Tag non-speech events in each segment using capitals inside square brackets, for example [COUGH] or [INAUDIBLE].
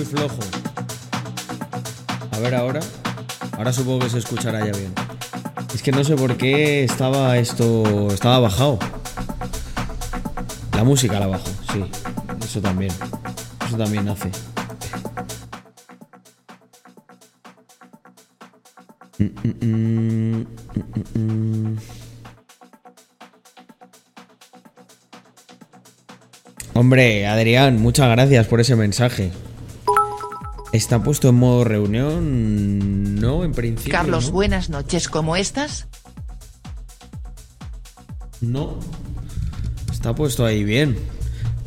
muy flojo. A ver ahora. Ahora supongo que se escuchará ya bien. Es que no sé por qué estaba esto. Estaba bajado. La música la bajo, sí. Eso también. Eso también hace. Hombre, Adrián, muchas gracias por ese mensaje. ¿Está puesto en modo reunión? No, en principio. Carlos, no. buenas noches, ¿cómo estás? No. Está puesto ahí bien.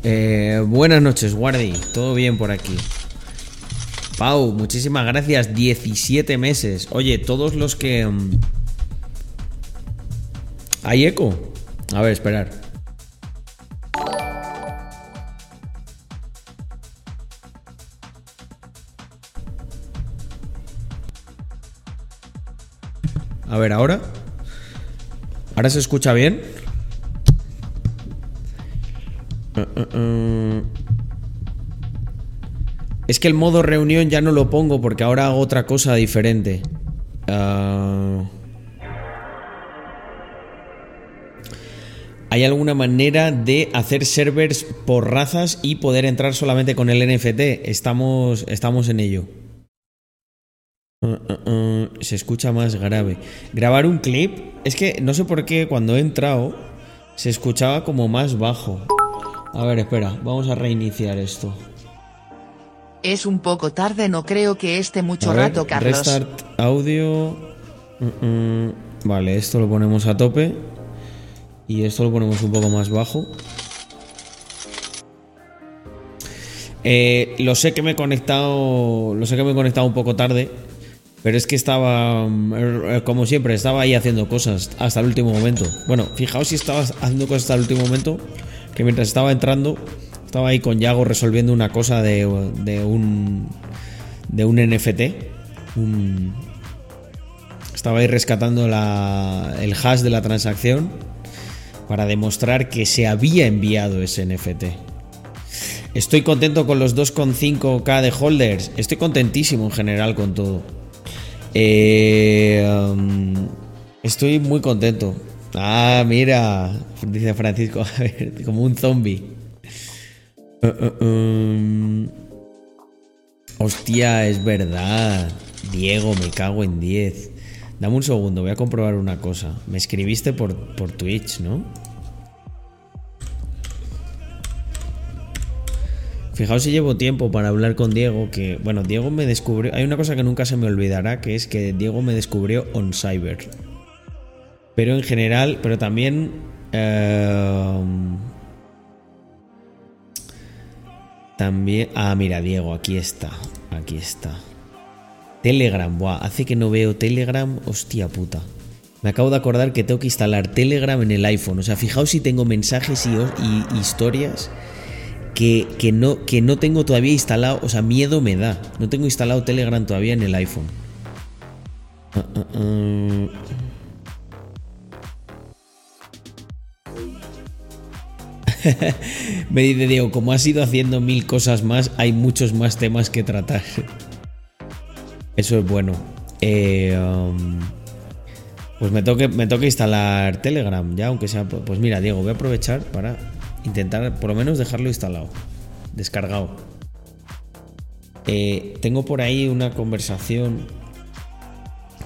Eh, buenas noches, Guardi. Todo bien por aquí. Pau, muchísimas gracias. 17 meses. Oye, todos los que... mm, ¿Hay eco? A ver, esperar. ¿Ahora se escucha bien? Es que el modo reunión ya no lo pongo porque ahora hago otra cosa diferente. Ah. ¿Hay alguna manera de hacer servers por razas y poder entrar solamente con el NFT? Estamos, estamos en ello. Uh, uh, uh, se escucha más grave. Grabar un clip. Es que no sé por qué cuando he entrado se escuchaba como más bajo. A ver, espera, vamos a reiniciar esto. Es un poco tarde, no creo que esté mucho A ver, rato, Carlos. Restart audio. Vale, esto lo ponemos a tope. Y esto lo ponemos un poco más bajo. Eh, lo sé que me he conectado. Lo sé que me he conectado un poco tarde. Pero es que estaba. mm, eh, Como siempre, estaba ahí haciendo cosas hasta el último momento. Bueno, fijaos si estaba haciendo cosas hasta el último momento. Que mientras estaba entrando, estaba ahí con Yago resolviendo una cosa de, de un. De un NFT. Estaba ahí rescatando la- el hash de la transacción para demostrar que se había enviado ese NFT. Estoy contento con los 2,5k de holders. Estoy contentísimo en general con todo. Eh, um, estoy muy contento. Ah, mira, dice Francisco, [LAUGHS] a ver, como un zombie. Uh, uh, um. Hostia, es verdad. Diego, me cago en 10. Dame un segundo, voy a comprobar una cosa. Me escribiste por, por Twitch, ¿no? Fijaos si llevo tiempo para hablar con Diego, que, bueno, Diego me descubrió... Hay una cosa que nunca se me olvidará, que es que Diego me descubrió on Cyber. Pero en general, pero también... eh, también... Ah, mira, Diego, aquí está. Aquí está. Telegram, buah, hace que no veo Telegram, hostia puta. Me acabo de acordar que tengo que instalar Telegram en el iPhone. O sea, fijaos si tengo mensajes y, y historias que, que no, que no tengo todavía instalado. O sea, miedo me da. No tengo instalado Telegram todavía en el iPhone. [LAUGHS] Me dice Diego, como has ido haciendo mil cosas más, hay muchos más temas que tratar. [LAUGHS] Eso es bueno. Eh, um, pues me toque, me toque instalar Telegram ya, aunque sea. Pues mira, Diego, voy a aprovechar para intentar por lo menos dejarlo instalado, descargado. Eh, tengo por ahí una conversación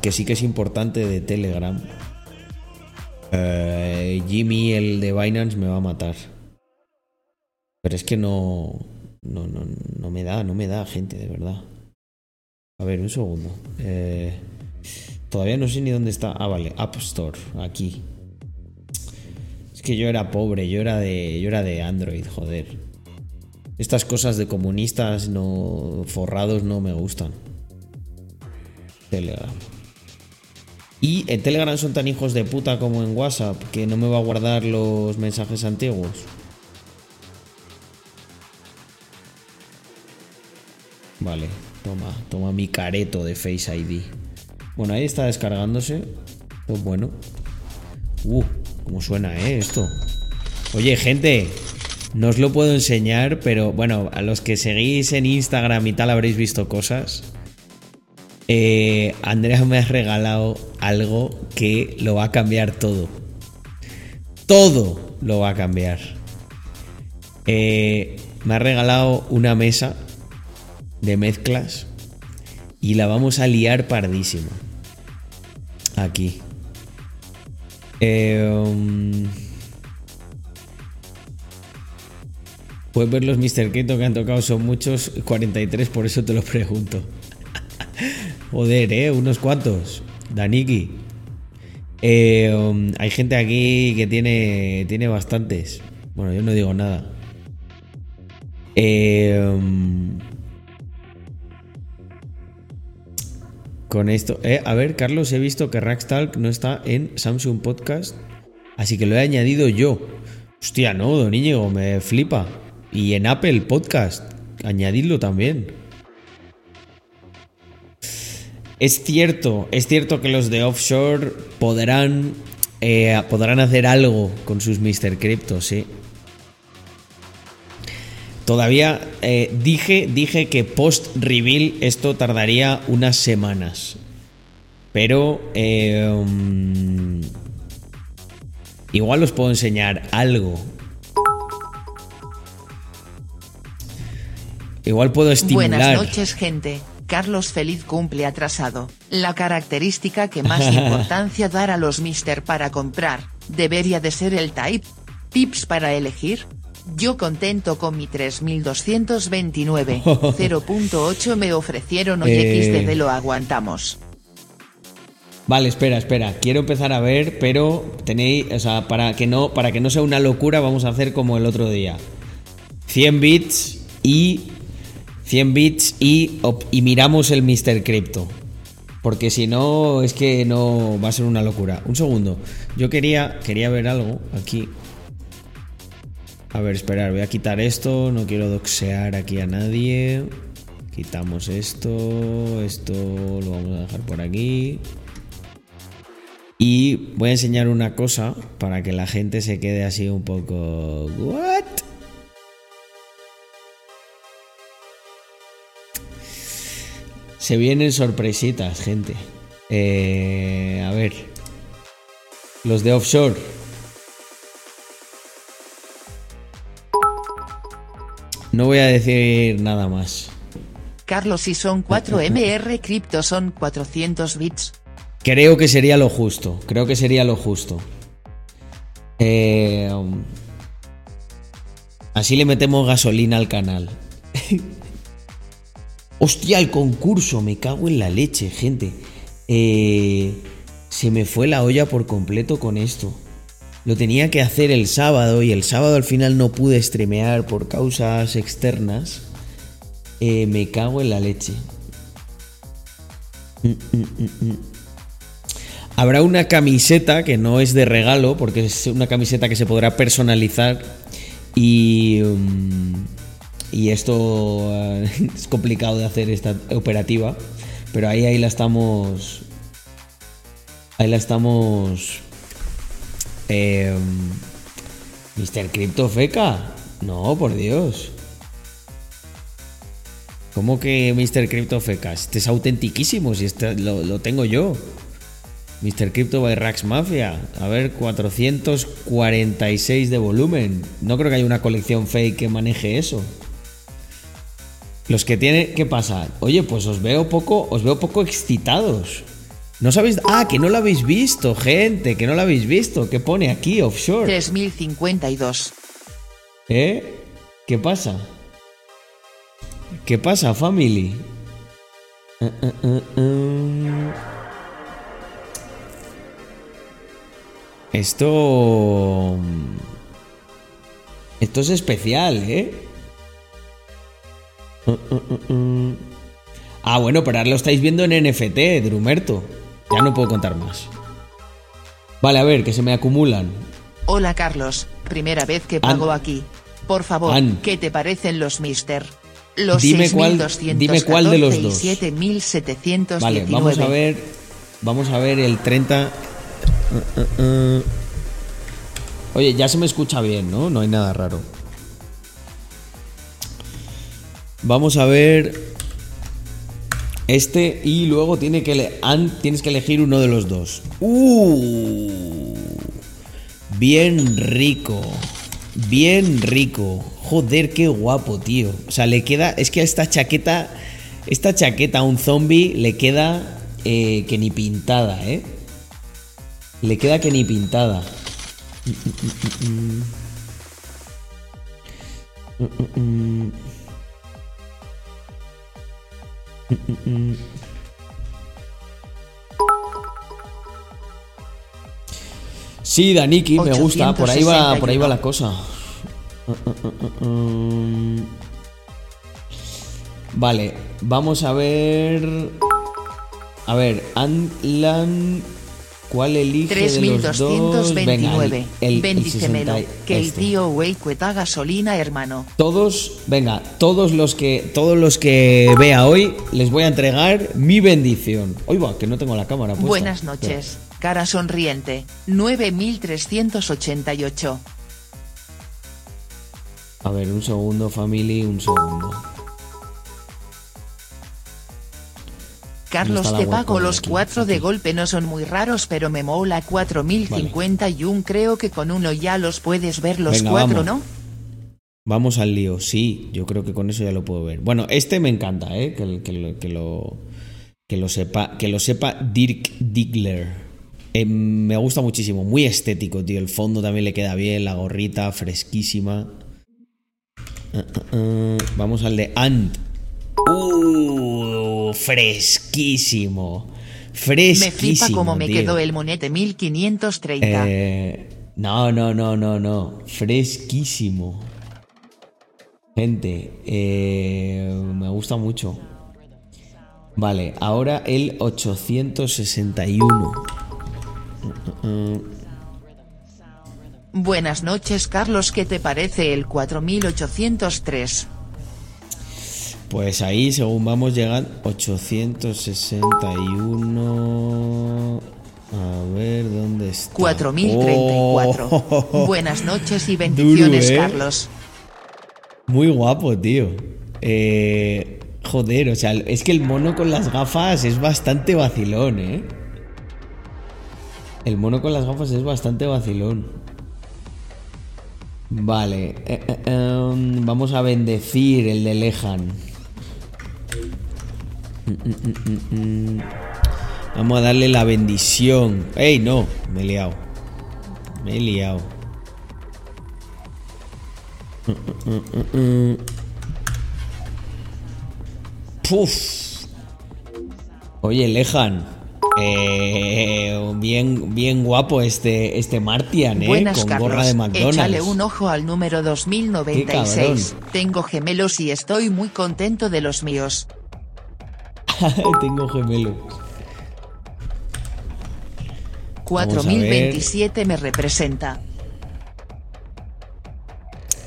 que sí que es importante de Telegram. Eh, Jimmy, el de Binance, me va a matar. Pero es que no, no, no, no me da, no me da gente, de verdad. A ver, un segundo. Eh, todavía no sé ni dónde está. Ah, vale, App Store, aquí. Que yo era pobre, yo era de, yo era de Android, joder. Estas cosas de comunistas no forrados no me gustan. Telegram. Y en Telegram son tan hijos de puta como en WhatsApp que no me va a guardar los mensajes antiguos. Vale, toma, toma mi careto de Face ID. Bueno, ahí está descargándose. Pues bueno. Uh, cómo suena, ¿eh? Esto. Oye, gente. No os lo puedo enseñar, pero bueno, a los que seguís en Instagram y tal habréis visto cosas. Eh, Andrea me ha regalado algo que lo va a cambiar todo. Todo lo va a cambiar. Eh, me ha regalado una mesa de mezclas y la vamos a liar pardísimo. Aquí. Um, puedes ver los Mr. Keto que han tocado, son muchos, 43, por eso te lo pregunto. [LAUGHS] Joder, eh, unos cuantos. Daniki. Um, hay gente aquí que tiene, tiene bastantes. Bueno, yo no digo nada. Eh, con esto. Eh, a ver, Carlos, he visto que Rackstalk no está en Samsung Podcast. Así que lo he añadido yo. Hostia, no, don Íñigo, me flipa. Y en Apple Podcast. Añadidlo también. Es cierto, es cierto que los de offshore podrán, eh, podrán hacer algo con sus Mr. Crypto, sí. Todavía eh, dije, dije que post reveal esto tardaría unas semanas. Pero eh, um, igual os puedo enseñar algo. Igual puedo estimular. Buenas noches, gente. Carlos feliz cumple atrasado. La característica que más [LAUGHS] importancia dar a los Mister para comprar, debería de ser el type. Tips para elegir. Yo contento con mi 3229, 0.8 [LAUGHS] me ofrecieron hoy Eh. XDD lo aguantamos. Vale, espera, espera. Quiero empezar a ver, pero tenéis, o sea, para que no, para que no sea una locura, vamos a hacer como el otro día. 100 bits y 100 bits y, y miramos el Mr. Crypto. Porque si no, es que no va a ser una locura. Un segundo. Yo quería, quería ver algo aquí. A ver, esperar, voy a quitar esto. No quiero doxear aquí a nadie. Quitamos esto. Esto lo vamos a dejar por aquí. Y voy a enseñar una cosa para que la gente se quede así un poco. ¿What? Se vienen sorpresitas, gente. Eh, a ver. Los de offshore. No voy a decir nada más. Carlos si son 4 [LAUGHS] MR cripto son 400 bits. Creo que sería lo justo. Creo que sería lo justo. Eh, um, así le metemos gasolina al canal. [LAUGHS] Hostia, el concurso. Me cago en la leche, gente. Eh, se me fue la olla por completo con esto. Lo tenía que hacer el sábado y el sábado al final no pude streamear por causas externas. Eh, me cago en la leche. Habrá una camiseta que no es de regalo, porque es una camiseta que se podrá personalizar. Y. y esto eh, [LAUGHS] es complicado de hacer esta operativa. Pero ahí, ahí la estamos. Ahí la estamos. Eh, Mr. Crypto Feca. No, por Dios. ¿Cómo que Mr. Crypto Feca? Este es autentiquísimo, si este lo, lo tengo yo. Mr. Crypto by Rax Mafia. A ver, 446 de volumen. No creo que haya una colección fake que maneje eso. Los que tienen, ¿qué pasa? Oye, pues os veo poco, os veo poco excitados. No sabéis, ah, que no lo habéis visto, gente, que no lo habéis visto. ¿Qué pone aquí offshore? 3052. ¿Eh? ¿Qué pasa? ¿Qué pasa, family? Eh, eh, eh. Esto. Esto es especial, eh. Ah, bueno, pero ahora lo estáis viendo en NFT, Drumerto. Ya no puedo contar más. Vale, a ver, que se me acumulan. Hola Carlos, primera vez que pago aquí. Por favor, ¿qué te parecen los Mister? Los dime cuál, dime cuál de los dos. Vale, vamos a ver, vamos a ver el 30. Eh, eh, eh. Oye, ya se me escucha bien, ¿no? No hay nada raro. Vamos a ver este y luego tiene que tienes que elegir uno de los dos. Uh, bien rico. Bien rico. Joder, qué guapo, tío. O sea, le queda. Es que a esta chaqueta. Esta chaqueta a un zombie le queda eh, que ni pintada, ¿eh? Le queda que ni pintada. Sí, Daniki, me gusta. Por ahí va, por ahí va la cosa. Vale, vamos a ver. A ver, Anlan. ¿Cuál elige de los dos? Venga, 3229. el, el Bendícemelo. 60 Que el este. tío Wey cueta gasolina, hermano. Todos, venga, todos los que todos los que vea hoy les voy a entregar mi bendición. Oiga, que no tengo la cámara puesta. Buenas noches. Cara sonriente. 9388. A ver, un segundo, family, un segundo. Carlos, te pago los cuatro de golpe, no son muy raros, pero me mola 4051. Creo que con uno ya los puedes ver los Venga, cuatro, vamos. ¿no? Vamos al lío, sí, yo creo que con eso ya lo puedo ver. Bueno, este me encanta, ¿eh? Que, que, lo, que lo sepa, que lo sepa Dirk Diggler. Eh, me gusta muchísimo, muy estético, tío. El fondo también le queda bien, la gorrita fresquísima. Ah, ah, ah. Vamos al de Ant. Uh, fresquísimo. Fresquísimo. Me flipa cómo me tío. quedó el monete 1530. Eh, no, no, no, no, no. Fresquísimo. Gente, eh, me gusta mucho. Vale, ahora el 861. Buenas noches, Carlos. ¿Qué te parece el 4803? Pues ahí, según vamos llegando, 861. A ver, ¿dónde está? 4034. Oh. Buenas noches y bendiciones, Duro, ¿eh? Carlos. Muy guapo, tío. Eh, joder, o sea, es que el mono con las gafas es bastante vacilón, ¿eh? El mono con las gafas es bastante vacilón. Vale, eh, eh, em, vamos a bendecir el de Lejan. Vamos a darle la bendición. ¡Ey, no! Me he liado. Me he liado. Puf. Oye, Lejan. eh, bien, bien guapo este, este Martian, ¿eh? Buenas, Con Carlos. gorra de McDonald's. Échale un ojo al número 2096. Tengo gemelos y estoy muy contento de los míos. [LAUGHS] Tengo gemelos. 4027 me representa.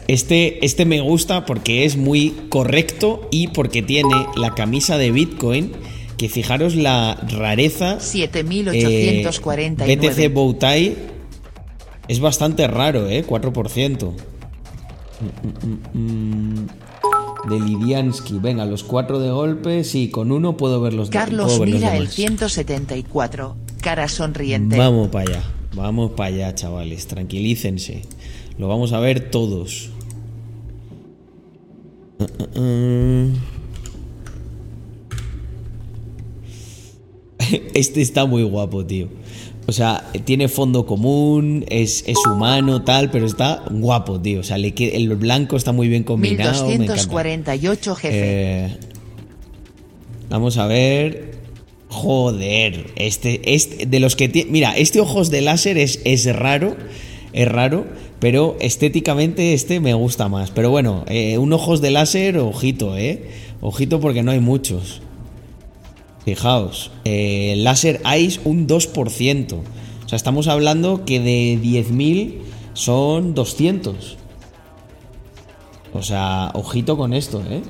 Este, este me gusta porque es muy correcto y porque tiene la camisa de Bitcoin. Que fijaros la rareza. eh, 7849. BTC Bowtie es bastante raro, ¿eh? 4%. Mm, mm, mm, De Lidiansky. Venga, los cuatro de golpe. Sí, con uno puedo ver los Carlos ver los mira el demás. 174. Cara sonriente. Vamos para allá. Vamos para allá, chavales. Tranquilícense. Lo vamos a ver todos. Ah, ah, ah. [LAUGHS] Este está muy guapo, tío. O sea, tiene fondo común, es, es humano, tal, pero está guapo, tío. O sea, le el blanco está muy bien combinado. me encanta. 1248 jefe. Eh, vamos a ver. Joder, este, este de los que tiene. Mira, este ojos de láser es, es raro, es raro, pero estéticamente este me gusta más. Pero bueno, eh, un ojos de láser, ojito, eh. Ojito porque no hay muchos. Fijaos, eh, láser Ice un 2%. O sea, estamos hablando que de 10.000 son 200. O sea, ojito con esto, ¿eh?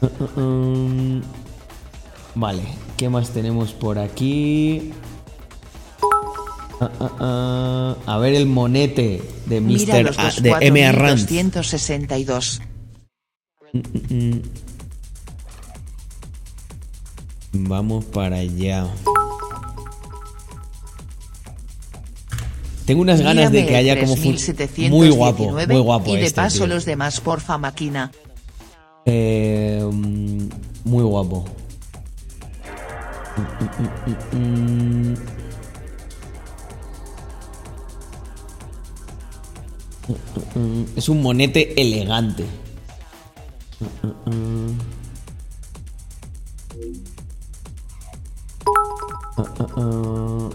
[LAUGHS] Vale, ¿qué más tenemos por aquí? A ver el monete de Mira Mr. los A- dos de M. Arranz. 4262. Vamos para allá. Tengo unas ganas de que haya como fu- 3719 muy guapo, muy guapo Y de este, paso tío. los demás porfa máquina. Eh, muy guapo. Es un monete elegante. Ah, ah, ah.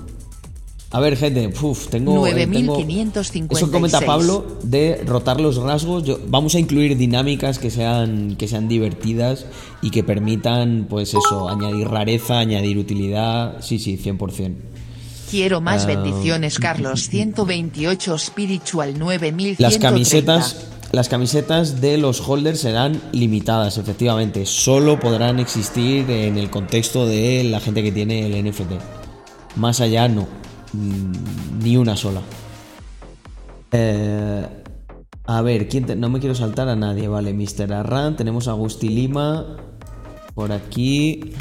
A ver, gente, uf, tengo. eh, tengo- 9556. Eso comenta Pablo de rotar los rasgos. Yo- vamos a incluir dinámicas que sean, que sean divertidas y que permitan, pues eso, añadir rareza, añadir utilidad. Sí, sí, 100%. Quiero más bendiciones, Carlos. 128 Spiritual 9130. Las camisetas, las camisetas de los holders serán limitadas, efectivamente. Solo podrán existir en el contexto de la gente que tiene el NFT. Más allá no. Mm, Ni una sola. Eh, a ver, ¿quién te- no me quiero saltar a nadie, vale. Mr. Arran, tenemos a Agustí Lima. Por aquí.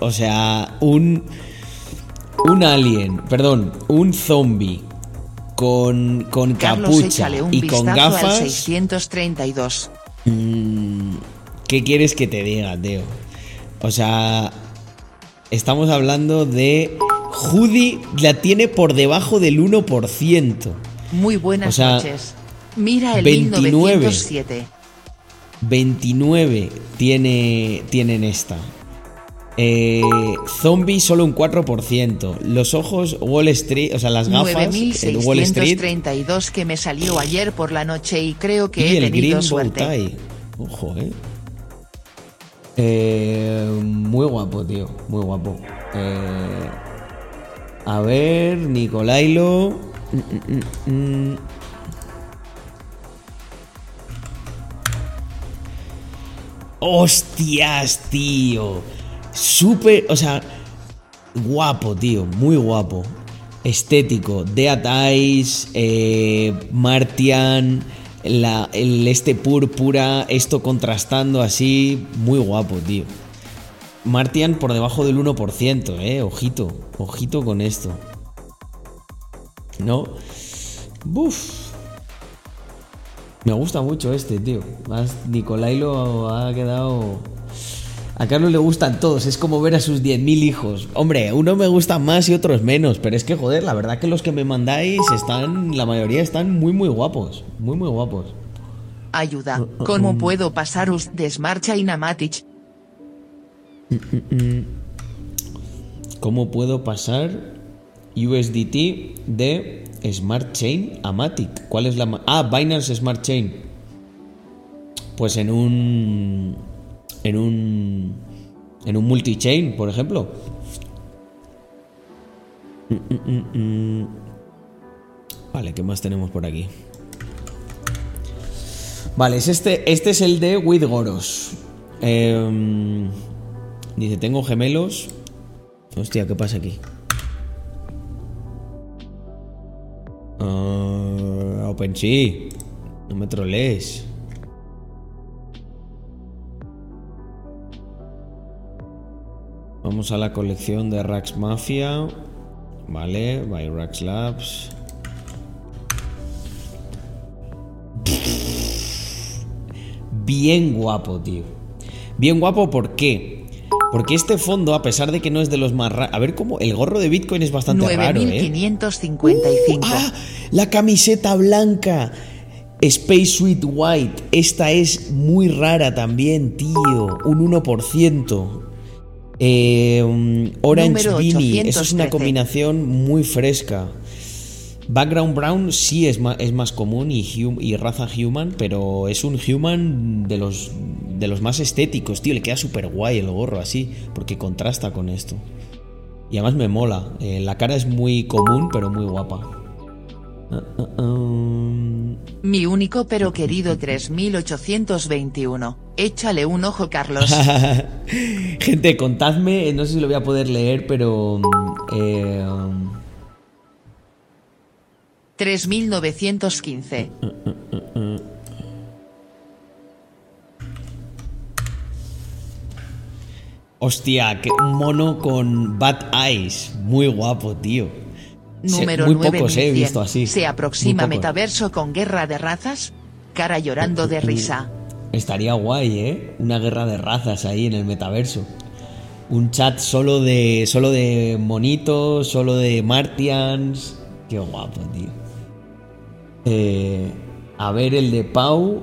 O sea, un. Un alien, perdón, un zombie con, con Carlos, capucha un y con al gafas. 632. Mm, ¿Qué quieres que te diga, Teo? O sea, estamos hablando de. Judy la tiene por debajo del 1%. Muy buenas O sea, noches. Mira el 29. 1907. 29 tiene, tienen esta. Eh, zombie solo un 4%. Los ojos Wall Street, o sea, las gafas el Wall Street 9632 que me salió ayer por la noche y creo que y he el tenido Green suerte. Ojo, eh. Eh, Muy guapo, tío. Muy guapo. Eh, a ver, Nicolailo. Mm, mm, mm, mm. Hostias, tío. Súper, o sea, guapo, tío. Muy guapo. Estético. Dead Eyes, eh, Martian, la, este púrpura, esto contrastando así. Muy guapo, tío. Martian por debajo del 1%, eh. Ojito, ojito con esto. ¿No? Buf. Me gusta mucho este, tío. Más Nicolailo ha quedado. A Carlos le gustan todos, es como ver a sus 10.000 hijos. Hombre, uno me gusta más y otros menos, pero es que joder, la verdad que los que me mandáis están, la mayoría están muy muy guapos, muy muy guapos. Ayuda. Mm, ¿Cómo puedo pasaros de Smart China Matic? ¿Cómo puedo pasar USDT de Smart Chain a Matic? ¿Cuál es la Ah, Binance Smart Chain. Pues en un en un en un multichain, por ejemplo. Mm, mm, mm. Vale, ¿qué más tenemos por aquí? Vale, es este, este es el de With Goros. Em, dice, tengo gemelos. Hostia, ¿qué pasa aquí? Ah, OpenSea. No me trolees. Vamos a la colección de Rax Mafia. Vale, by Rax Labs. Bien guapo, tío. Bien guapo, ¿por qué? Porque este fondo, a pesar de que no es de los más raros. A ver cómo. El gorro de Bitcoin es bastante raro, ¿eh? 9555. ¡Ah! La camiseta blanca. Space Suite White. Esta es muy rara también, tío. Un 1%. Eh, um, Orange Beanie. Eso es una 813. combinación muy fresca. Background Brown sí es más, es más común y, hum- y raza human, pero es un human de los, de los más estéticos, tío. Le queda súper guay el gorro así, porque contrasta con esto. Y además me mola. Eh, la cara es muy común, pero muy guapa. Ah, ah, ah. Mi único pero querido 3821. Échale un ojo, Carlos. [LAUGHS] Gente, contadme, no sé si lo voy a poder leer, pero... Eh, 3915. Hostia, que un mono con Bad Eyes. Muy guapo, tío. Número muy 9 pocos he visto así. ¿Se aproxima metaverso con guerra de razas? Cara llorando de risa. Estaría guay, ¿eh? Una guerra de razas ahí en el metaverso. Un chat solo de solo de monitos, solo de Martians. Qué guapo, tío. Eh, a ver el de Pau.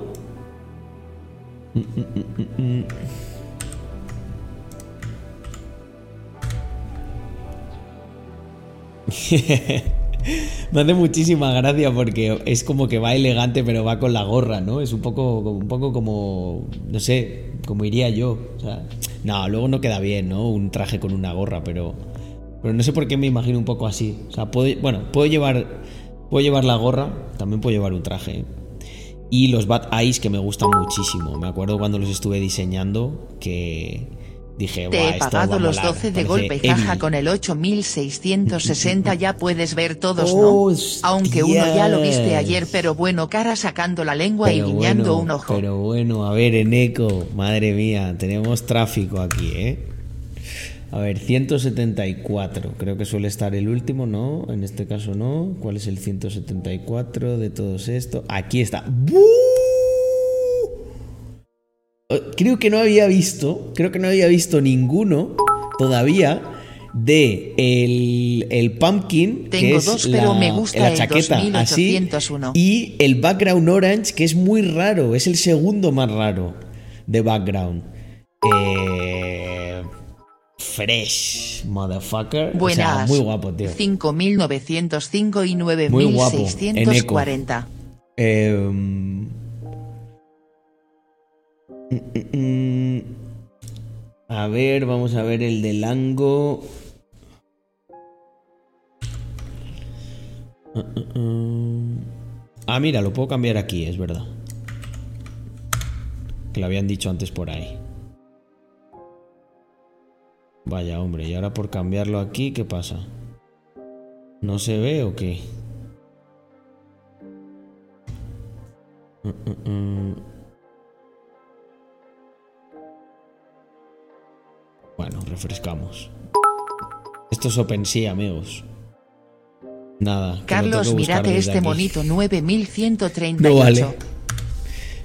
[LAUGHS] [LAUGHS] Me hace muchísima gracia porque es como que va elegante pero va con la gorra, ¿no? Es un poco, un poco como, no sé, como iría yo. O sea, no, luego no queda bien, ¿no? Un traje con una gorra, pero, pero no sé por qué me imagino un poco así. O sea, puedo, bueno, puedo llevar, puedo llevar la gorra, también puedo llevar un traje. Y los Bad Eyes que me gustan muchísimo. Me acuerdo cuando los estuve diseñando que dije, Te "Buah, he esto pagado los molar, 12 de golpe, heavy". jaja, con el 8660 ya puedes ver todos, ¿no? Hostia. Aunque uno ya lo viste ayer, pero bueno, cara sacando la lengua y guiñando bueno, un ojo. Pero bueno, a ver, Eneco, madre mía, tenemos tráfico aquí, ¿eh? A ver, 174, creo que suele estar el último, ¿no? En este caso no. ¿Cuál es el 174 de todos estos? Aquí está. ¡Bú! Eh, Creo que no había visto, creo que no había visto ninguno todavía de el, el pumpkin, que Tengo es dos, pero la, me gusta la el chaqueta así, 2801. y el background orange, que es muy raro, es el segundo más raro de background. Eh, fresh, motherfucker. O sea, Buenas. muy guapo, tío. 5905 y Muy guapo, en eco. 9640. Eh, a ver, vamos a ver el de Lango. Ah, mira, lo puedo cambiar aquí, es verdad. Que lo habían dicho antes por ahí. Vaya, hombre, y ahora por cambiarlo aquí, ¿qué pasa? ¿No se ve o qué? Bueno, refrescamos. Esto es OpenSea, amigos. Nada. Carlos, desde este monito 9138. No vale.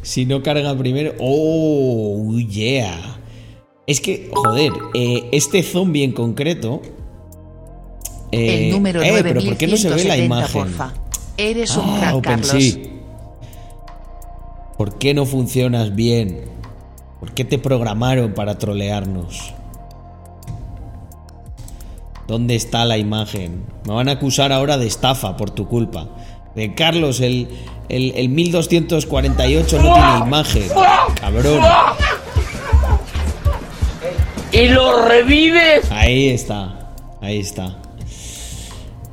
Si no carga primero. ¡Oh! ¡Yeah! Es que, joder, eh, este zombie en concreto. eh, El número eh, pero ¿por qué no se ve la 9170, imagen? porfa. Eres un Ah, crack, OpenSea. Carlos. ¿Por qué no funcionas bien? ¿Por qué te programaron para trolearnos? ¿Dónde está la imagen? Me van a acusar ahora de estafa por tu culpa. De Carlos, el, el, el 1248 no tiene imagen. Cabrón. y lo revives. Ahí está. Ahí está.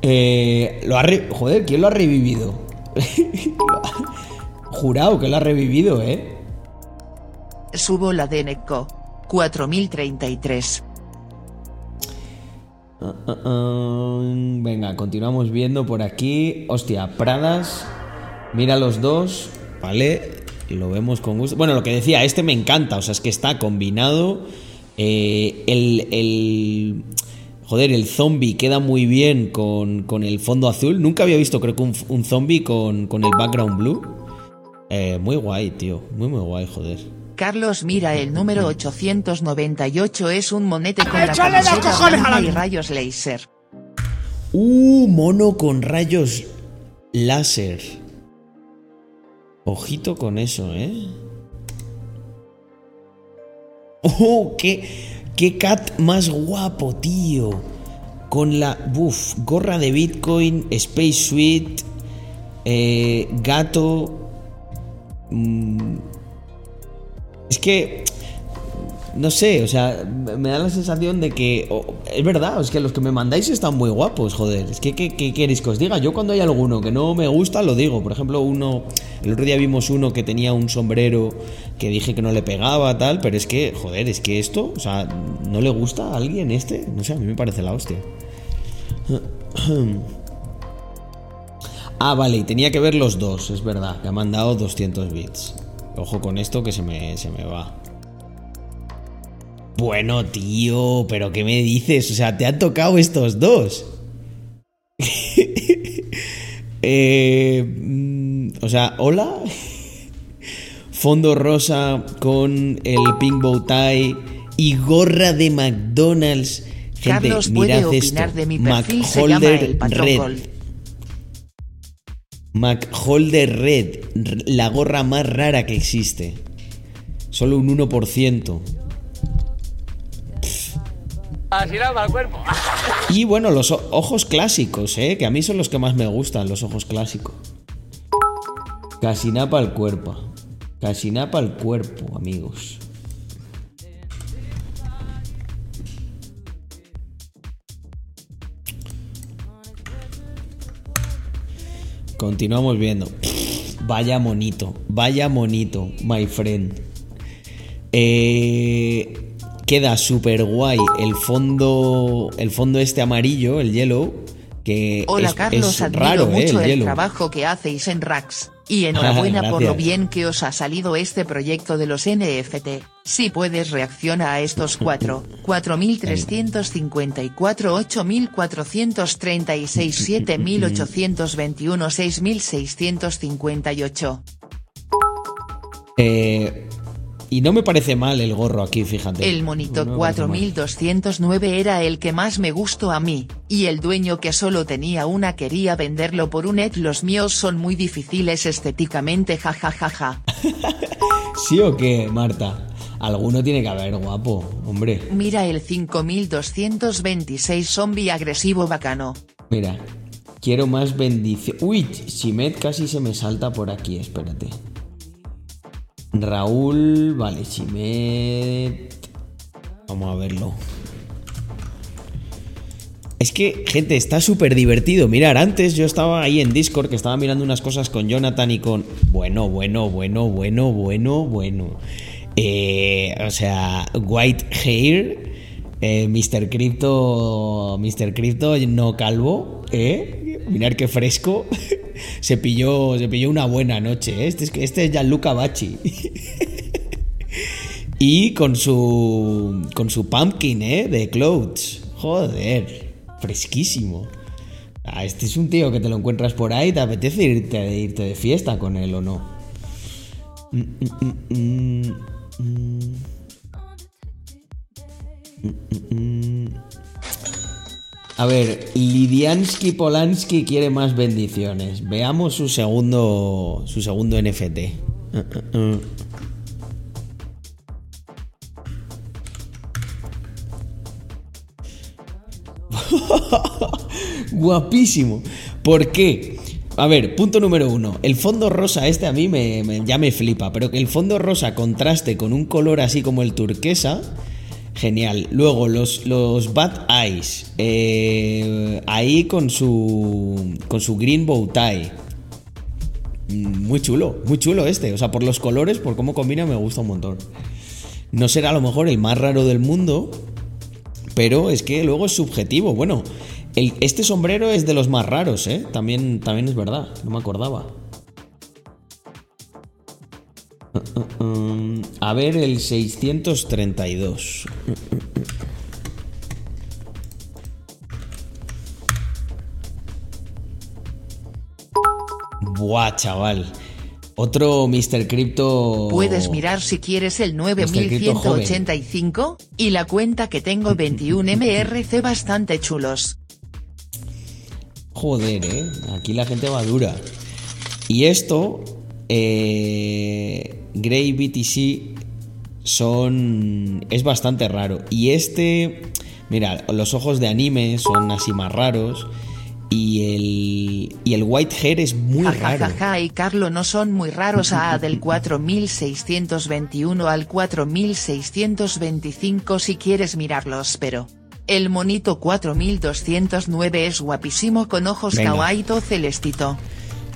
Eh, lo ha re- Joder, ¿quién lo ha revivido? [LAUGHS] Jurado que lo ha revivido, ¿eh? Subo la de Neko. 4033. Venga, continuamos viendo por aquí. Hostia, Pradas. Mira los dos. Vale. Lo vemos con gusto. Bueno, lo que decía, este me encanta. O sea, es que está combinado. Eh, el, el- Joder, el zombie queda muy bien con, con el fondo azul. Nunca había visto, creo que un, un zombie con, con el background blue. Eh, muy guay, tío. Muy, muy guay, joder. Carlos mira el número 898 es un monete con la ¡Échale los camiseta y rayos laser. Uh, mono con rayos láser. Ojito con eso, ¿eh? Oh, qué, qué cat más guapo, tío. Con la, buf, gorra de Bitcoin, Space Suite, eh, gato. mm, es que no sé, o sea, me da la sensación de que. es verdad, es que los que me mandáis están muy guapos, joder. Es que, ¿qué, queréis que os diga? Yo cuando hay alguno que no me gusta, lo digo. Por ejemplo, uno. El otro día vimos uno que tenía un sombrero que dije que no le pegaba, tal. Pero es que, joder, es que esto, o sea, ¿no le gusta a alguien este? No sé, a mí me parece la hostia. [CLEARS THROAT] Ah, vale, y tenía que ver los dos, es verdad, que ha mandado 200 bits. Ojo con esto que se me, se me va. Bueno, tío, pero ¿qué me dices? O sea, te han tocado estos dos. [LAUGHS] Eh, mm, o sea, hola. [LAUGHS] Fondo rosa con el pink bow tie y gorra de McDonald's. Gente, Carlos puede opinar de mi perfil, se llama el Red. McHolder Red, la gorra más rara que existe. Solo un 1%. Así al cuerpo. Y bueno, los ojos clásicos, ¿eh? que a mí son los que más me gustan, los ojos clásicos. Casi napa al cuerpo. Casi napa al cuerpo, amigos. Continuamos viendo. Vaya monito, vaya monito, my friend. Eh, queda súper guay el fondo, el fondo este amarillo, el yellow, que Hola es, Carlos, es raro, mucho eh, el, trabajo que hacéis en Rax. Y [LAUGHS] enhorabuena por lo bien que os ha salido este proyecto de los NFT. Si puedes reacciona a estos [LAUGHS] cuatro, 4354, 8436, 7821, 6658. Eh, y no me parece mal el gorro aquí, fíjate. El monito 4209 era el que más me gustó a mí, y el dueño que solo tenía una quería venderlo por un et los míos son muy difíciles estéticamente jajajaja. [LAUGHS] ¿Sí o qué, Marta? Alguno tiene que haber, guapo, hombre. Mira el 5226 zombie agresivo bacano. Mira, quiero más bendición. Uy, Shimet casi se me salta por aquí, espérate. Raúl, vale, Chimet. Vamos a verlo. Es que, gente, está súper divertido. Mirar, antes yo estaba ahí en Discord que estaba mirando unas cosas con Jonathan y con. Bueno, bueno, bueno, bueno, bueno, bueno. Eh, o sea, White Hair, eh, Mr. Crypto. Mr. Crypto no calvo, ¿eh? Mirar qué fresco. [LAUGHS] se pilló, se una buena noche. ¿eh? Este, es, este es Gianluca Bacci. [LAUGHS] y con su, con su pumpkin, ¿eh? De clothes. Joder, fresquísimo. Ah, este es un tío que te lo encuentras por ahí, te apetece irte, irte de fiesta con él o no. Mm, mm, mm, a ver, Lidiansky Polanski quiere más bendiciones. Veamos su segundo, su segundo NFT. [LAUGHS] Guapísimo. ¿Por qué? A ver, punto número uno. El fondo rosa, este a mí me, ya me flipa, pero que el fondo rosa contraste con un color así como el turquesa Genial. Luego, los, los Bad Eyes. Eh, ahí con su, con su green bow tie. Mm, muy chulo, muy chulo este. O sea, por los colores, por cómo combina, me gusta un montón. No será a lo mejor el más raro del mundo, pero es que luego es subjetivo. Bueno, este sombrero es de los más raros, ¿eh? También, también es verdad, no me acordaba. A ver el 632. Buah, chaval. Otro Mr. Crypto. Puedes mirar si quieres el 9185 y la cuenta que tengo 21 MRC bastante chulos. Joder, eh. Aquí la gente va dura. Y esto eh, Grey BTC son. es bastante raro. Y este. Mira, los ojos de anime son así más raros. Y el, y el white hair es muy raro. Jajaja y Carlo no son muy raros a [LAUGHS] del 4621 al 4625 si quieres mirarlos pero. El monito 4209 es guapísimo con ojos Venga. kawaito celestito.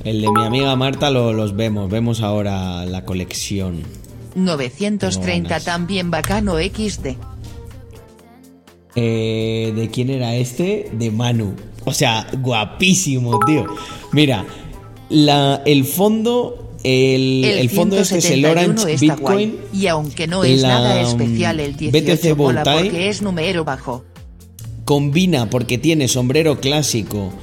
El de mi amiga Marta lo- los vemos. Vemos ahora la colección. 930 ganas. también bacano XD. Eh, ¿De quién era este? De Manu. O sea, guapísimo, tío. Mira, la, el fondo. El, El, el fondo este es el 171 Orange Bitcoin. guay, y aunque no es la, nada especial el mm, 18 BTC mola porque es número bajo. combina porque tiene sombrero clásico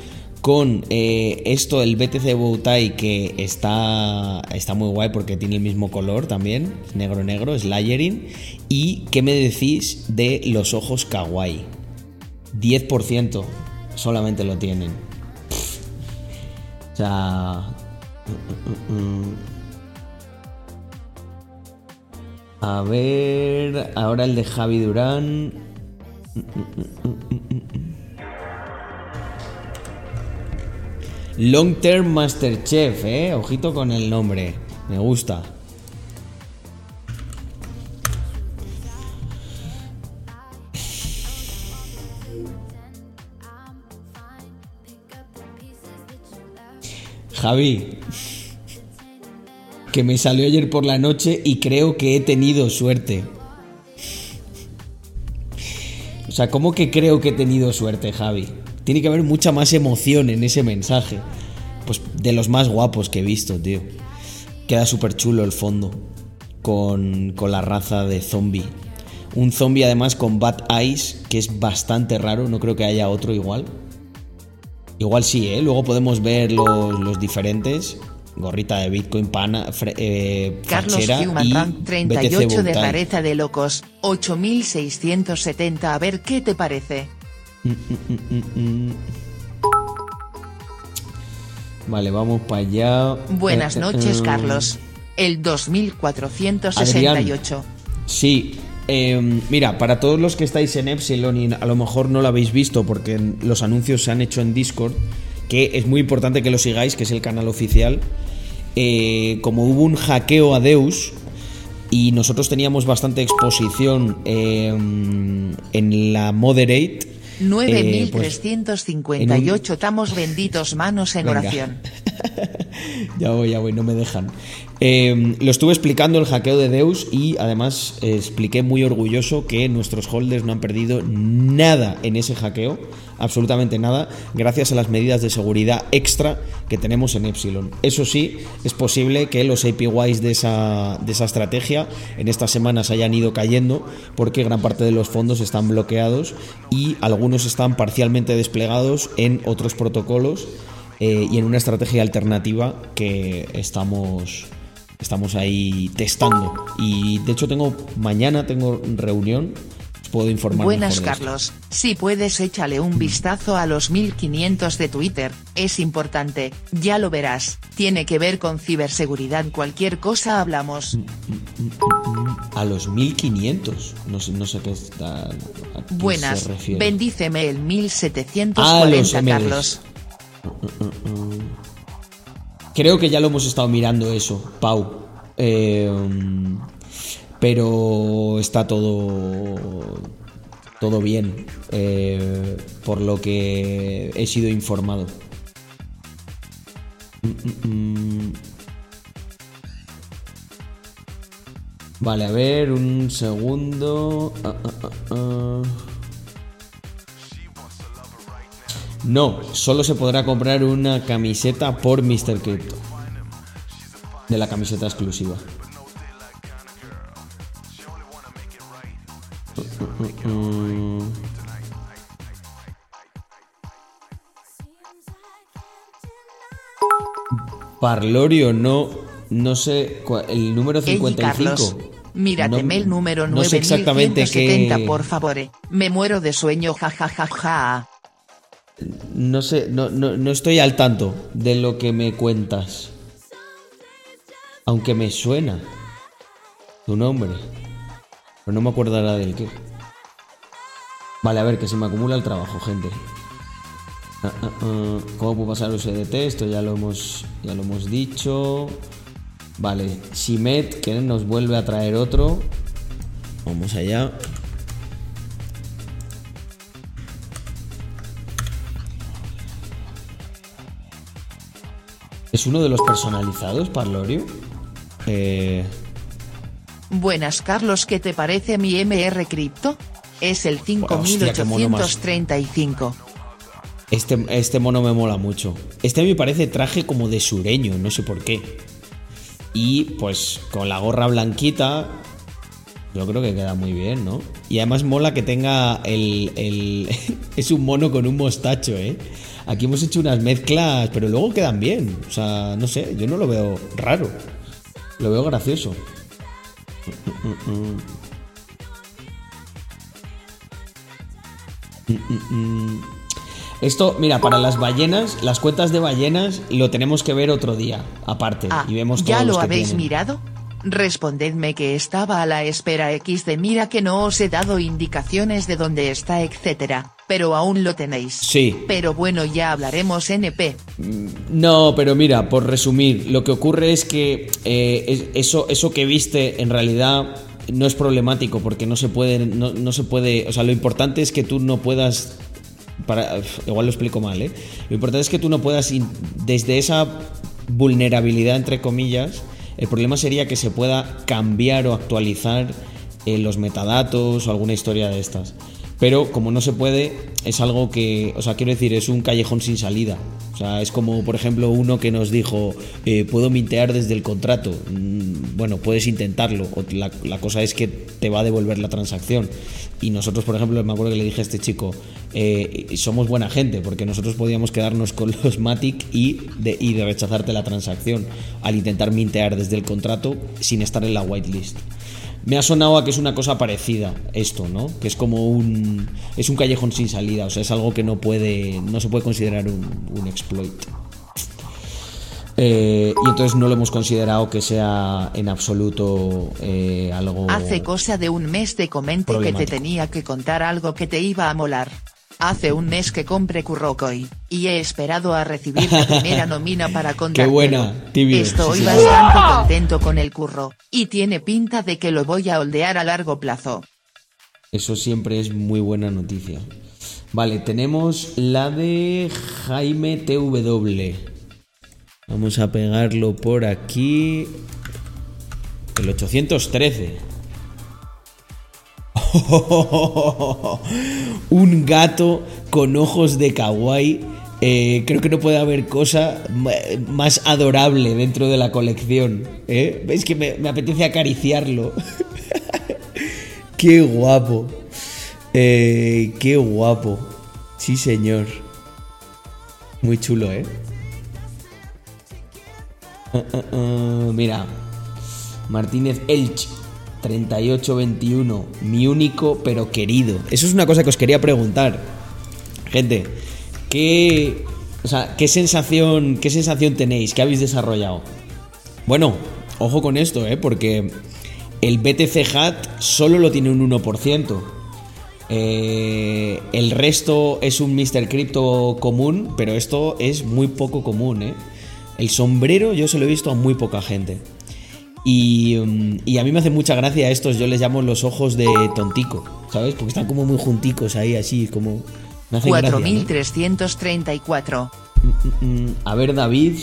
con eh, esto el BTC Bow Tie que está, está muy guay porque tiene el mismo color también, negro negro, es layering. ¿Y qué me decís de los ojos kawaii? 10% solamente lo tienen. O sea... mm, mm, mm. A ver, ahora el de Javi Durán. Long Term Master Chef, eh. Ojito con el nombre. Me gusta. Javi. Que me salió ayer por la noche y creo que he tenido suerte. O sea, ¿cómo que creo que he tenido suerte, Javi? Tiene que haber mucha más emoción en ese mensaje. Pues de los más guapos que he visto, tío. Queda súper chulo el fondo. Con, con la raza de zombie. Un zombie además con Bad Eyes, que es bastante raro. No creo que haya otro igual. Igual sí, ¿eh? Luego podemos ver los, los diferentes. Gorrita de Bitcoin, pana, fre- eh, Carlos Human y Rank BTC 38 de rareza de locos, 8670 a ver qué te parece. Vale, vamos para allá. Buenas Eh, eh, noches eh. Carlos. El 2468. Sí, eh, mira, para todos los que estáis en Epsilon y a lo mejor no lo habéis visto porque los anuncios se han hecho en Discord, que es muy importante que lo sigáis, que es el canal oficial. eh, como hubo un hackeo a Deus y nosotros teníamos bastante exposición eh, en la Moderate. Eh, pues, 9358 estamos benditos manos en Venga. oración. [LAUGHS] ya voy, ya voy, no me dejan. Eh, lo estuve explicando el hackeo de Deus y además eh, expliqué muy orgulloso que nuestros holders no han perdido nada en ese hackeo, absolutamente nada, gracias a las medidas de seguridad extra que tenemos en Epsilon. Eso sí, es posible que los APYs de esa, de esa estrategia en estas semanas hayan ido cayendo porque gran parte de los fondos están bloqueados y algunos están parcialmente desplegados en otros protocolos eh, y en una estrategia alternativa que estamos estamos ahí testando. Y de hecho tengo mañana tengo reunión. Os puedo informar Buenas. Carlos, si puedes échale un vistazo a los 1500 de Twitter, es importante, ya lo verás, tiene que ver con ciberseguridad. Cualquier cosa hablamos. a los 1500 no sé, no sé qué está Buenas, bendíceme el Ah, los 1740 MLs. Carlos. Creo que ya lo hemos estado mirando eso, Pau. Eh, pero está todo. Todo bien. eh, por lo que he sido informado. Vale, a ver, un segundo. Ah, ah, ah, No, solo se podrá comprar una camiseta por Mr. Crypto. De la camiseta exclusiva. Parlorio, no, no sé, el número Ey, 55. Carlos, mírateme No- el número no sé exactamente 9170 qué- por favor, me muero de sueño jajajaja. No sé, no, no, no estoy al tanto de lo que me cuentas. Aunque me suena tu nombre. Pero no me acuerdo ahora del qué. Vale, a ver, que se me acumula el trabajo, gente. Ah, ah, ah. ¿Cómo puedo pasar USDT? Esto ya lo hemos, ya lo hemos dicho. Vale, Shimet, que nos vuelve a traer otro. Vamos allá. ¿Es uno de los personalizados, Parlorio? Eh, Buenas Carlos, ¿qué te parece mi MR Crypto? Es el Hostia, qué mono más. 5835. Este, este mono me mola mucho. Este me parece traje como de sureño, no sé por qué. Y pues con la gorra blanquita, yo creo que queda muy bien, ¿no? Y además mola que tenga el... el [LAUGHS] es un mono con un mostacho, ¿eh? Aquí hemos hecho unas mezclas, pero luego quedan bien. O sea, no sé, yo no lo veo raro. Lo veo gracioso. Esto, mira, para las ballenas, las cuentas de ballenas lo tenemos que ver otro día, aparte. Ah, y vemos ¿ya todos los lo habéis tienen. mirado? Respondedme que estaba a la espera X de mira que no os he dado indicaciones de dónde está etcétera, pero aún lo tenéis. Sí. Pero bueno ya hablaremos NP. No, pero mira, por resumir, lo que ocurre es que eh, es- eso, eso que viste en realidad no es problemático porque no se puede, no, no se puede, o sea, lo importante es que tú no puedas, para, igual lo explico mal, ¿eh? Lo importante es que tú no puedas, desde esa vulnerabilidad entre comillas, el problema sería que se pueda cambiar o actualizar eh, los metadatos o alguna historia de estas. Pero como no se puede, es algo que, o sea, quiero decir, es un callejón sin salida. O sea, es como, por ejemplo, uno que nos dijo, eh, puedo mintear desde el contrato. Mm, Bueno, puedes intentarlo. La, la cosa es que te va a devolver la transacción. Y nosotros, por ejemplo, me acuerdo que le dije a este chico, eh, somos buena gente, porque nosotros podíamos quedarnos con los Matic y de, y rechazarte la transacción al intentar mintear desde el contrato sin estar en la whitelist. Me ha sonado a que es una cosa parecida esto, ¿no? Que es como un es un callejón sin salida, o sea, es algo que no puede no se puede considerar un, un exploit. Eh, y entonces no lo hemos considerado que sea en absoluto eh, algo. Hace cosa de un mes te comenté que te tenía que contar algo que te iba a molar. Hace un mes que compré Kurrokoi, y he esperado a recibir la primera [LAUGHS] nómina para contártelo. buena, tibio. Estoy Sí, sí. bastante contento con el curro, y tiene pinta de que lo voy a holdear a largo plazo. Eso siempre es muy buena noticia. Vale, tenemos la de Jaime TW. Vamos a pegarlo por aquí. El 813. [LAUGHS] Un gato con ojos de kawaii. Eh, creo que no puede haber cosa más adorable dentro de la colección. ¿eh? ¿Veis que me, me apetece acariciarlo? [LAUGHS] Qué guapo. Eh, qué guapo. Sí, señor. Muy chulo, ¿eh? Ah, ah, ah, mira. Martínez Elch. 3821. Mi único pero querido. Eso es una cosa que os quería preguntar. Gente, ¿qué, o sea, ¿qué, sensación, ¿qué sensación tenéis? ¿Qué habéis desarrollado? Bueno, ojo con esto, ¿eh? Porque el BTC Hat solo lo tiene un 1%. Eh, el resto es un Mr. Crypto común, pero esto es muy poco común, ¿eh? El sombrero yo se lo he visto a muy poca gente. Y, mm, y a mí me hace mucha gracia estos, yo les llamo los ojos de tontico, ¿sabes? Porque están como muy junticos ahí, así, como... Me hacen gracia, ¿no? 4334. Mm, mm, A ver, David.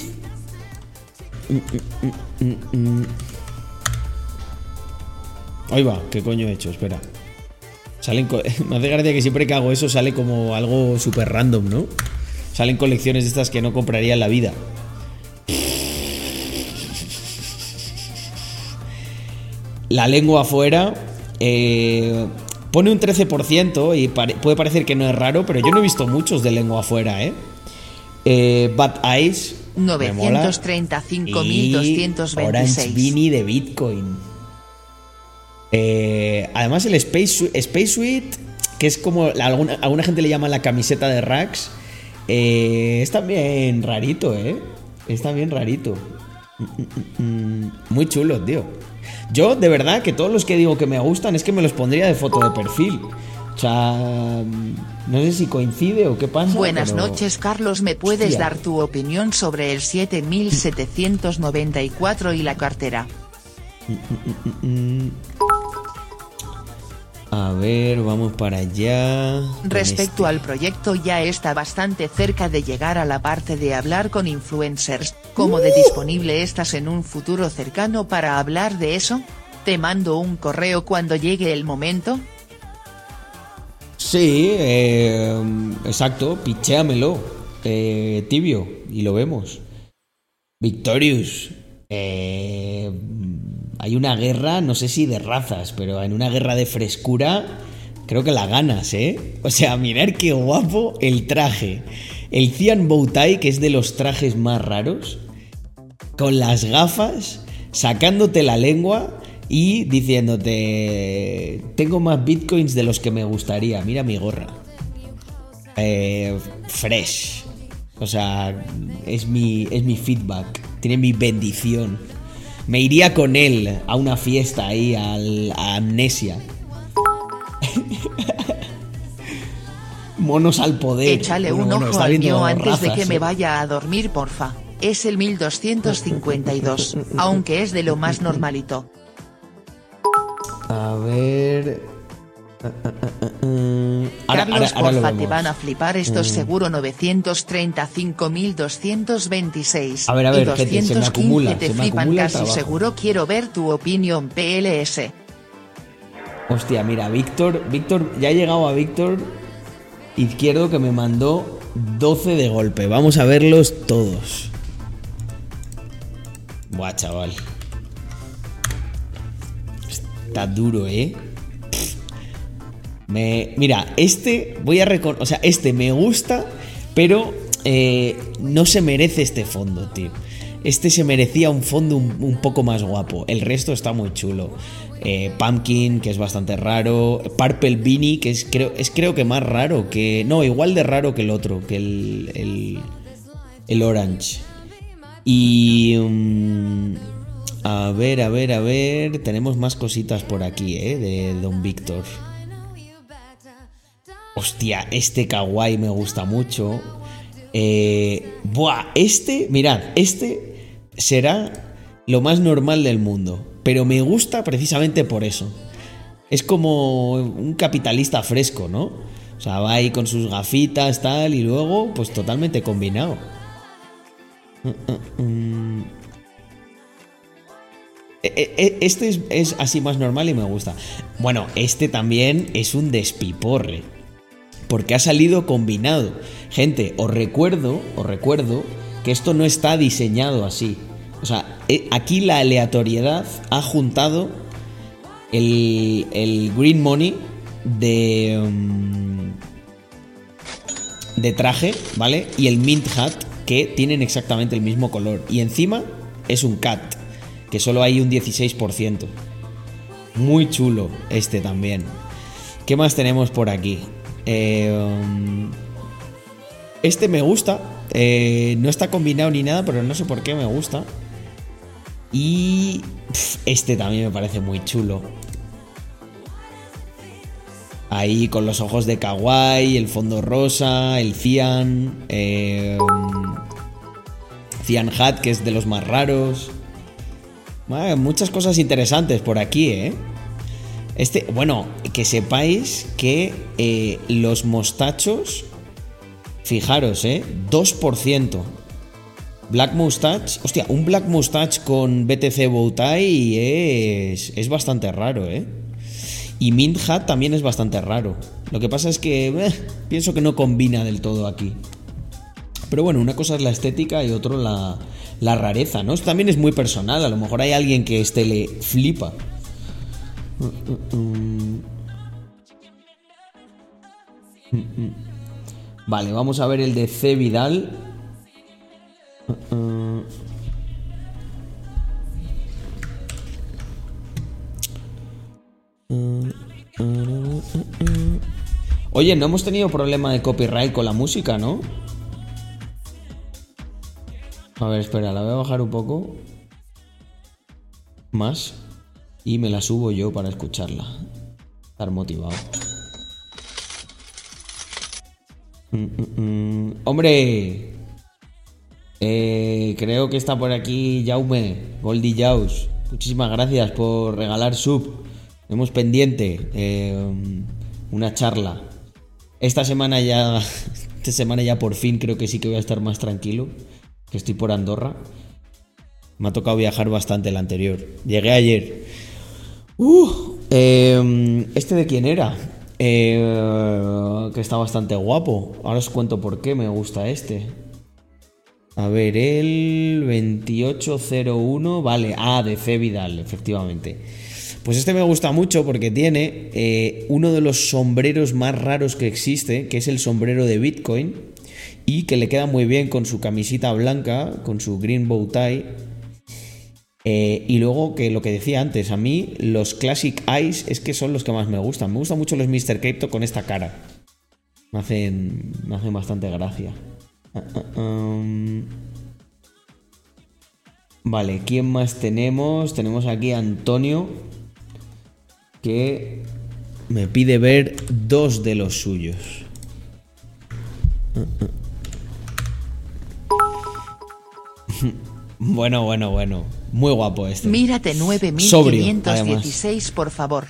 Ahí va, ¿qué coño he hecho? Espera. Salen [LAUGHS] Me hace gracia que siempre que hago eso sale como algo súper random, ¿no? Salen colecciones de estas que no compraría en la vida. La lengua afuera. eh, pone un 13% y pare- puede parecer que no es raro, pero yo no he visto muchos de lengua afuera, ¿eh? eh Bad Eyes. me mola. 935.226. Y Orange Beanie de Bitcoin. Eh, además, el Space, Su- Space Suite, que es como la- alguna, alguna gente le llama la camiseta de Rax, eh, es también rarito, ¿eh? Es también rarito. Mm, mm, mm, Muy chulo, tío. Yo, de verdad, que todos los que digo que me gustan es que me los pondría de foto de perfil. O sea, no sé si coincide o qué pasa. Buenas pero- noches Carlos, ¿me puedes Hostia. dar tu opinión sobre el 7794 y la cartera? Mm, A ver, vamos para allá. Respecto este. al proyecto ya está bastante cerca de llegar a la parte de hablar con influencers, ¿cómo de disponible estás en un futuro cercano para hablar de eso? ¿Te mando un correo cuando llegue el momento? Sí, eh, exacto, pichéamelo. eh, tibio, y lo vemos. Victorious. eh, hay una guerra, no sé si de razas, pero en una guerra de frescura creo que la ganas, ¿eh? O sea, mirar qué guapo el traje. El Cian Bowtie, que es de los trajes más raros, con las gafas, sacándote la lengua y diciéndote, tengo más bitcoins de los que me gustaría, mira mi gorra. Eh, fresh. O sea, es mi, es mi feedback, tiene mi bendición. Me iría con él a una fiesta ahí, al, a Amnesia. [LAUGHS] Monos al poder. Échale Bueno, un bueno, ojo al mío antes de que me ¿eh? vaya a dormir porfa. Es el 1252, aunque es de lo más normalito. A ver. Ahora, Carlos, ahora- ahora porfa, te. Mm. van a flipar estos seguro 935.226. A ver, a ver, y gente, se me 215 acumula, te se me flipan acumula casi seguro. Quiero ver tu opinión PLS. Hostia, mira, Víctor, Víctor, ya he llegado a Víctor Izquierdo que me mandó 12 de golpe. Vamos a verlos todos. Buah, chaval. Está duro, ¿eh? Me, mira, este voy a reconocer, o sea, este me gusta, pero eh, no se merece este fondo, tío. Este se merecía un fondo un, poco más guapo. El resto está muy chulo. Eh, Pumpkin, que es bastante raro. Purple Beanie, que es creo, es creo que más raro que. No, igual de raro que el otro, que el. el, el Orange. Y. mm, a ver, a ver, a ver. Tenemos más cositas por aquí, ¿eh? De Don Víctor. Hostia, este kawaii me gusta mucho. Eh, buah, este, mirad, este será lo más normal del mundo. Pero me gusta precisamente por eso. Es como un capitalista fresco, ¿no? O sea, va ahí con sus gafitas, tal, y luego, pues totalmente combinado. E- e- Este es, es así más normal y me gusta. Bueno, este también es un despiporre. Porque ha salido combinado. Gente, os recuerdo, os recuerdo que esto no está diseñado así. O sea, eh, aquí la aleatoriedad ha juntado el, el green money de, mm, de traje, ¿vale? Y el mint hat, que tienen exactamente el mismo color. Y encima es un cat, que solo hay un 16%. Muy chulo este también. ¿Qué más tenemos por aquí? Eh, um, este me gusta. eh, no está combinado ni nada, pero no sé por qué me gusta. Y pf, este también me parece muy chulo. Ahí con los ojos de kawaii, el fondo rosa, el cian, eh, um, cian hat que es de los más raros. Bueno, muchas cosas interesantes por aquí, ¿eh? Este, bueno, que sepáis que eh, los mostachos, fijaros, ¿eh? 2%. Black Mustache, hostia, un Black Mustache con BTC Bowtie es, es bastante raro, ¿eh? Y Mint Hat también es bastante raro. Lo que pasa es que eh, pienso que no combina del todo aquí. Pero bueno, una cosa es la estética y otro la, la rareza, ¿no? Esto también es muy personal. A lo mejor hay alguien que este le flipa. Vale, vamos a ver el de C. Vidal. Oye, no hemos tenido problema de copyright con la música, ¿no? A ver, espera, la voy a bajar un poco más y me la subo yo para escucharla. Estar motivado. Mm, mm, mm. Hombre, eh, creo que está por aquí Jaume, Goldie Jaus. Muchísimas gracias por regalar sub. Tenemos pendiente eh, una charla. Esta semana ya, [LAUGHS] esta semana ya por fin creo que sí que voy a estar más tranquilo, que estoy por Andorra. Me ha tocado viajar bastante el anterior. Llegué ayer. Uh, eh, ¿Este de quién era? Eh, que está bastante guapo. Ahora os cuento por qué me gusta este. A ver, el 2801, vale, ah, de C. Vidal, efectivamente. Pues este me gusta mucho porque tiene eh, uno de los sombreros más raros que existe, que es el sombrero de Bitcoin, y que le queda muy bien con su camisita blanca, con su green bow tie. Eh, y luego que lo que decía antes, a mí los Classic Eyes es que son los que más me gustan. Me gustan mucho los Mr. Crypto con esta cara. Me hacen, me hacen bastante gracia. Ah, ah, um. Vale, ¿quién más tenemos? Tenemos aquí a Antonio, que me pide ver dos de los suyos. [LAUGHS] Bueno, bueno, bueno. Muy guapo este. Mírate 9516, por favor.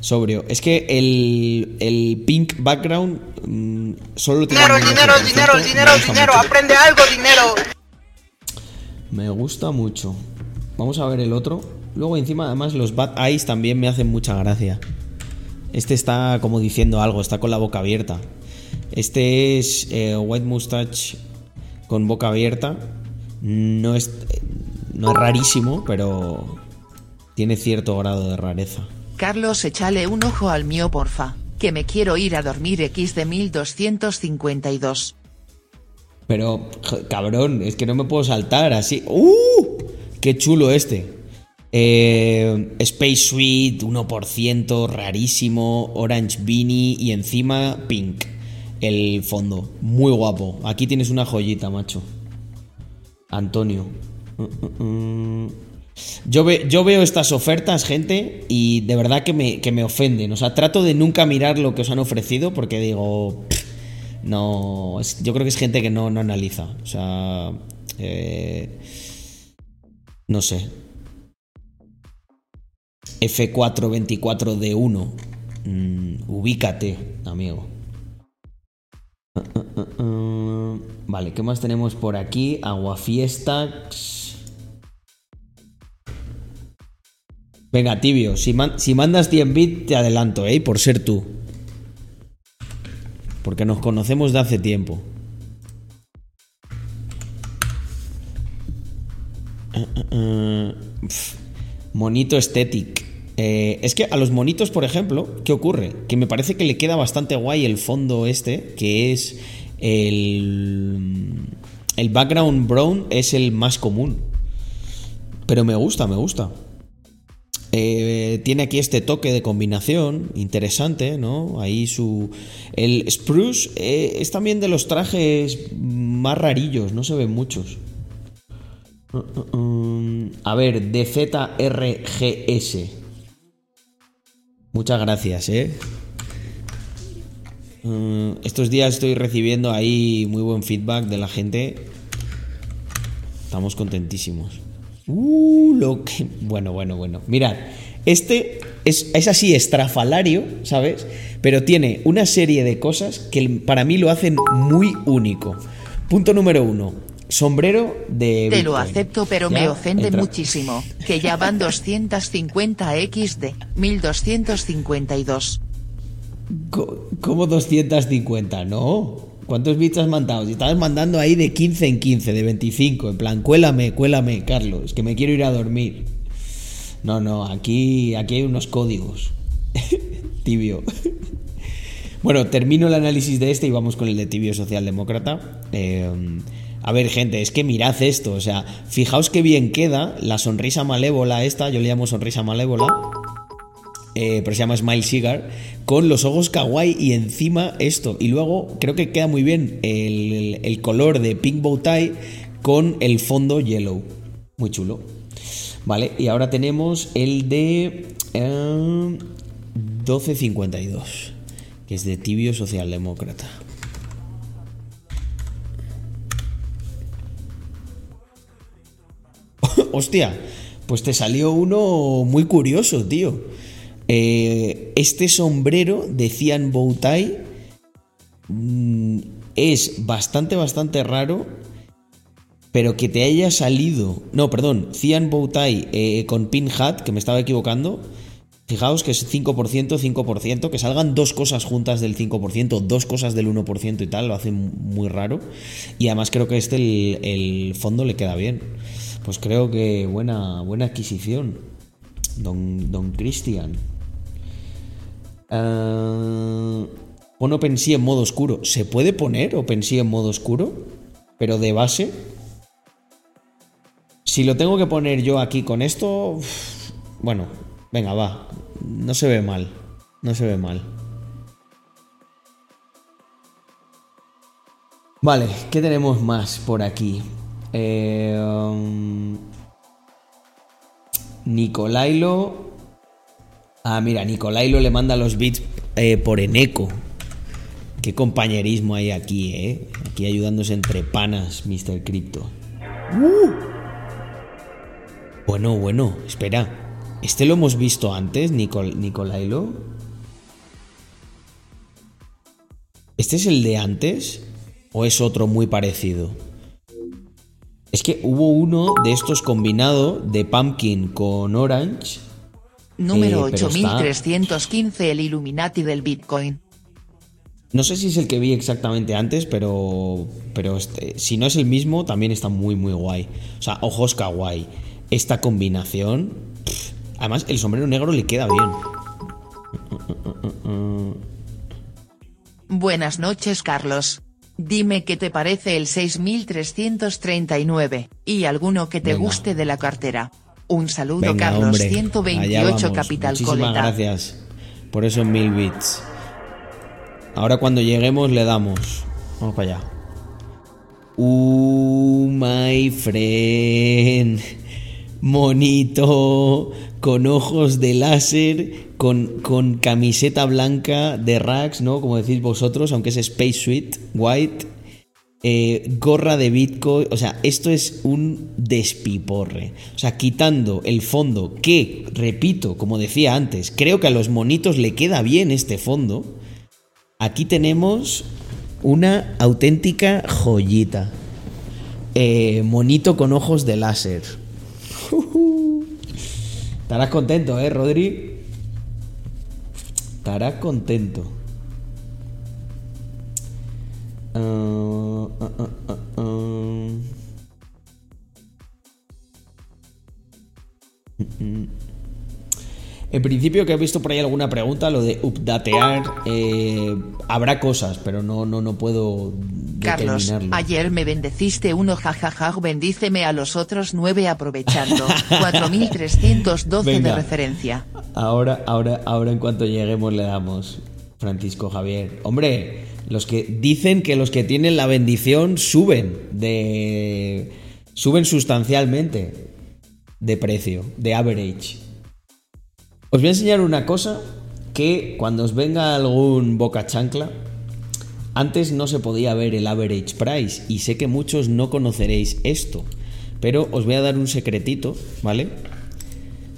Sobrio. Es que el, el pink background mm, solo tiene. Dinero, dinero, dinero, dinero, dinero. Aprende algo, dinero. Me gusta mucho. Vamos a ver el otro. Luego encima además los Bad Eyes también me hacen mucha gracia. Este está como diciendo algo, está con la boca abierta. Este es eh, White Mustache con boca abierta. No es, no es rarísimo, pero tiene cierto grado de rareza. Carlos, échale un ojo al mío, porfa, que me quiero ir a dormir X de 1252. Pero, cabrón, es que no me puedo saltar así. ¡Uh! ¡Qué chulo este! Eh, Space Suite, 1%, rarísimo, Orange Beanie y encima Pink. El fondo, muy guapo. Aquí tienes una joyita, macho. Antonio. Yo, veo estas ofertas, gente, y de verdad que me, que ofenden. O sea, trato de nunca mirar lo que os han ofrecido porque digo, no, yo creo que es gente que no, no analiza. O sea, eh, no sé. F424D1. Mm, ubícate, amigo. Vale, ¿qué más tenemos por aquí? Aguafiestas. Venga, tibio, si, si mandas 100 bits te adelanto, ¿eh? Por ser tú. Porque nos conocemos de hace tiempo. Monito Aesthetic. Eh, es que a los monitos, por ejemplo, ¿qué ocurre? Que me parece que le queda bastante guay el fondo este, que es el, el background brown, es el más común. Pero me gusta, me gusta. Eh, tiene aquí este toque de combinación interesante, ¿no? Ahí su... El spruce eh, es también de los trajes más rarillos, no se ven muchos. A ver, DZRGS. Muchas gracias, ¿eh? Estos días estoy recibiendo ahí muy buen feedback de la gente. Estamos contentísimos. Uh, lo que. Bueno, bueno, bueno. Mirad, este es, es, así estrafalario, ¿sabes? Pero tiene una serie de cosas que para mí lo hacen muy único. Punto número uno. Sombrero de. Te lo acepto, pero me ofende muchísimo. Que ya van 250 XD, 1252. ¿Cómo 250? No. ¿Cuántos bits has mandado? Estabas mandando ahí de 15 en 15, de 25, en plan, cuélame, cuélame, Carlos, que me quiero ir a dormir. No, no, aquí, aquí hay unos códigos. [LAUGHS] Tibio. bueno, termino el análisis de este y vamos con el de Tibio Socialdemócrata. Eh, a ver, gente, es que mirad esto, o sea, fijaos qué bien queda la sonrisa malévola esta, yo le llamo sonrisa malévola eh, pero se llama Smile Cigar, con los ojos kawaii y encima esto. Y luego creo que queda muy bien el, color de Pink Bow Tie con el fondo yellow. Muy chulo. Vale, y ahora tenemos el de 1252. Eh, que es de tibio socialdemócrata. [LAUGHS] Hostia, pues te salió uno muy curioso, tío. Eh, este sombrero de Cian Bowtie mm, es bastante, bastante raro, pero que te haya salido. No, perdón, Cian Bowtie eh, con Pin Hat, que me estaba equivocando. Fijaos que es 5%, 5%, que salgan dos cosas juntas del 5%, dos cosas del 1% y tal, lo hace muy raro. Y además creo que este el, el fondo le queda bien. Pues creo que buena, buena adquisición, don, don Cristian. Uh, pon OpenSea en modo oscuro. ¿Se puede poner OpenSea en modo oscuro? Pero de base. Si lo tengo que poner yo aquí con esto. Bueno, venga, va. No se ve mal. No se ve mal. Vale, ¿qué tenemos más por aquí? Eh, um, Nicolailo. Ah, mira, Nicolailo le manda los bits eh, por Eneco. Qué compañerismo hay aquí, ¿eh? Aquí ayudándose entre panas, Mr. Crypto. Uh. Bueno, bueno, espera. ¿Este lo hemos visto antes, Nicol Nicolailo? ¿Este es el de antes? ¿O es otro muy parecido? Es que hubo uno de estos combinado de Pumpkin con Orange. Número 8315, el Illuminati del Bitcoin. No sé si es el que vi exactamente antes, pero, pero este, si no es el mismo, también está muy, muy guay. O sea, ojos kawaii. Esta combinación. además, el sombrero negro le queda bien. Buenas noches, Carlos. Dime qué te parece el 6339, y alguno que te Venga. guste de la cartera. Un saludo, Venga, Carlos hombre, allá 128 vamos. Capital Muchísimas Coleta. gracias por esos mil bits. Ahora cuando lleguemos le damos. Vamos para allá. Uh, my friend. Monito. Con ojos de láser. Con, con camiseta blanca de Rax, ¿no? Como decís vosotros, aunque es Space Suite White. Eh, gorra de Bitcoin. O sea, esto es un despiporre. O sea, quitando el fondo, que, repito, como decía antes, creo que a los monitos le queda bien este fondo. Aquí tenemos una auténtica joyita. Eh, monito con ojos de láser. Estarás contento, ¿eh, Rodri? Estarás contento. En principio que he visto por ahí alguna pregunta, lo de updatear, eh, habrá cosas, pero no, no, no puedo Carlos, ayer me bendeciste uno jajaja, bendíceme a los otros nueve aprovechando. [LAUGHS] 4312 de Venga. referencia. Ahora, ahora, ahora en cuanto lleguemos le damos, Francisco Javier. Hombre, los que dicen que los que tienen la bendición suben de suben sustancialmente de precio, de average. Os voy a enseñar una cosa que cuando os venga algún boca chancla, antes no se podía ver el average price y sé que muchos no conoceréis esto, pero os voy a dar un secretito, ¿vale?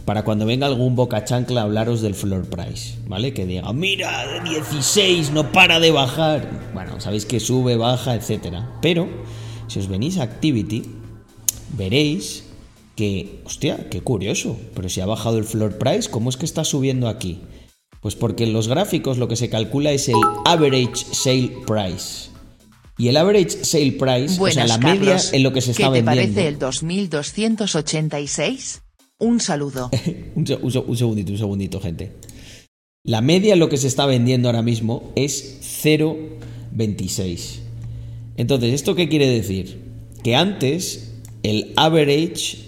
Para cuando venga algún boca chancla a hablaros del floor price, ¿vale? Que diga, mira, 16, no para de bajar. Bueno, sabéis que sube, baja, etcétera. Pero, si os venís a Activity, veréis que, hostia, qué curioso, pero si ha bajado el floor price, ¿cómo es que está subiendo aquí? Pues porque en los gráficos lo que se calcula es el average sale price. Y el average sale price, Buenas, o sea, la media en lo que se está ¿Qué te vendiendo. parece el 2286? Un saludo. [LAUGHS] un, se- un se- un segundito, un segundito, gente. La media lo que se está vendiendo ahora mismo es 0,26. Entonces, ¿esto qué quiere decir? Que antes el average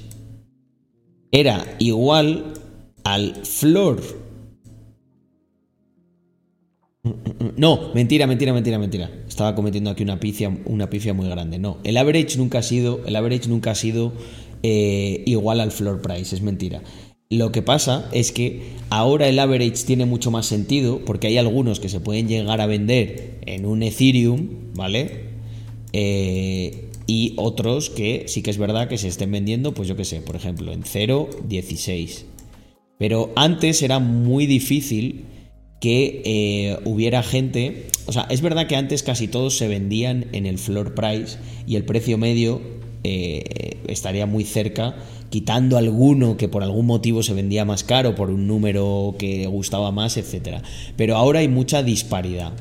era igual al floor. No, mentira, mentira, mentira, mentira. Estaba cometiendo aquí una pifia, una pifia muy grande. No, el average nunca ha sido, el average nunca ha sido eh, igual al floor price, es mentira. Lo que pasa es que ahora el average tiene mucho más sentido porque hay algunos que se pueden llegar a vender en un Ethereum, ¿vale? Eh, y otros que sí que es verdad que se estén vendiendo, pues yo qué sé, por ejemplo, en 0.16. Pero antes era muy difícil que eh, hubiera gente, o sea, es verdad que antes casi todos se vendían en el floor price y el precio medio eh, estaría muy cerca quitando alguno que por algún motivo se vendía más caro, por un número que gustaba más, etc. Pero ahora hay mucha disparidad.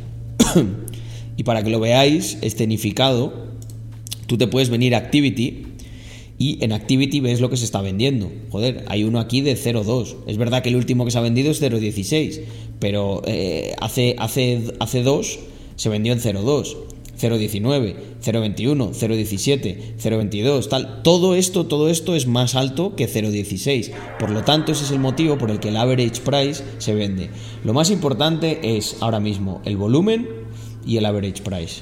[COUGHS] y para que lo veáis escenificado, tú te puedes venir a Activity y en Activity ves lo que se está vendiendo. Joder, hay uno aquí de 0.2. Es verdad que el último que se ha vendido es 0.16, pero eh, hace, hace, hace dos se vendió en 0.2. 0.19, 0.21, 0.17, 0.22, tal. Todo esto, todo esto es más alto que 0.16. Por lo tanto, ese es el motivo por el que el average price se vende. Lo más importante es ahora mismo el volumen y el average price.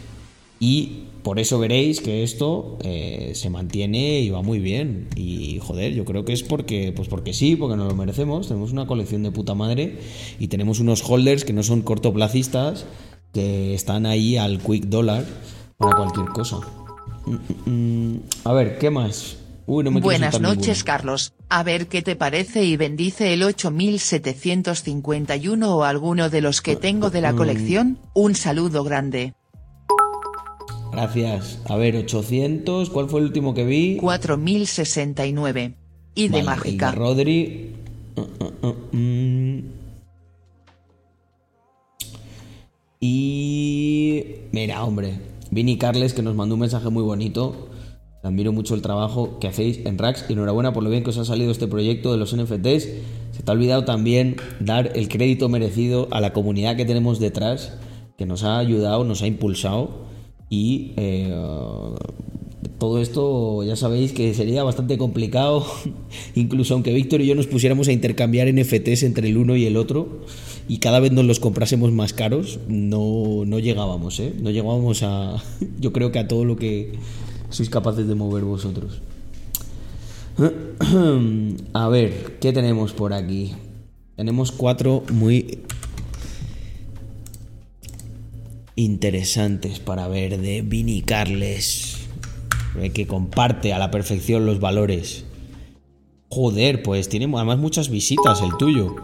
Y por eso veréis que esto eh, se mantiene y va muy bien. Y joder, yo creo que es porque, pues porque sí, porque nos lo merecemos. Tenemos una colección de puta madre y tenemos unos holders que no son cortoplacistas que están ahí al quick dollar para cualquier cosa. Mm, mm, mm. A ver, ¿qué más? Uy, no me Buenas noches, Carlos. A ver qué te parece y bendice el 8751 o alguno de los que tengo de la colección. Un saludo grande. Gracias. A ver, 800, ¿cuál fue el último que vi? 4069. Y de mágica. Rodri. Uh, uh, Y mira, hombre, Vini Carles que nos mandó un mensaje muy bonito. Admiro mucho el trabajo que hacéis en Rax y enhorabuena por lo bien que os ha salido este proyecto de los NFTs. Se te ha olvidado también dar el crédito merecido a la comunidad que tenemos detrás, que nos ha ayudado, nos ha impulsado y eh, todo esto ya sabéis que sería bastante complicado, [LAUGHS] incluso aunque Víctor y yo nos pusiéramos a intercambiar NFTs entre el uno y el otro y cada vez nos los comprásemos más caros, no, no llegábamos, ¿eh? No llegábamos a, [LAUGHS] yo creo que a todo lo que sois capaces de mover vosotros. [CLEARS THROAT] A ver, ¿qué tenemos por aquí? Tenemos cuatro muy interesantes para ver de Vini Carles, que comparte a la perfección los valores. Joder, pues tiene además muchas visitas el tuyo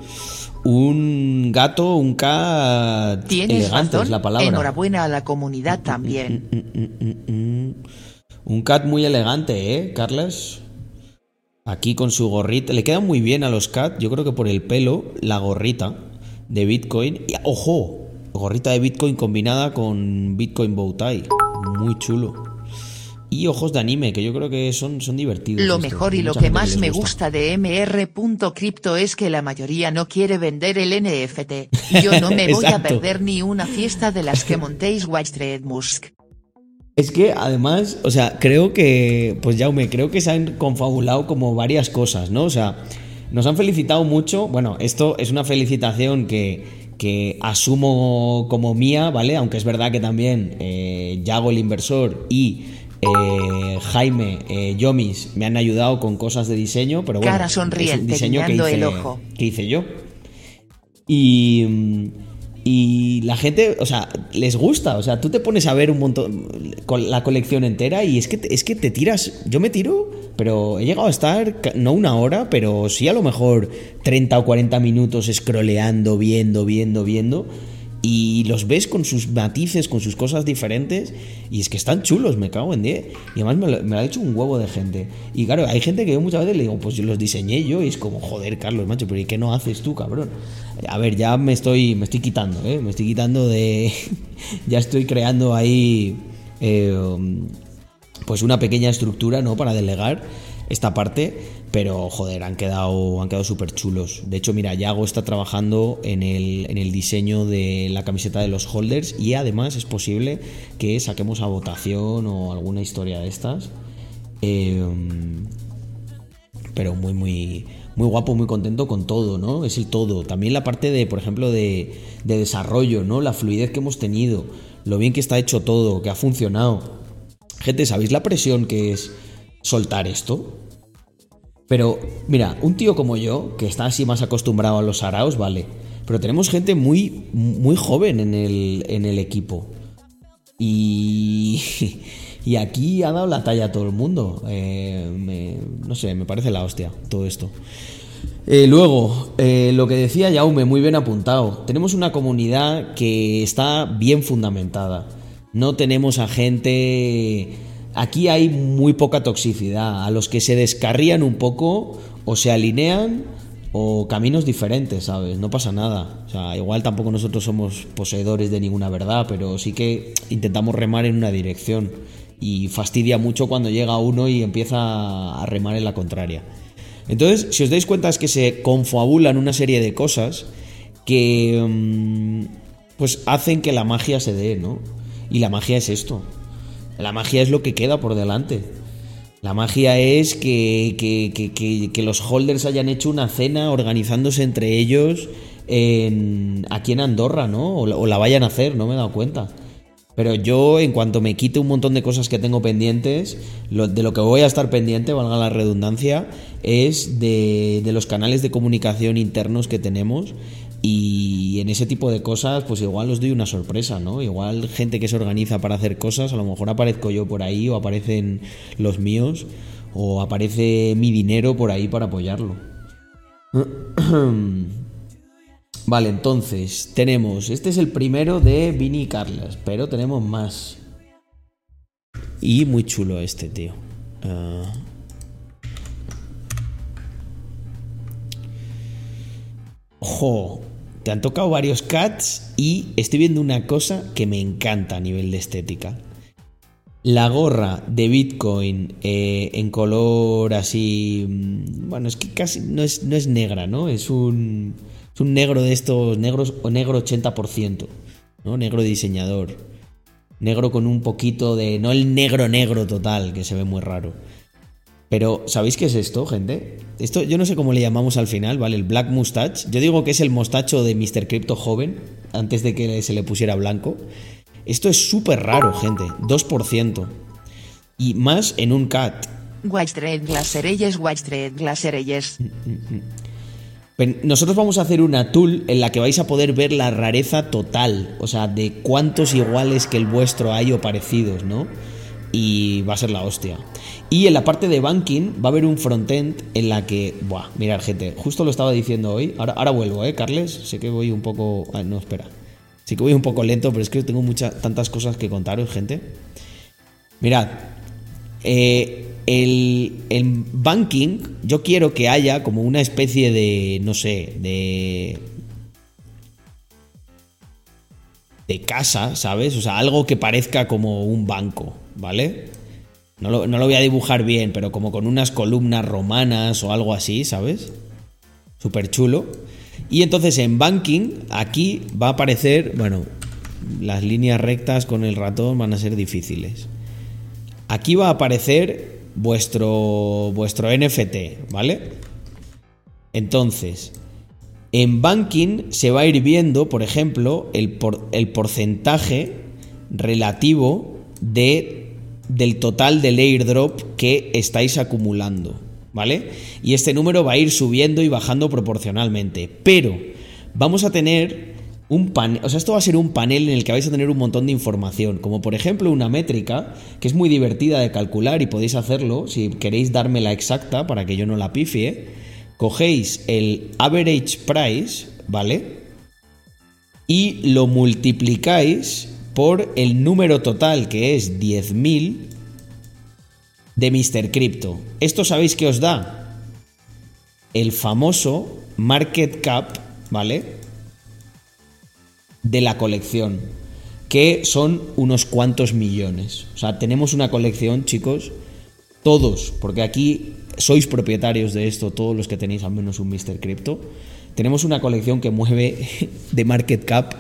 un gato, un cat ¿Tienes elegante es la palabra. Enhorabuena a la comunidad también. Mm, mm, mm, un cat muy elegante, ¿eh, Carles? Aquí con su gorrita. Le queda muy bien a los cat, yo creo que por el pelo, la gorrita de Bitcoin. Y, ¡Ojo! Gorrita de Bitcoin combinada con Bitcoin Bowtie. Muy chulo y ojos de anime, que yo creo que son, son divertidos. Lo mejor y lo que más me gusta de mr.crypto es que la mayoría no quiere vender el NFT. [LAUGHS] Yo no me voy a perder ni una fiesta de las que montéis White Musk. Es que además, o sea, creo que, pues Jaume, creo que se han confabulado como varias cosas, ¿no? O sea, nos han felicitado mucho. Bueno, esto es una felicitación que, que asumo como mía, ¿vale? Aunque es verdad que también eh, Yago el inversor y eh, Jaime, eh, Yomis me han ayudado con cosas de diseño, pero bueno, Cara sonriente, es diseño que hice, el ojo. que hice yo. Y, y la gente, o sea, les gusta. O sea, tú te pones a ver un montón, con la colección entera y es que, es que te tiras. Yo me tiro, pero he llegado a estar, no una hora, pero sí a lo mejor 30 o 40 minutos scrolleando, viendo, viendo, viendo y los ves con sus matices, con sus cosas diferentes, y es que están chulos, me cago en 10. Y además me lo, ha hecho un huevo de gente. Y claro, hay gente que yo muchas veces le digo, pues yo los diseñé yo, y es como, joder, Carlos, macho, pero ¿y qué no haces tú, cabrón? A ver, ya me estoy, me estoy quitando, ¿eh? Me estoy quitando de. [LAUGHS] ya estoy creando ahí. Eh, pues una pequeña estructura, ¿no? Para delegar esta parte, pero joder, han quedado, han quedado súper chulos. De hecho, mira, Yago está trabajando en el, en el diseño de la camiseta de los holders y además es posible que saquemos a votación o alguna historia de estas. Em, pero muy, muy, muy guapo, muy contento con todo, ¿no? Es el todo. También la parte de, por ejemplo, de, de desarrollo, ¿no? La fluidez que hemos tenido, lo bien que está hecho todo, que ha funcionado. Gente, ¿sabéis la presión que es soltar esto? Pero, mira, un tío como yo, que está así más acostumbrado a los araos, vale. Pero tenemos gente muy, muy joven en el, en el equipo. Y, [LAUGHS] y aquí ha dado la talla a todo el mundo. Eh, no sé, me parece la hostia todo esto. Eh, luego, eh, lo que decía Jaume, muy bien apuntado. Tenemos una comunidad que está bien fundamentada. No tenemos a gente... Aquí hay muy poca toxicidad. A los que se descarrían un poco o se alinean o caminos diferentes, ¿sabes? No pasa nada. O sea, igual tampoco nosotros somos poseedores de ninguna verdad, pero sí que intentamos remar en una dirección. Y fastidia mucho cuando llega uno y empieza a remar en la contraria. Entonces, si os dais cuenta es que se confabulan una serie de cosas que mm, pues hacen que la magia se dé, ¿no? Y la magia es esto. La magia es lo que queda por delante. La magia es que, que- que- que- los holders hayan hecho una cena organizándose entre ellos en- aquí en Andorra, ¿no? O la, vayan a hacer, no me he dado cuenta. Pero yo, en cuanto me quite un montón de cosas que tengo pendientes, de lo que voy a estar pendiente, valga la redundancia, es de, de los canales de comunicación internos que tenemos. Y en ese tipo de cosas, pues igual os doy una sorpresa, ¿no? Igual gente que se organiza para hacer cosas, a lo mejor aparezco yo por ahí, o aparecen los míos, o aparece mi dinero por ahí para apoyarlo. [CLEARS THROAT] Vale, entonces tenemos. Este es el primero de Vini Carlas, pero tenemos más. Y muy chulo este, tío. Ojo, te han tocado varios cats y estoy viendo una cosa que me encanta a nivel de estética. La gorra de Bitcoin eh, en color así. mm, Bueno, es que casi no es, no es negra, ¿no? Es un, es un negro de estos negros o negro 80%, ¿no? Negro diseñador. Negro con un poquito de. No el negro negro total, que se ve muy raro. Pero, ¿sabéis qué es esto, gente? Esto yo no sé cómo le llamamos al final, ¿vale? El Black Mustache. Yo digo que es el mostacho de Mr. Crypto joven, antes de que se le pusiera blanco. Esto es súper raro, gente. 2%. Y más en un cat. White Glaserelles, White Glaserelles. Pero Nosotros vamos a hacer una tool en la que vais a poder ver la rareza total, o sea, de cuántos iguales que el vuestro hay o parecidos, ¿no? Y va a ser la hostia. Y en la parte de banking va a haber un frontend en la que, buah, mirad gente, justo lo estaba diciendo hoy, ahora, vuelvo, ¿eh, Carles? Sé que voy un poco... ah, no, espera. Sí que voy un poco lento, pero es que tengo muchas, tantas cosas que contaros, gente. Mirad, eh, el, el banking, yo quiero que haya como una especie de, no sé, de... de casa, ¿sabes? O sea, algo que parezca como un banco, ¿vale? No lo, no lo voy a dibujar bien, pero como con unas columnas romanas o algo así, ¿sabes? Súper chulo. Y entonces en banking, aquí va a aparecer, bueno, las líneas rectas con el ratón van a ser difíciles. Aquí va a aparecer vuestro, vuestro NFT, ¿vale? Entonces, en banking se va a ir viendo, por ejemplo, el, por- el porcentaje relativo de, del total del airdrop que estáis acumulando, ¿vale? Y este número va a ir subiendo y bajando proporcionalmente. Pero vamos a tener un panel, o sea, esto va a ser un panel en el que vais a tener un montón de información, como por ejemplo una métrica que es muy divertida de calcular y podéis hacerlo si queréis darme la exacta para que yo no la pifie. Cogéis el average price, ¿vale? Y lo multiplicáis por el número total que es 10.000 de Mr. Crypto. ¿Esto sabéis qué os da? El famoso market cap, ¿vale? De la colección, que son unos cuantos millones. O sea, tenemos una colección, chicos, todos, porque aquí sois propietarios de esto, todos los que tenéis al menos un Mr. Crypto. Tenemos una colección que mueve [LAUGHS] de market cap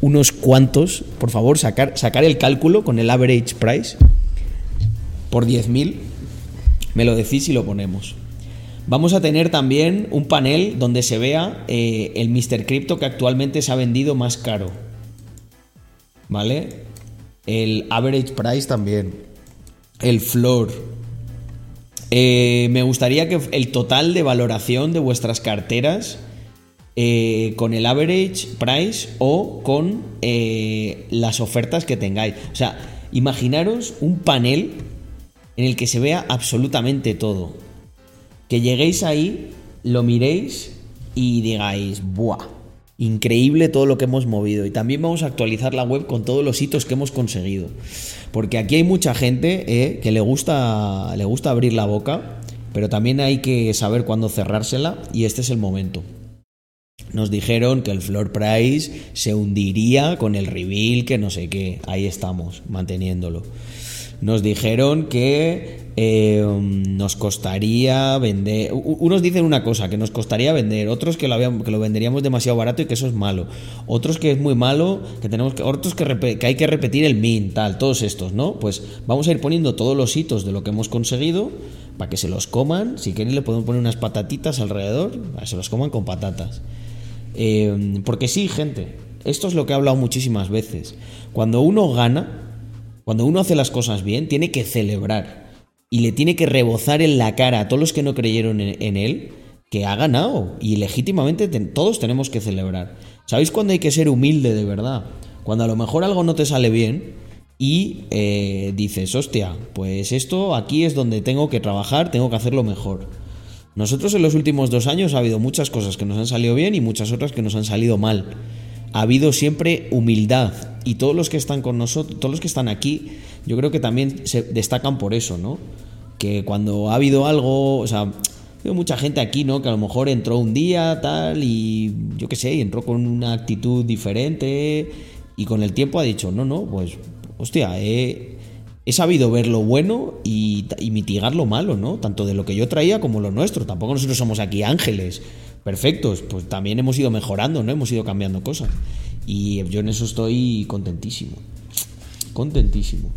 unos cuantos. Por favor, sacar, sacar el cálculo con el average price por 10.000. Me lo decís y lo ponemos. Vamos a tener también un panel donde se vea eh, el Mr. Crypto que actualmente se ha vendido más caro. ¿Vale? El average price también. El floor. Eh, me gustaría que el total de valoración de vuestras carteras eh, con el average price o con eh, las ofertas que tengáis. O sea, imaginaros un panel en el que se vea absolutamente todo. Que lleguéis ahí, lo miréis y digáis, ¡buah! Increíble todo lo que hemos movido. Y también vamos a actualizar la web con todos los hitos que hemos conseguido. Porque aquí hay mucha gente eh, que le gusta, le gusta abrir la boca, pero también hay que saber cuándo cerrársela y este es el momento. Nos dijeron que el floor price se hundiría con el reveal, que no sé qué. Ahí estamos, manteniéndolo. Nos dijeron que eh, nos costaría vender. Unos dicen una cosa, que nos costaría vender, otros que lo, venderíamos demasiado barato y que eso es malo. Otros que es muy malo, que tenemos que. Otros que, que hay que repetir el min, tal, todos estos, ¿no? Pues vamos a ir poniendo todos los hitos de lo que hemos conseguido para que se los coman. Si quieren, le podemos poner unas patatitas alrededor, para que se los coman con patatas. Eh, porque sí, gente, esto es lo que he hablado muchísimas veces. Cuando uno gana, cuando uno hace las cosas bien, tiene que celebrar y le tiene que rebozar en la cara a todos los que no creyeron en, él que ha ganado y legítimamente todos tenemos que celebrar. ¿Sabéis cuándo hay que ser humilde de verdad? Cuando a lo mejor algo no te sale bien y eh, dices, hostia, pues esto aquí es donde tengo que trabajar, tengo que hacerlo mejor. Nosotros en los últimos dos años ha habido muchas cosas que nos han salido bien y muchas otras que nos han salido mal. Ha habido siempre humildad y todos los que están con nosotros, todos los que están aquí, yo creo que también se destacan por eso, ¿no? Que cuando ha habido algo, o sea, mucha gente aquí, ¿no? Que a lo mejor entró un día, tal, y yo qué sé, y entró con una actitud diferente y con el tiempo ha dicho, no, no, pues, hostia, he, he sabido ver lo bueno y, mitigar lo malo, ¿no? Tanto de lo que yo traía como lo nuestro. Tampoco nosotros somos aquí ángeles perfectos, pues también hemos ido mejorando, ¿no? Hemos ido cambiando cosas. Y yo en eso estoy contentísimo. Contentísimo.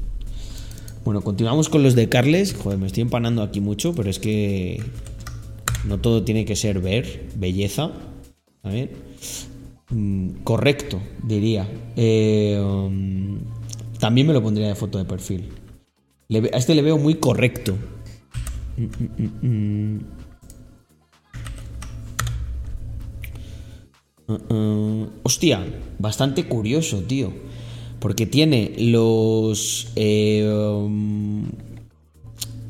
Bueno, continuamos con los de Carles. Joder, me estoy empanando aquí mucho, pero es que no todo tiene que ser ver, belleza. A ver. Mm, correcto, diría. Eh, um, también me lo pondría de foto de perfil a este le veo muy correcto. Uh, uh, hostia, bastante curioso, tío. Porque tiene los eh, um,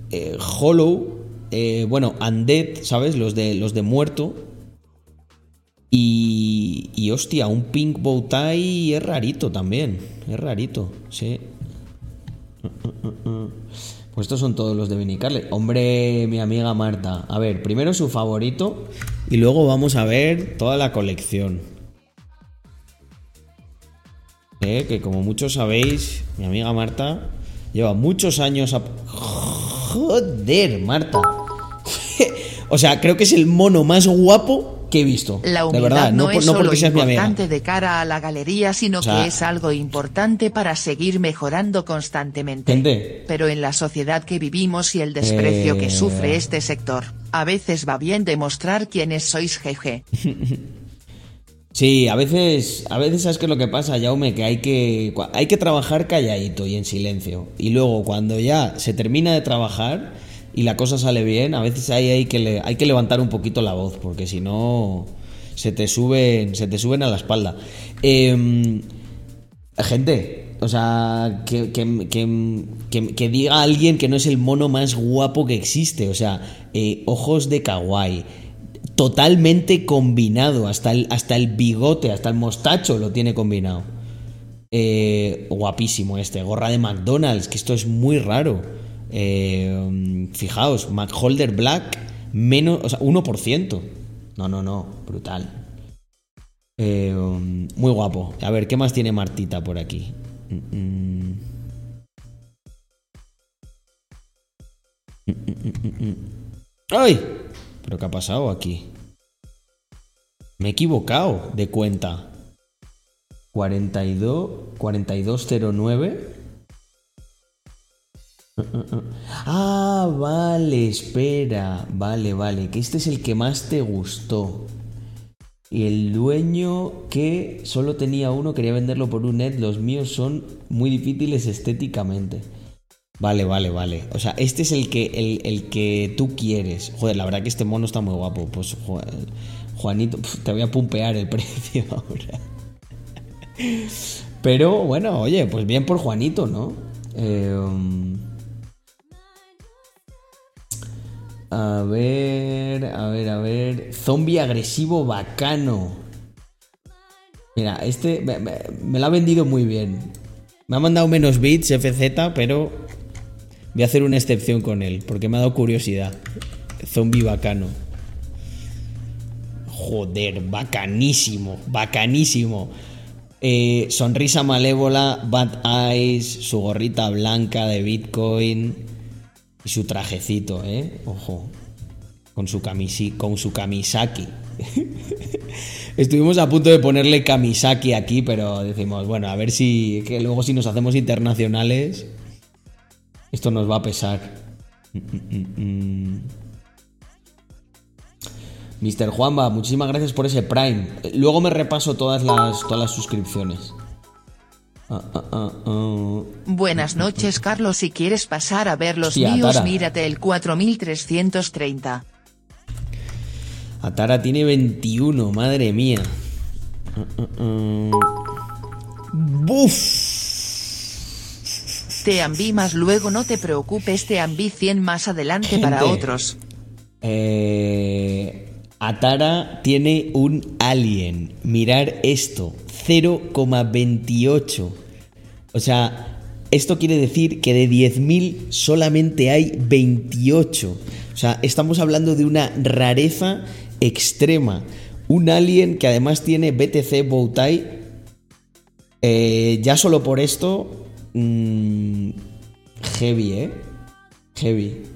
eh, Hollow, eh, bueno, Undead, ¿sabes? Los de, los de muerto. Y, y hostia, un pink bow tie es rarito también. Es rarito, sí. Pues estos son todos los de Vinicarle. Hombre, mi amiga Marta. A ver, primero su favorito y luego vamos a ver toda la colección. Eh, que como muchos sabéis, mi amiga Marta lleva muchos años a... Joder, Marta. [LAUGHS] o sea, creo que es el mono más guapo que he visto. La humildad de verdad, no, es no solo importante de cara a la galería, sino que es algo importante para seguir mejorando constantemente. Pero en la sociedad que vivimos y el desprecio que sufre eh. este sector, a veces va bien demostrar quiénes sois jeje. [LAUGHS] Sí, a veces, a veces sabes qué es lo que pasa, Jaume, que hay que hay que trabajar calladito y en silencio. Y luego cuando ya se termina de trabajar, y la cosa sale bien, a veces hay, hay, que, hay que levantar un poquito la voz, porque si no se te suben, se te suben a la espalda. Em, gente, o sea, que, que, diga alguien que no es el mono más guapo que existe, o sea, eh, ojos de kawaii. Totalmente combinado, hasta el, hasta el bigote, hasta el mostacho lo tiene combinado. Eh, guapísimo este, gorra de McDonald's, que esto es muy raro. Eh, fijaos, McHolder Black, menos, o sea, 1%. No, no, no, brutal. Eh, muy guapo. A ver, ¿qué más tiene Martita por aquí? ¡Ay! ¿Pero qué ha pasado aquí? Me he equivocado de cuenta. 42, 4209. Ah, vale, espera. Vale, vale. Que este es el que más te gustó. Y el dueño que solo tenía uno quería venderlo por un net. Los míos son muy difíciles estéticamente. Vale, vale, vale. O sea, este es el que, el, el que tú quieres. Joder, la verdad que este mono está muy guapo. Pues, Ju- Juanito, te voy a pumpear el [LAUGHS] precio ahora. Pero bueno, oye, pues bien por Juanito, ¿no? Eh, a ver, a ver, a ver. Zombie agresivo bacano. Mira, este me, lo ha vendido muy bien. Me ha mandado menos bits FZ, pero voy a hacer una excepción con él, porque me ha dado curiosidad. Zombie bacano. Joder, bacanísimo, bacanísimo. Eh, sonrisa malévola, bad eyes, su gorrita blanca de Bitcoin y su trajecito, ¿eh? Ojo. Con su, camisi, con su kamisaki. [LAUGHS] Estuvimos a punto de ponerle kamisaki aquí, pero decimos, bueno, a ver si. que luego si nos hacemos internacionales. Esto nos va a pesar. [LAUGHS] Mr. Juanba, muchísimas gracias por ese Prime. Luego me repaso todas las, todas las suscripciones. Ah, ah, ah, ah. Buenas noches Carlos si quieres pasar a ver los Hostia, míos mírate el 4330. Atara tiene 21, madre mía. ¡Buf! Te ambi más luego no te preocupes te ambi 100 más adelante para otros. Eh, Atara tiene un alien. Mirar esto. 0,28. O sea, esto quiere decir que de 10.000 solamente hay 28. O sea, estamos hablando de una rareza extrema. Un alien que además tiene BTC Bowtie. Eh, ya solo por esto... mm, heavy, ¿eh? Heavy.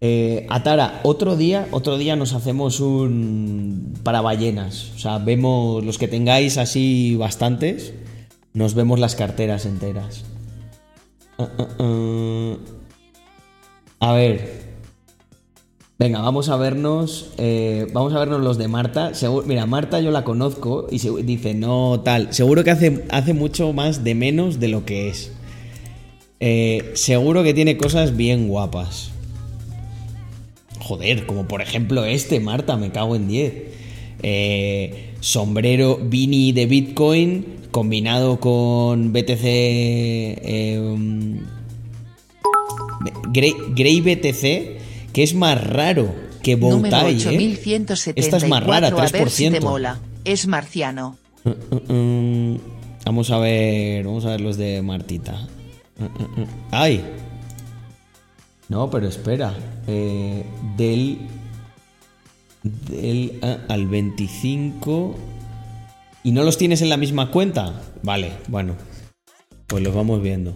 Eh, Atara, otro día, otro día nos hacemos un para ballenas. O sea, vemos los que tengáis así bastantes, nos vemos las carteras enteras. Ah, ah, ah. A ver. Venga, vamos a vernos. eh, vamos a vernos los de Marta. Mira, Marta yo la conozco y se- dice, no, tal. Seguro que hace, hace mucho más de menos de lo que es. Eh, seguro que tiene cosas bien guapas. Joder, como por ejemplo este, Marta, me cago en 10. Eh, sombrero Vini de Bitcoin combinado con BTC. eh, um, Grey, Grey BTC, que es más raro que Bowtie. ¿eh? 8174 Esta es más rara, a ver si te 3%. mola. Es marciano. Mm, Vamos a ver. Vamos a ver los de Martita. Mm. ¡Ay! No, pero espera. Eh, del. Del al 25. ¿Y no los tienes en la misma cuenta? Vale, bueno. Pues los vamos viendo.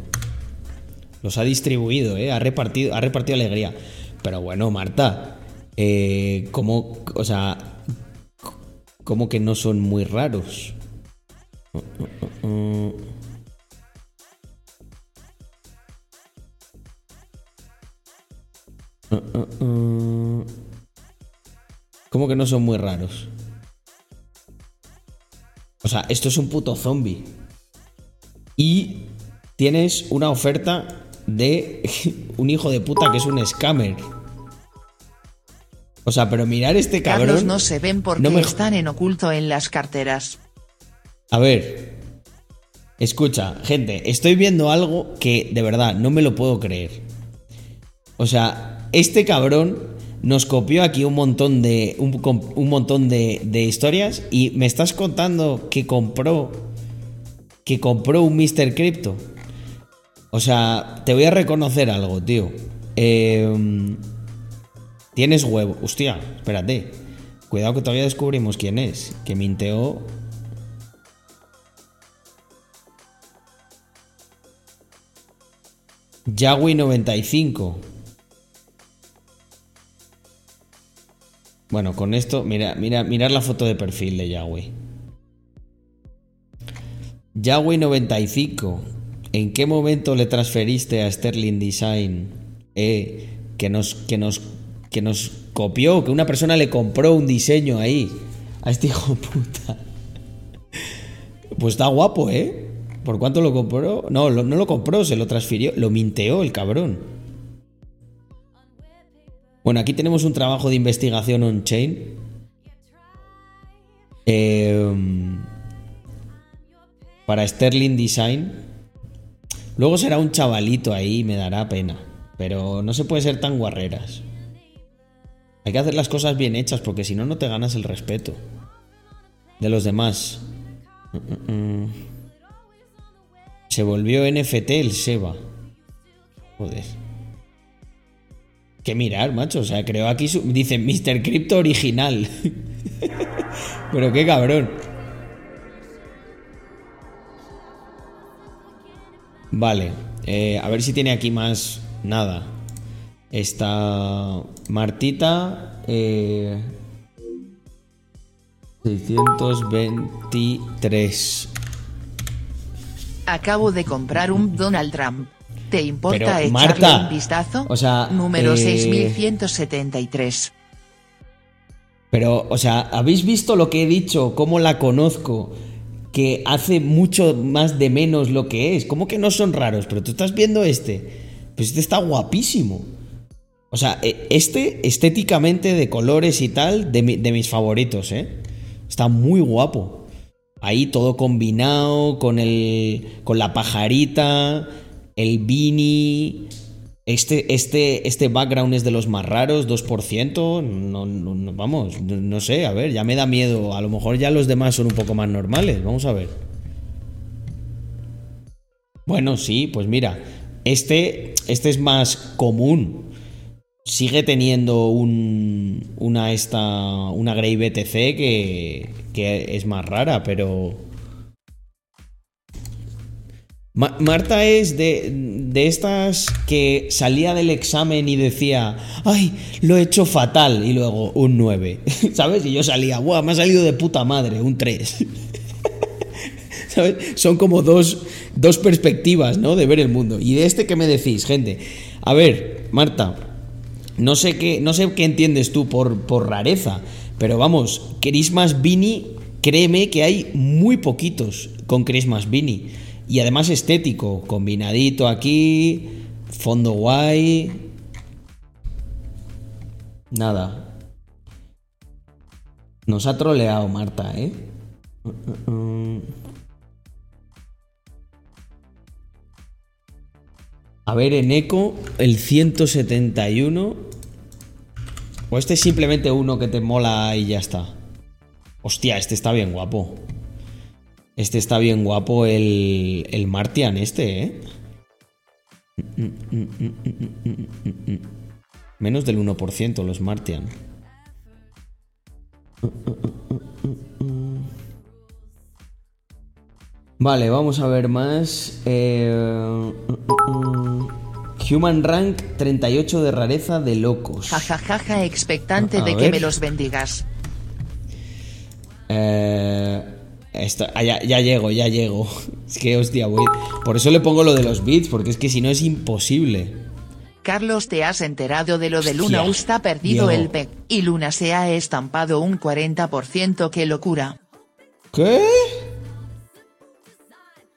Los ha distribuido, ¿eh? Ha repartido, ha repartido alegría. Pero bueno, Marta. Eh, ¿Cómo. O sea. ¿Cómo que no son muy raros? Uh. ¿Cómo que no son muy raros? O sea, esto es un puto zombie. Y tienes una oferta de [LAUGHS] un hijo de puta que es un scammer. O sea, pero mirar este cabrón. Carlos no se ven porque no me- están en oculto en las carteras. A ver. Escucha, gente, estoy viendo algo que de verdad no me lo puedo creer. O sea, este cabrón nos copió aquí un montón de, un, montón de, historias y me estás contando que compró, que compró un Mr. Crypto. O sea, te voy a reconocer algo, tío. Em, tienes huevo. Hostia, espérate. Cuidado que todavía descubrimos quién es. Que minteó. Yagui95. Bueno, con esto, mira, mira, mirar la foto de perfil de Yagui. Yagui 95. ¿En qué momento le transferiste a Sterling Design eh, que nos que nos que nos copió, que una persona le compró un diseño ahí a este hijo puta? Pues está guapo, ¿eh? ¿Por cuánto lo compró? No, no lo compró, se lo transfirió, lo minteó el cabrón. Bueno, aquí tenemos un trabajo de investigación on-chain. Eh, para Sterling Design. Luego será un chavalito ahí, me dará pena. Pero no se puede ser tan guarreras. Hay que hacer las cosas bien hechas porque si no, no te ganas el respeto de los demás. Mm, mm, mm. Se volvió NFT el Seba. Joder. Que mirar, macho. O sea, creo aquí su... dice Mr. Crypto original. [LAUGHS] Pero qué cabrón. Vale. eh, a ver si tiene aquí más. Nada. Está Martita. Eh, 623. Acabo de comprar un Donald Trump. ¿Te importa Pero, echarle Marta, un vistazo? o sea, Número eh, 6173. Pero, o sea, ¿habéis visto lo que he dicho? ¿Cómo la conozco? Que hace mucho más de menos lo que es. ¿Cómo que no son raros? Pero tú estás viendo este. Pues este está guapísimo. O sea, e- este estéticamente de colores y tal, de, mi- de mis favoritos, ¿eh? Está muy guapo. Ahí todo combinado con el. con la pajarita, el beanie. Este, este, este background es de los más raros, 2%. No, no- no- vamos, no, no sé, a ver, ya me da miedo. A lo mejor ya los demás son un poco más normales. Vamos a ver. Bueno, sí, pues mira. Este, este es más común. Sigue teniendo un, una esta una Grey BTC que, que es más rara, pero Ma- Marta es de, de estas que salía del examen y decía, ay, lo he hecho fatal, y luego un 9, [LAUGHS] ¿sabes? Y yo salía, guau, me ha salido de puta madre, un 3. [LAUGHS] ¿Sabes? Son como dos, dos perspectivas, ¿no? De ver el mundo. Y de este, ¿qué me decís, gente? A ver, Marta, no sé qué, no sé qué entiendes tú por, por rareza, pero vamos, Christmas Beanie, créeme que hay muy poquitos con Christmas Beanie. Y además estético, combinadito aquí, fondo guay. Nada. Nos ha troleado Marta, ¿eh? A ver, en Eco, el 171. O este es simplemente uno que te mola y ya está. Hostia, este está bien guapo. Este está bien guapo, el, el Martian, este, ¿eh? Menos del 1% los Martian. Vale, vamos a ver más. Eh, Human Rank 38 de rareza de locos. Jajajaja expectante A de que me los bendigas. Eh, esto- ah, ya, ya llego, ya llego. [LAUGHS] Es que, hostia, voy. Por eso le pongo lo de los bits, porque es que si no es imposible. Carlos, ¿te has enterado de lo de Luna Hostia, Usta perdido Diego. el PEC? Y Luna se ha estampado un 40%, qué locura. ¿Qué?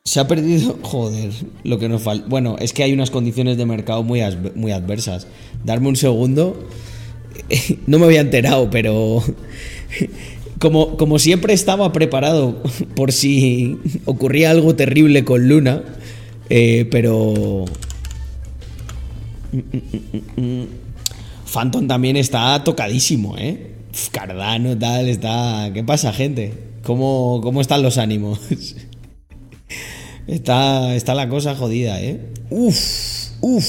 Se ha perdido. [LAUGHS] Joder, lo que nos falta. Bueno, es que hay unas condiciones de mercado muy, muy adversas. Darme un segundo. [LAUGHS] No me había enterado, pero. Como, como siempre estaba preparado [LAUGHS] por si ocurría algo terrible con Luna. eh, pero. Phantom también está tocadísimo, ¿eh? Cardano, tal, está. ¿Qué pasa, gente? ¿Cómo, cómo están los ánimos? [LAUGHS] Está, está la cosa jodida, ¿eh? Uf, uf.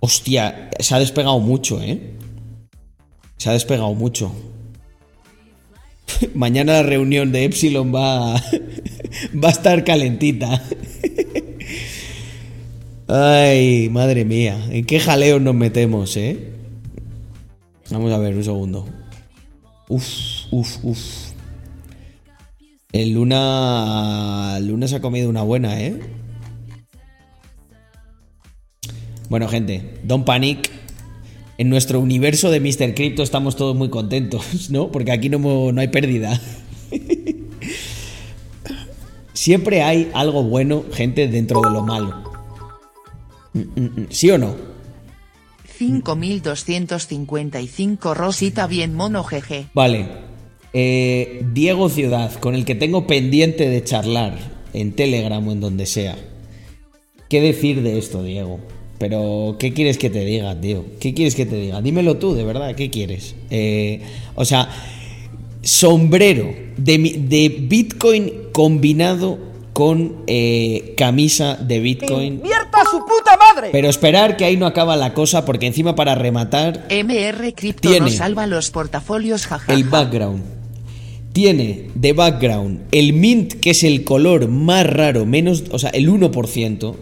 Hostia, se ha despegado mucho, ¿eh? Se ha despegado mucho. [LAUGHS] Mañana la reunión de Epsilon va, [LAUGHS] va a estar calentita. [LAUGHS] Ay, madre mía, ¿en qué jaleo nos metemos, eh? Vamos a ver, un segundo. Uf, uf, uf. El Luna. Luna se ha comido una buena, ¿eh? Bueno, gente, don't panic. En nuestro universo de Mr. Crypto estamos todos muy contentos, [LAUGHS] ¿no? Porque aquí no, no hay pérdida. [LAUGHS] Siempre hay algo bueno, gente, dentro de lo malo. Mm, mm, mm. ¿Sí o no? 5255 Rosita bien mono jeje. Vale. Eh, Diego Ciudad, con el que tengo pendiente de charlar en Telegram o en donde sea. ¿Qué decir de esto, Diego? Pero, ¿qué quieres que te diga, tío? ¿Qué quieres que te diga? Dímelo tú, de verdad, ¿qué quieres? Eh, o sea, sombrero de, de Bitcoin combinado con eh, camisa de Bitcoin. ¡Mierda su puta madre! Pero esperar que ahí no acaba la cosa, porque encima para rematar, MR Crypto Tiene. no salva los portafolios jajaja. el background. Tiene de background el mint, que es el color más raro, menos, o sea, el 1%.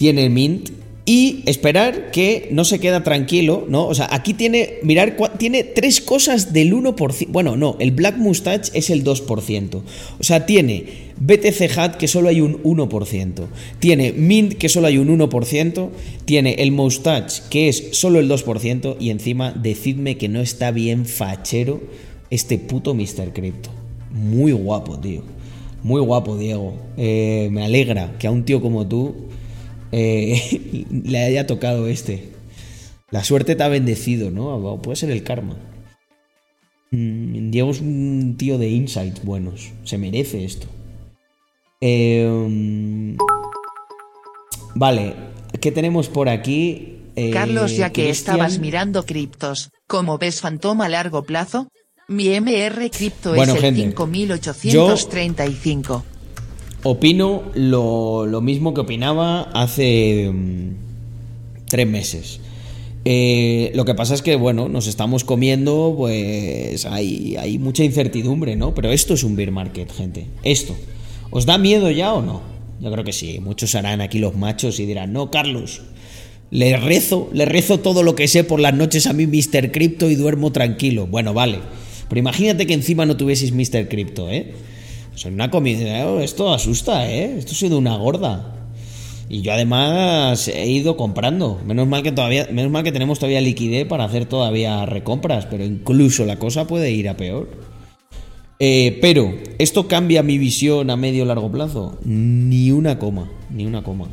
Tiene mint. Y esperar que no se queda tranquilo, ¿no? O sea, aquí tiene, mirar, tiene tres cosas del 1%. Bueno, no, el Black Mustache es el 2%. O sea, tiene BTC Hat, que solo hay un 1%. Tiene Mint, que solo hay un 1%. Tiene el Mustache, que es solo el 2%. Y encima, decidme que no está bien fachero este puto Mr. Crypto. Muy guapo, tío. Muy guapo, Diego. Eh, me alegra que a un tío como tú eh, [LAUGHS] le haya tocado este. La suerte te ha bendecido, ¿no? Puede ser el karma. Mm, Diego es un tío de insights buenos. Se merece esto. Eh, mm, vale, ¿qué tenemos por aquí? Eh, Carlos, ya que estabas mirando criptos, ¿cómo ves Phantom a largo plazo? Mi MR Crypto Bueno, es el gente, 5835. Opino lo, lo mismo que opinaba hace mm, tres meses. Eh, lo que pasa es que, bueno, nos estamos comiendo, pues hay, hay mucha incertidumbre, ¿no? Pero esto es un bear market, gente. Esto. ¿Os da miedo ya o no? Yo creo que sí. Muchos harán aquí los machos y dirán, no, Carlos. Le rezo, le rezo todo lo que sé por las noches a mi Mr. Crypto y duermo tranquilo. Bueno, vale. Pero imagínate que encima no tuvieseis Mr. Crypto, ¿eh? O sea, una comida, esto asusta, ¿eh? Esto ha sido una gorda. Y yo además he ido comprando. Menos mal que todavía, menos mal que tenemos todavía liquidez para hacer todavía recompras, pero incluso la cosa puede ir a peor. Eh, pero, ¿esto cambia mi visión a medio largo plazo? Ni una coma, ni una coma.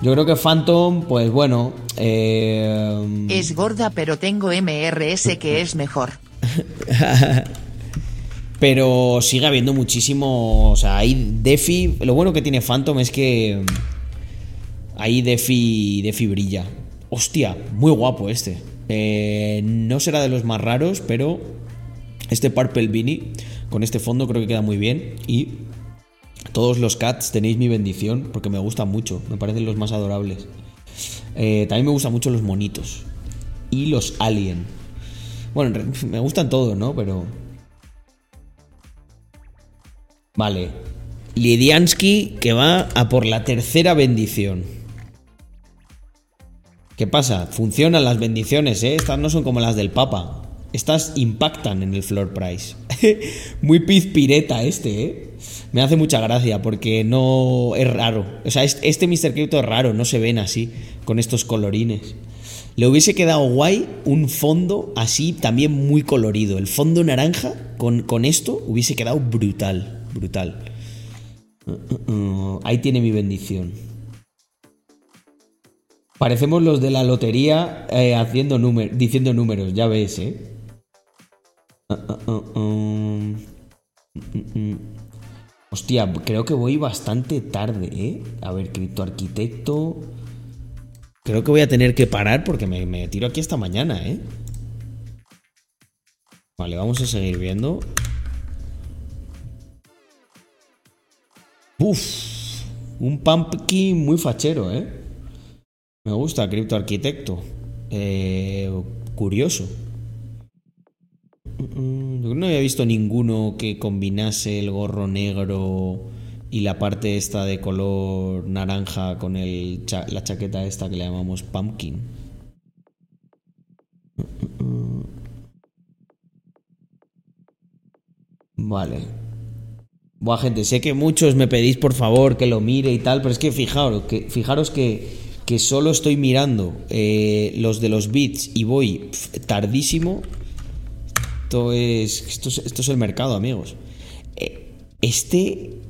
Yo creo que Phantom, pues bueno. eh, Es gorda pero tengo MRS que es mejor. [LAUGHS] Pero sigue habiendo muchísimo. O sea, hay DeFi. Lo bueno que tiene Phantom es que. Ahí DeFi, DeFi brilla. Hostia, muy guapo este. Eh, no será de los más raros, pero. Este Purple Beanie con este fondo creo que queda muy bien. Y todos los cats tenéis mi bendición porque me gustan mucho. Me parecen los más adorables. Eh, también me gustan mucho los monitos. Y los alien. Bueno, [LAUGHS] me gustan todos, ¿no? Pero. Vale. Lidiansky que va a por la tercera bendición. ¿Qué pasa? Funcionan las bendiciones, ¿eh? Estas no son como las del Papa. Estas impactan en el floor price. [LAUGHS] Muy pizpireta este, ¿eh? Me hace mucha gracia porque no es raro. O sea, es- este Mr. Crypto es raro, no se ven así, con estos colorines. Le hubiese quedado guay un fondo así también muy colorido. El fondo naranja con, con esto hubiese quedado brutal, brutal. Uh, uh, uh, Ahí tiene mi bendición. Parecemos los de la lotería eh, haciendo diciendo números, ya ves, ¿eh? Mm, mm, mm. Hostia, creo que voy bastante tarde, ¿eh? A ver, criptoarquitecto. Creo que voy a tener que parar porque me, me tiro aquí hasta mañana, ¿eh? Vale, vamos a seguir viendo. Un pumpkin muy fachero, ¿eh? Me gusta criptoarquitecto. Eh, curioso. Mm, Yo no había visto ninguno que combinase el gorro negro y la parte esta de color naranja con el la chaqueta esta que le llamamos pumpkin. Vale. Buah, gente, sé que muchos me pedís por favor que lo mire y tal, pero es que fijaros que, fijaros que, que solo estoy mirando eh, los de los bits y voy tardísimo. Esto es, esto es, esto es el mercado, amigos. Eh, Este.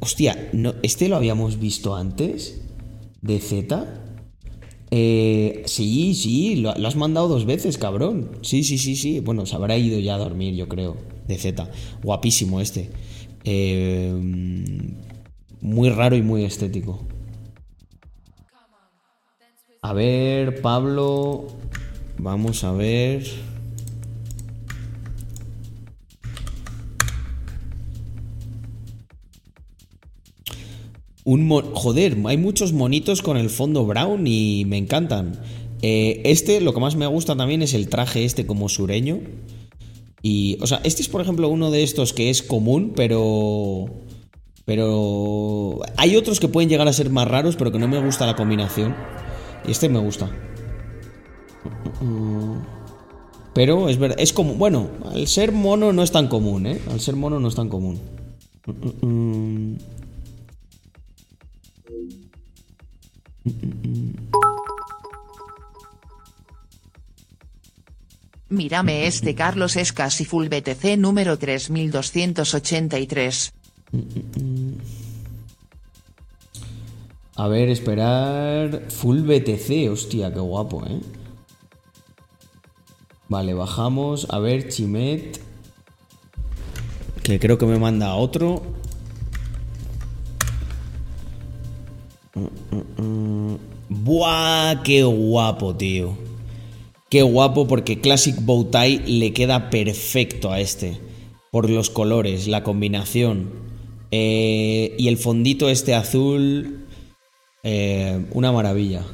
Hostia, no, ¿este lo habíamos visto antes? ¿De Z? Eh, sí, sí, lo, lo has mandado dos veces, cabrón. Sí, sí, sí, sí. Bueno, se habrá ido ya a dormir, yo creo. De Z. Guapísimo este. Eh, muy raro y muy estético. A ver, Pablo. Vamos a ver. Un joder, hay muchos monitos con el fondo brown y me encantan. Eh, este, lo que más me gusta también es el traje este como sureño. Y, o sea, este es por ejemplo uno de estos que es común, pero... Pero... Hay otros que pueden llegar a ser más raros, pero que no me gusta la combinación. Y este me gusta. Pero es verdad, es como... Bueno, al ser mono no es tan común, ¿eh? Al ser mono no es tan común. Mírame este Carlos es casi full BTC número 3283. A ver, esperar. Full BTC, hostia, qué guapo, ¿eh? Vale, bajamos. A ver, Chimet. Que creo que me manda otro. Mm, mm, mm. Buah, qué guapo, tío. Qué guapo porque Classic Bowtie le queda perfecto a este. Por los colores, la combinación. Eh, y el fondito este azul. eh, una maravilla.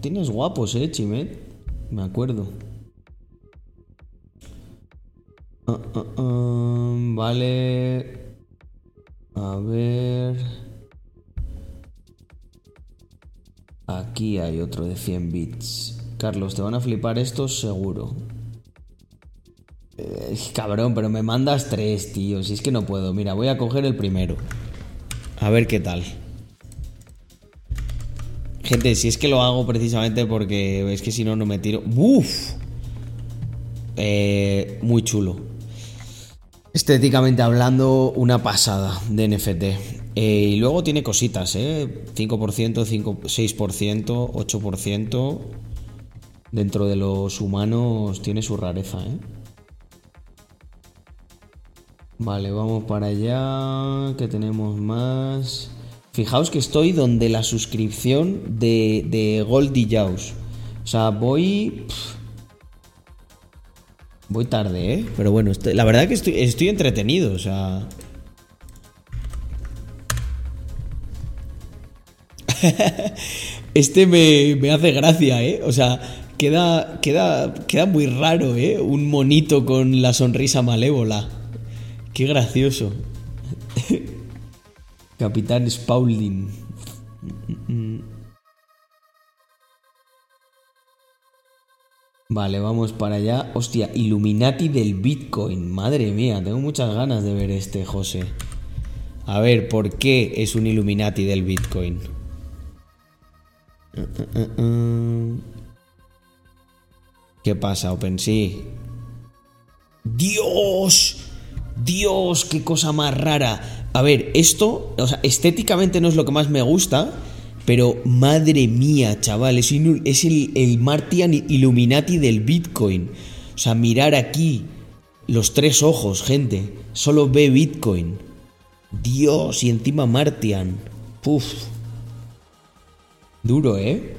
Tienes guapos, eh, Chimet. Me acuerdo. Vale. A ver. Aquí hay otro de 100 bits. Carlos, te van a flipar estos seguro. Eh, cabrón, pero me mandas tres, tío. Si es que no puedo. Mira, voy a coger el primero. A ver qué tal. Gente, si es que lo hago precisamente porque es que si no, no me tiro. ¡Uf! Eh, muy chulo. Estéticamente hablando, una pasada de NFT. Eh, y luego tiene cositas, ¿eh? 5%, 5, 6%, 8%. Dentro de los humanos tiene su rareza, ¿eh? Vale, vamos para allá. ¿Qué tenemos más? Fijaos que estoy donde la suscripción de, de Goldie Jaws. O sea, voy. Voy tarde, ¿eh? Pero bueno, la verdad que estoy entretenido, o sea. [LAUGHS] Este me, me hace gracia, ¿eh? O sea, queda, queda, queda muy raro, ¿eh? Un monito con la sonrisa malévola. Qué gracioso. [LAUGHS] Capitán Spaulding. Vale, vamos para allá. Hostia, Illuminati del Bitcoin. Madre mía, tengo muchas ganas de ver este, José. A ver, ¿por qué es un Illuminati del Bitcoin? ¿Qué pasa, OpenSea? ¡Dios! ¡Dios! ¡Qué cosa más rara! A ver, esto, o sea, estéticamente no es lo que más me gusta, pero madre mía, chaval, es el, el Martian Illuminati del Bitcoin. O sea, mirar aquí los tres ojos, gente. Solo ve Bitcoin. Dios, y encima Martian. Puf. Duro, ¿eh?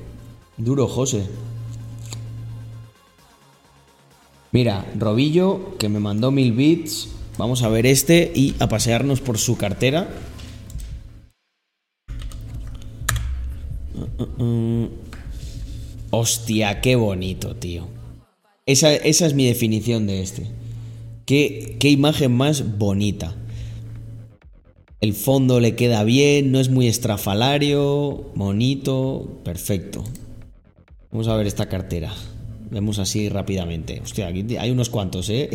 Duro, José. Mira, Robillo, que me mandó mil bits. Vamos a ver este y a pasearnos por su cartera. Hostia, qué bonito, tío. Esa, esa es mi definición de este. Qué, qué imagen más bonita. El fondo le queda bien, no es muy estrafalario, bonito, perfecto. Vamos a ver esta cartera. Vemos así rápidamente. Hostia, aquí hay unos cuantos, ¿eh?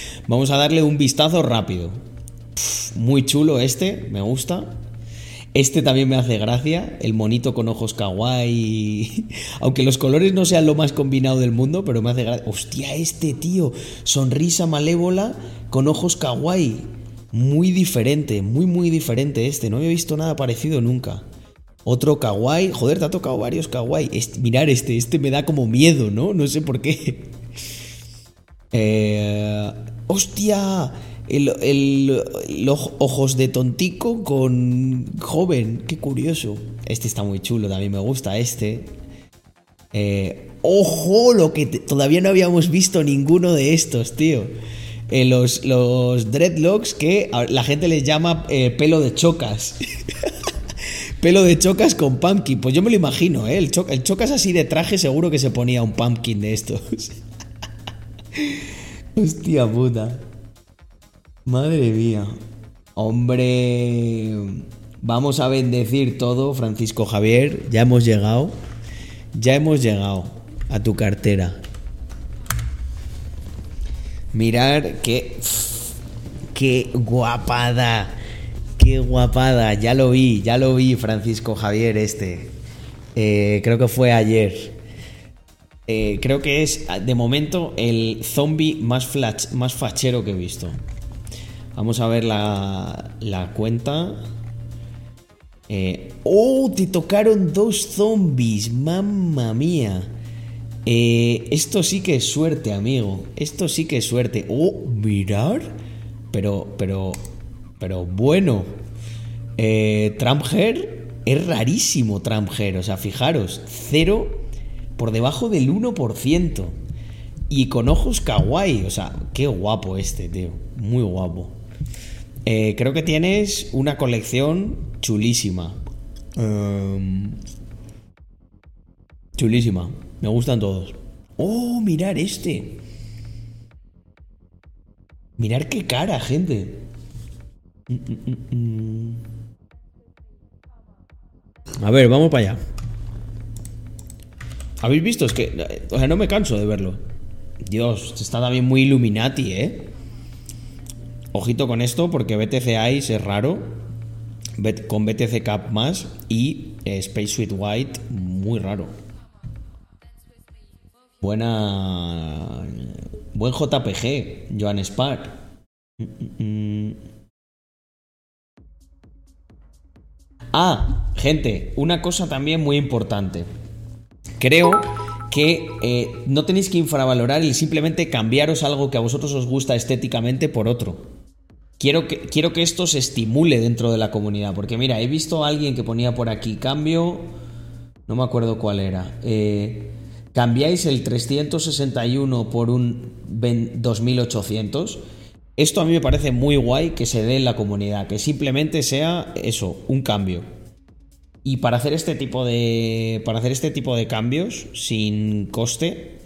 [LAUGHS] Vamos a darle un vistazo rápido. Muy chulo este, me gusta. Este también me hace gracia, el monito con ojos kawaii. [LAUGHS] Aunque los colores no sean lo más combinado del mundo, pero me hace gracia. Hostia, este tío, sonrisa malévola con ojos kawaii. Muy diferente, muy, muy diferente este. No había visto nada parecido nunca. Otro kawaii. Joder, te ha tocado varios kawaii. mirar este, este me da como miedo, ¿no? No sé por qué. [LAUGHS] Eh, ¡Hostia! El, los ojos de tontico con joven. Qué curioso. Este está muy chulo, también me gusta este. Eh, ¡Ojo! Lo que todavía no habíamos visto ninguno de estos, tío. Eh, los, los dreadlocks que la gente les llama eh, pelo de chocas. [LAUGHS] pelo de chocas con pumpkin. Pues yo me lo imagino, ¿eh? El, el chocas así de traje seguro que se ponía un pumpkin de estos. [LAUGHS] Hostia puta. Madre mía. Hombre, vamos a bendecir todo, Francisco Javier. Ya hemos llegado. Ya hemos llegado a tu cartera. Mirar qué. Qué guapada. Qué guapada. Ya lo vi, ya lo vi, Francisco Javier, este. Eh, creo que fue ayer. Eh, creo que es, de momento, el zombie más, más fachero que he visto. Vamos a ver la, la cuenta. Eh, ¡Oh! Te tocaron dos zombies. ¡Mamma mía! Eh, esto sí que es suerte, amigo. Esto sí que es suerte. ¡Oh! Mirar. Pero, pero, pero bueno. Eh, es rarísimo, Tramher. O sea, fijaros, cero por debajo del 1%. Y con ojos kawaii. O sea, qué guapo este, tío. Muy guapo. Eh, creo que tienes una colección chulísima. Em, chulísima. Me gustan todos. Oh, mirar este. Mirar qué cara, gente. Mm, mm, mm, A ver, vamos para allá. ¿Habéis visto? Es que. O sea, no me canso de verlo. Dios, está también muy Illuminati, ¿eh? Ojito con esto porque BTC Ice es raro, con BTC Cap más y eh, Space Suite White muy raro. Buena. Buen JPG, Joan Spark. Ah, gente, una cosa también muy importante. Creo que eh, no tenéis que infravalorar y simplemente cambiaros algo que a vosotros os gusta estéticamente por otro. Quiero que, quiero que esto se estimule dentro de la comunidad, porque mira, he visto a alguien que ponía por aquí cambio, no me acuerdo cuál era, eh, cambiáis el 361 por un 2800. Esto a mí me parece muy guay que se dé en la comunidad, que simplemente sea eso, un cambio. Y para hacer este tipo de, para hacer este tipo de cambios sin coste,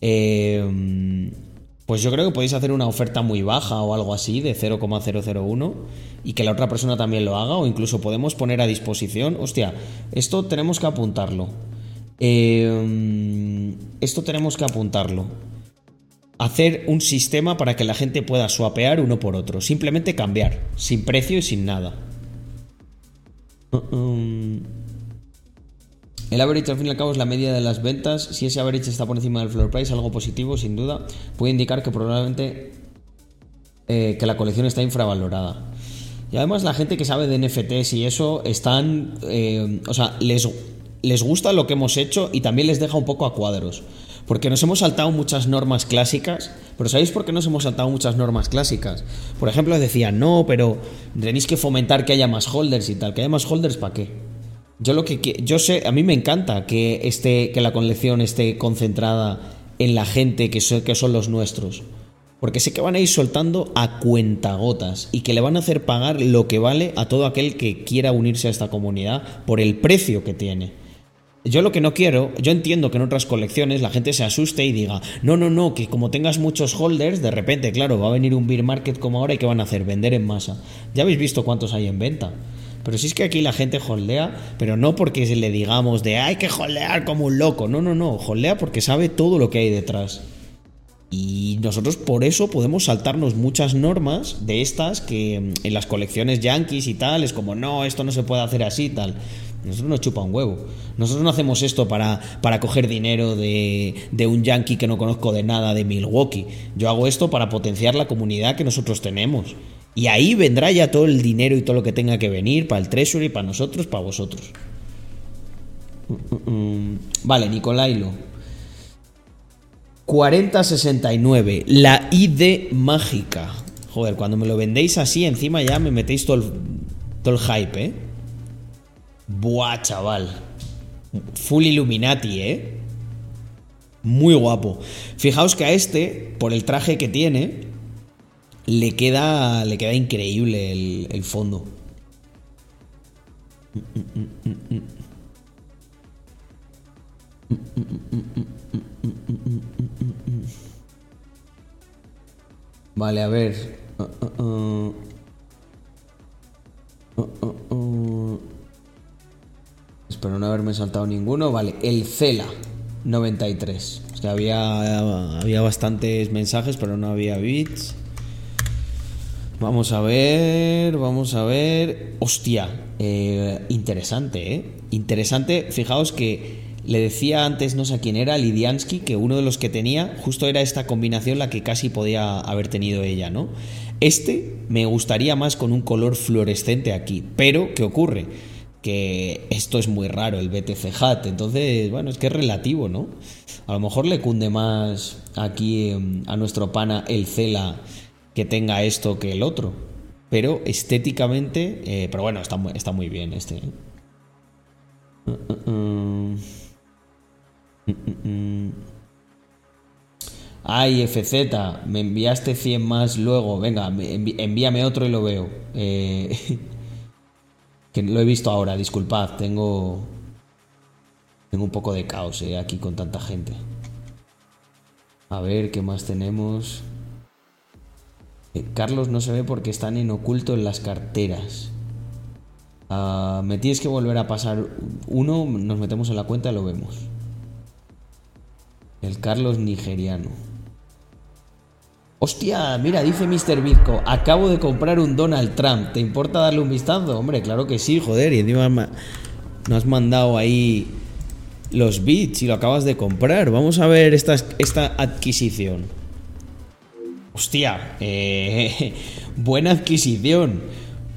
eh, pues yo creo que podéis hacer una oferta muy baja o algo así de 0,001 y que la otra persona también lo haga o incluso podemos poner a disposición, hostia, esto tenemos que apuntarlo. Em, esto tenemos que apuntarlo. Hacer un sistema para que la gente pueda swapear uno por otro. Simplemente cambiar, sin precio y sin nada. Uh, um, el average al fin y al cabo es la media de las ventas. Si ese average está por encima del floor price, algo positivo, sin duda, puede indicar que probablemente eh, que la colección está infravalorada. Y además la gente que sabe de NFTs y eso están, eh, o sea, les, les gusta lo que hemos hecho y también les deja un poco a cuadros. Porque nos hemos saltado muchas normas clásicas. Pero ¿sabéis por qué nos hemos saltado muchas normas clásicas? Por ejemplo, decían, no, pero tenéis que fomentar que haya más holders y tal. ¿Que haya más holders para qué? Yo lo que yo sé, a mí me encanta que esté que la colección esté concentrada en la gente que, que son los nuestros. Porque sé que van a ir soltando a cuentagotas y que le van a hacer pagar lo que vale a todo aquel que quiera unirse a esta comunidad por el precio que tiene. Yo lo que no quiero, yo entiendo que en otras colecciones la gente se asuste y diga, no, no, no, que como tengas muchos holders, de repente, claro, va a venir un beer market como ahora y que van a hacer? Vender en masa. Ya habéis visto cuántos hay en venta. Pero si es que aquí la gente holdea, pero no porque le digamos de hay que holdear como un loco. No, no, no. Holdea porque sabe todo lo que hay detrás. Y nosotros por eso podemos saltarnos muchas normas de estas que mm, en las colecciones yankees y tal es como, no, esto no se puede hacer así tal. Nosotros nos chupa un huevo. Nosotros no hacemos esto para, para coger dinero de, de un yankee que no conozco de nada de Milwaukee. Yo hago esto para potenciar la comunidad que nosotros tenemos. Y ahí vendrá ya todo el dinero y todo lo que tenga que venir para el Treasury, para nosotros, para vosotros. Vale, Nicolailo. 4069, la ID mágica. Joder, cuando me lo vendéis así, encima ya me metéis todo el, todo el hype, ¿eh? Buah, chaval. Full Illuminati, ¿eh? Muy guapo. Fijaos que a este, por el traje que tiene, le queda, le queda increíble el, el fondo. Vale, a ver. Espero no haberme saltado ninguno. Vale, el Cela 93. O sea, había, había bastantes mensajes, pero no había bits. Vamos a ver, vamos a ver. Hostia, eh, interesante, ¿eh? Interesante. Fijaos que le decía antes, no sé a quién era, Lidiansky, que uno de los que tenía justo era esta combinación la que casi podía haber tenido ella, ¿no? Este me gustaría más con un color fluorescente aquí, pero ¿qué ocurre? Que esto es muy raro, el BTC Hat, entonces, bueno, es que es relativo, ¿no? A lo mejor le cunde más aquí em, a nuestro pana el Cela que tenga esto que el otro, pero estéticamente, eh, pero bueno, está muy, está muy bien este. ¿eh? Ay, FZ, me enviaste 100 más luego. Venga, envíame otro y lo veo. Eh, [LAUGHS] lo he visto ahora, disculpad, tengo. Tengo un poco de caos eh, aquí con tanta gente. A ver, ¿qué más tenemos? Eh, Carlos no se ve porque están en oculto en las carteras. Ah, me tienes que volver a pasar uno, nos metemos en la cuenta y lo vemos. El Carlos nigeriano. Hostia, mira, dice Mr. Bizco, acabo de comprar un Donald Trump. ¿Te importa darle un vistazo? Hombre, claro que sí, joder. Y encima nos has mandado ahí los bits y lo acabas de comprar. Vamos a ver esta, esta adquisición. Hostia, eh, [LAUGHS] buena adquisición.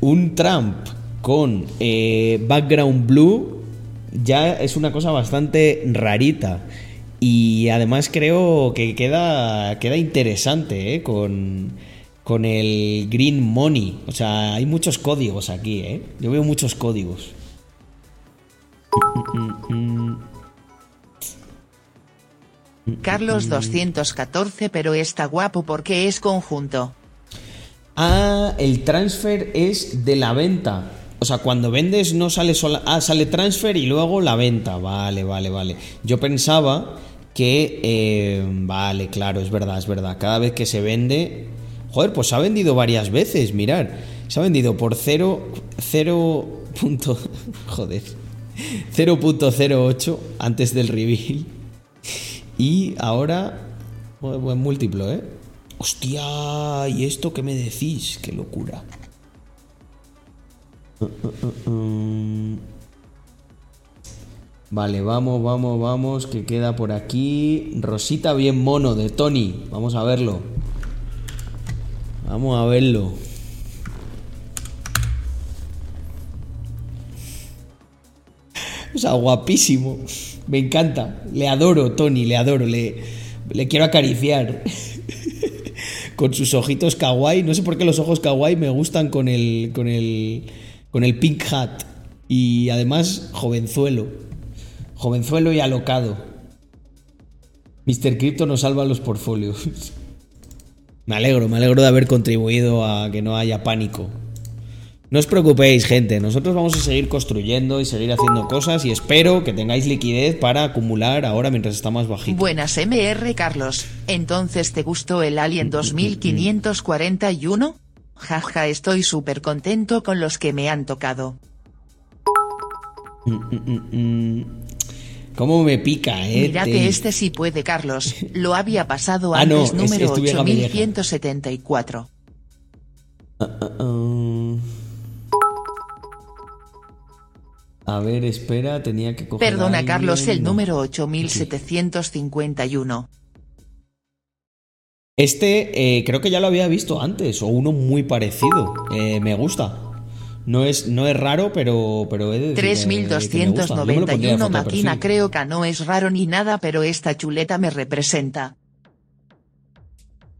Un Trump con eh, background blue ya es una cosa bastante rarita. Y además creo que queda, queda interesante ¿eh? con, con el Green Money. O sea, hay muchos códigos aquí, ¿eh? Yo veo muchos códigos. Carlos 214, pero está guapo porque es conjunto. Ah, el transfer es de la venta. O sea, cuando vendes no sale sola. Ah, sale transfer y luego la venta. Vale, vale, vale. Yo pensaba que, eh, vale, claro, es verdad, es verdad. Cada vez que se vende, joder, pues se ha vendido varias veces, mirar. Se ha vendido por 0, 0. [LAUGHS] joder, 0.08 antes del reveal. Y ahora, buen múltiplo, ¿eh? Hostia, ¿y esto qué me decís? Qué locura. Uh, uh, uh, Vale, vamos, vamos, vamos, que queda por aquí. Rosita bien mono de Tony. Vamos a verlo. Vamos a verlo. O sea, guapísimo. Me encanta. Le adoro, Tony, le adoro. Le, quiero acariciar. [LAUGHS] con sus ojitos kawaii. No sé por qué los ojos kawaii me gustan con el, con el, con el pink hat. Y además, jovenzuelo. Jovenzuelo y alocado. Mr. Crypto nos salva los portfolios. me alegro, me alegro de haber contribuido a que no haya pánico. No os preocupéis, gente. Nosotros vamos a seguir construyendo y seguir haciendo cosas y espero que tengáis liquidez para acumular ahora mientras está más bajito. Buenas MR Carlos. Entonces, ¿te gustó el Alien 2541? Jaja, estoy súper contento con los que me han tocado. ¿Cómo me pica, eh? Mira Te- que este sí puede, Carlos. Lo había pasado [LAUGHS] Ah, no, antes, es- número es tu vieja pelleja. 8174. Ah, a ver, espera, tenía que coger. a Perdona, alguien. Carlos, el No. número 8751. Este eh, creo que ya lo había visto antes, o uno muy parecido. Eh, me gusta. No es, no es raro, pero, pero he de decir que- que me gusta. Yo me lo pondría de 3291 foto de máquina creo que no es raro ni nada, pero esta chuleta me representa.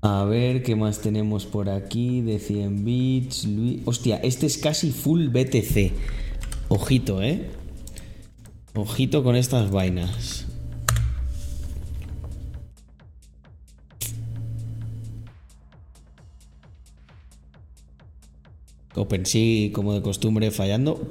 A ver, ¿qué más tenemos por aquí? De 100 bits. Luis... Hostia, este es casi full BTC. Ojito, ¿eh? Ojito con estas vainas. OpenSea, como de costumbre, fallando.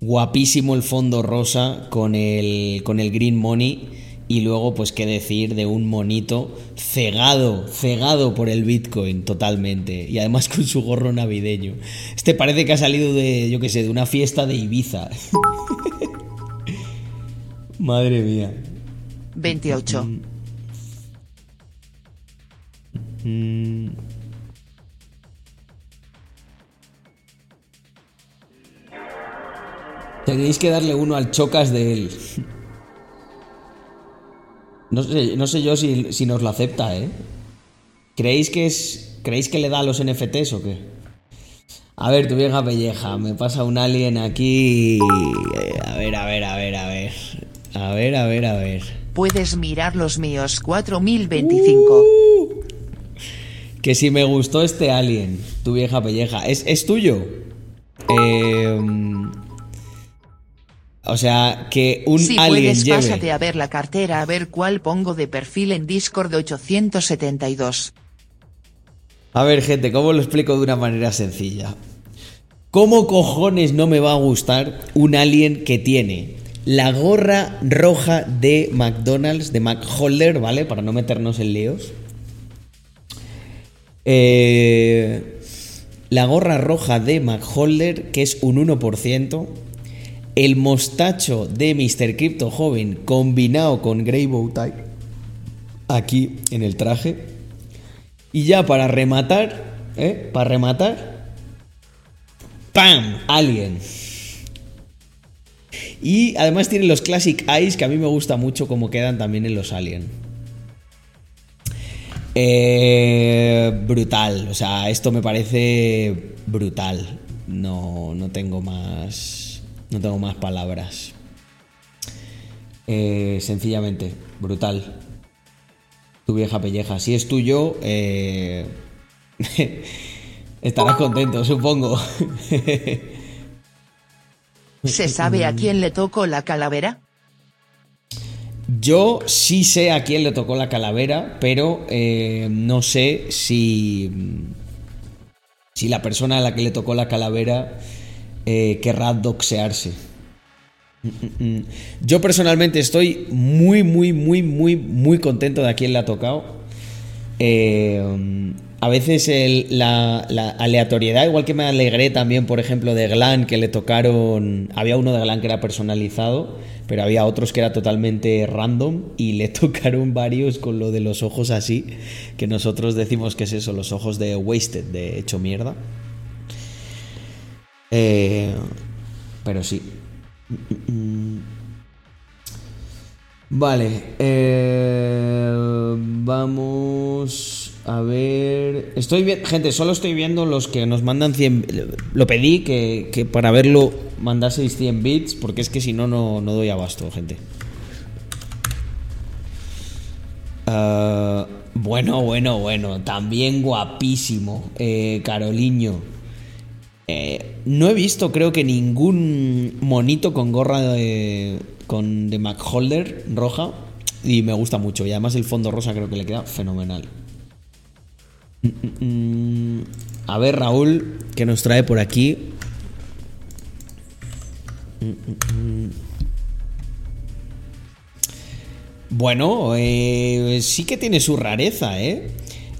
Guapísimo el fondo rosa con el, con el green money. Y luego, pues, qué decir de un monito cegado, cegado por el Bitcoin totalmente. Y además con su gorro navideño. Este parece que ha salido de, yo qué sé, de una fiesta de Ibiza. [LAUGHS] Madre mía. 28. Mm. Tenéis que darle uno al chocas de él. No sé, no sé yo si, si nos lo acepta, ¿eh? ¿Creéis que es. ¿Creéis que le da a los NFTs o qué? A ver, tu vieja pelleja, me pasa un alien aquí. Eh, A ver, a ver, a ver, a ver. A ver, a ver, a ver. Puedes mirar los míos 4025. Que si me gustó este alien, tu vieja pelleja, ¿es, es tuyo? Eh, o sea, que un si alien puedes, lleve... pásate a ver la cartera a ver cuál pongo de perfil en Discord 872. A ver, gente, ¿cómo lo explico de una manera sencilla? ¿Cómo cojones no me va a gustar un alien que tiene la gorra roja de McDonald's, de McHolder, ¿vale? Para no meternos en líos. Eh, la gorra roja de McHolder, que es un 1%. El mostacho de Mr. Crypto Joven combinado con Grey Bow Tie. Aquí en el traje. Y ya para rematar, ¿eh? Para rematar. ¡Pam! Alien. Y además tiene los Classic Eyes, que a mí me gusta mucho como quedan también en los Alien. Eh, brutal, o sea, esto me parece brutal. No, no tengo más. No tengo más palabras. Eh, sencillamente, brutal. Tu vieja pelleja. Si es tuyo, eh, [LAUGHS] estarás contento, supongo. [LAUGHS] ¿Se sabe a quién le tocó la calavera? Yo sí sé a quién le tocó la calavera, pero eh, no sé si. Si la persona a la que le tocó la calavera eh, querrá doxearse. Mm, mm, mm. Yo personalmente estoy muy, muy, muy, muy, muy contento de a quién le ha tocado. Eh, a veces la, la aleatoriedad, igual que me alegré también, por ejemplo, de Glan, que le tocaron. Había uno de Glan que era personalizado, pero había otros que era totalmente random y le [LAUGHS] tocaron varios con lo de los ojos así, que nosotros decimos que es eso, los ojos de Wasted, de hecho mierda. Eh, pero sí. Vale, eh, vamos a ver. Estoy viendo, gente, solo estoy viendo los que nos mandan 100. Lo pedí que, que para verlo mandaseis 100 bits, porque es que si no, no, no doy abasto, gente. Ah, bueno, bueno, bueno, también guapísimo, eh, Caroliño. Eh, no he visto, creo que ningún monito con gorra de, con, de McHolder roja. Y me gusta mucho. Y además el fondo rosa creo que le queda fenomenal. Mm, mm, mm. A ver, Raúl, ¿qué nos trae por aquí? Bueno, eh, sí que tiene su rareza, ¿eh?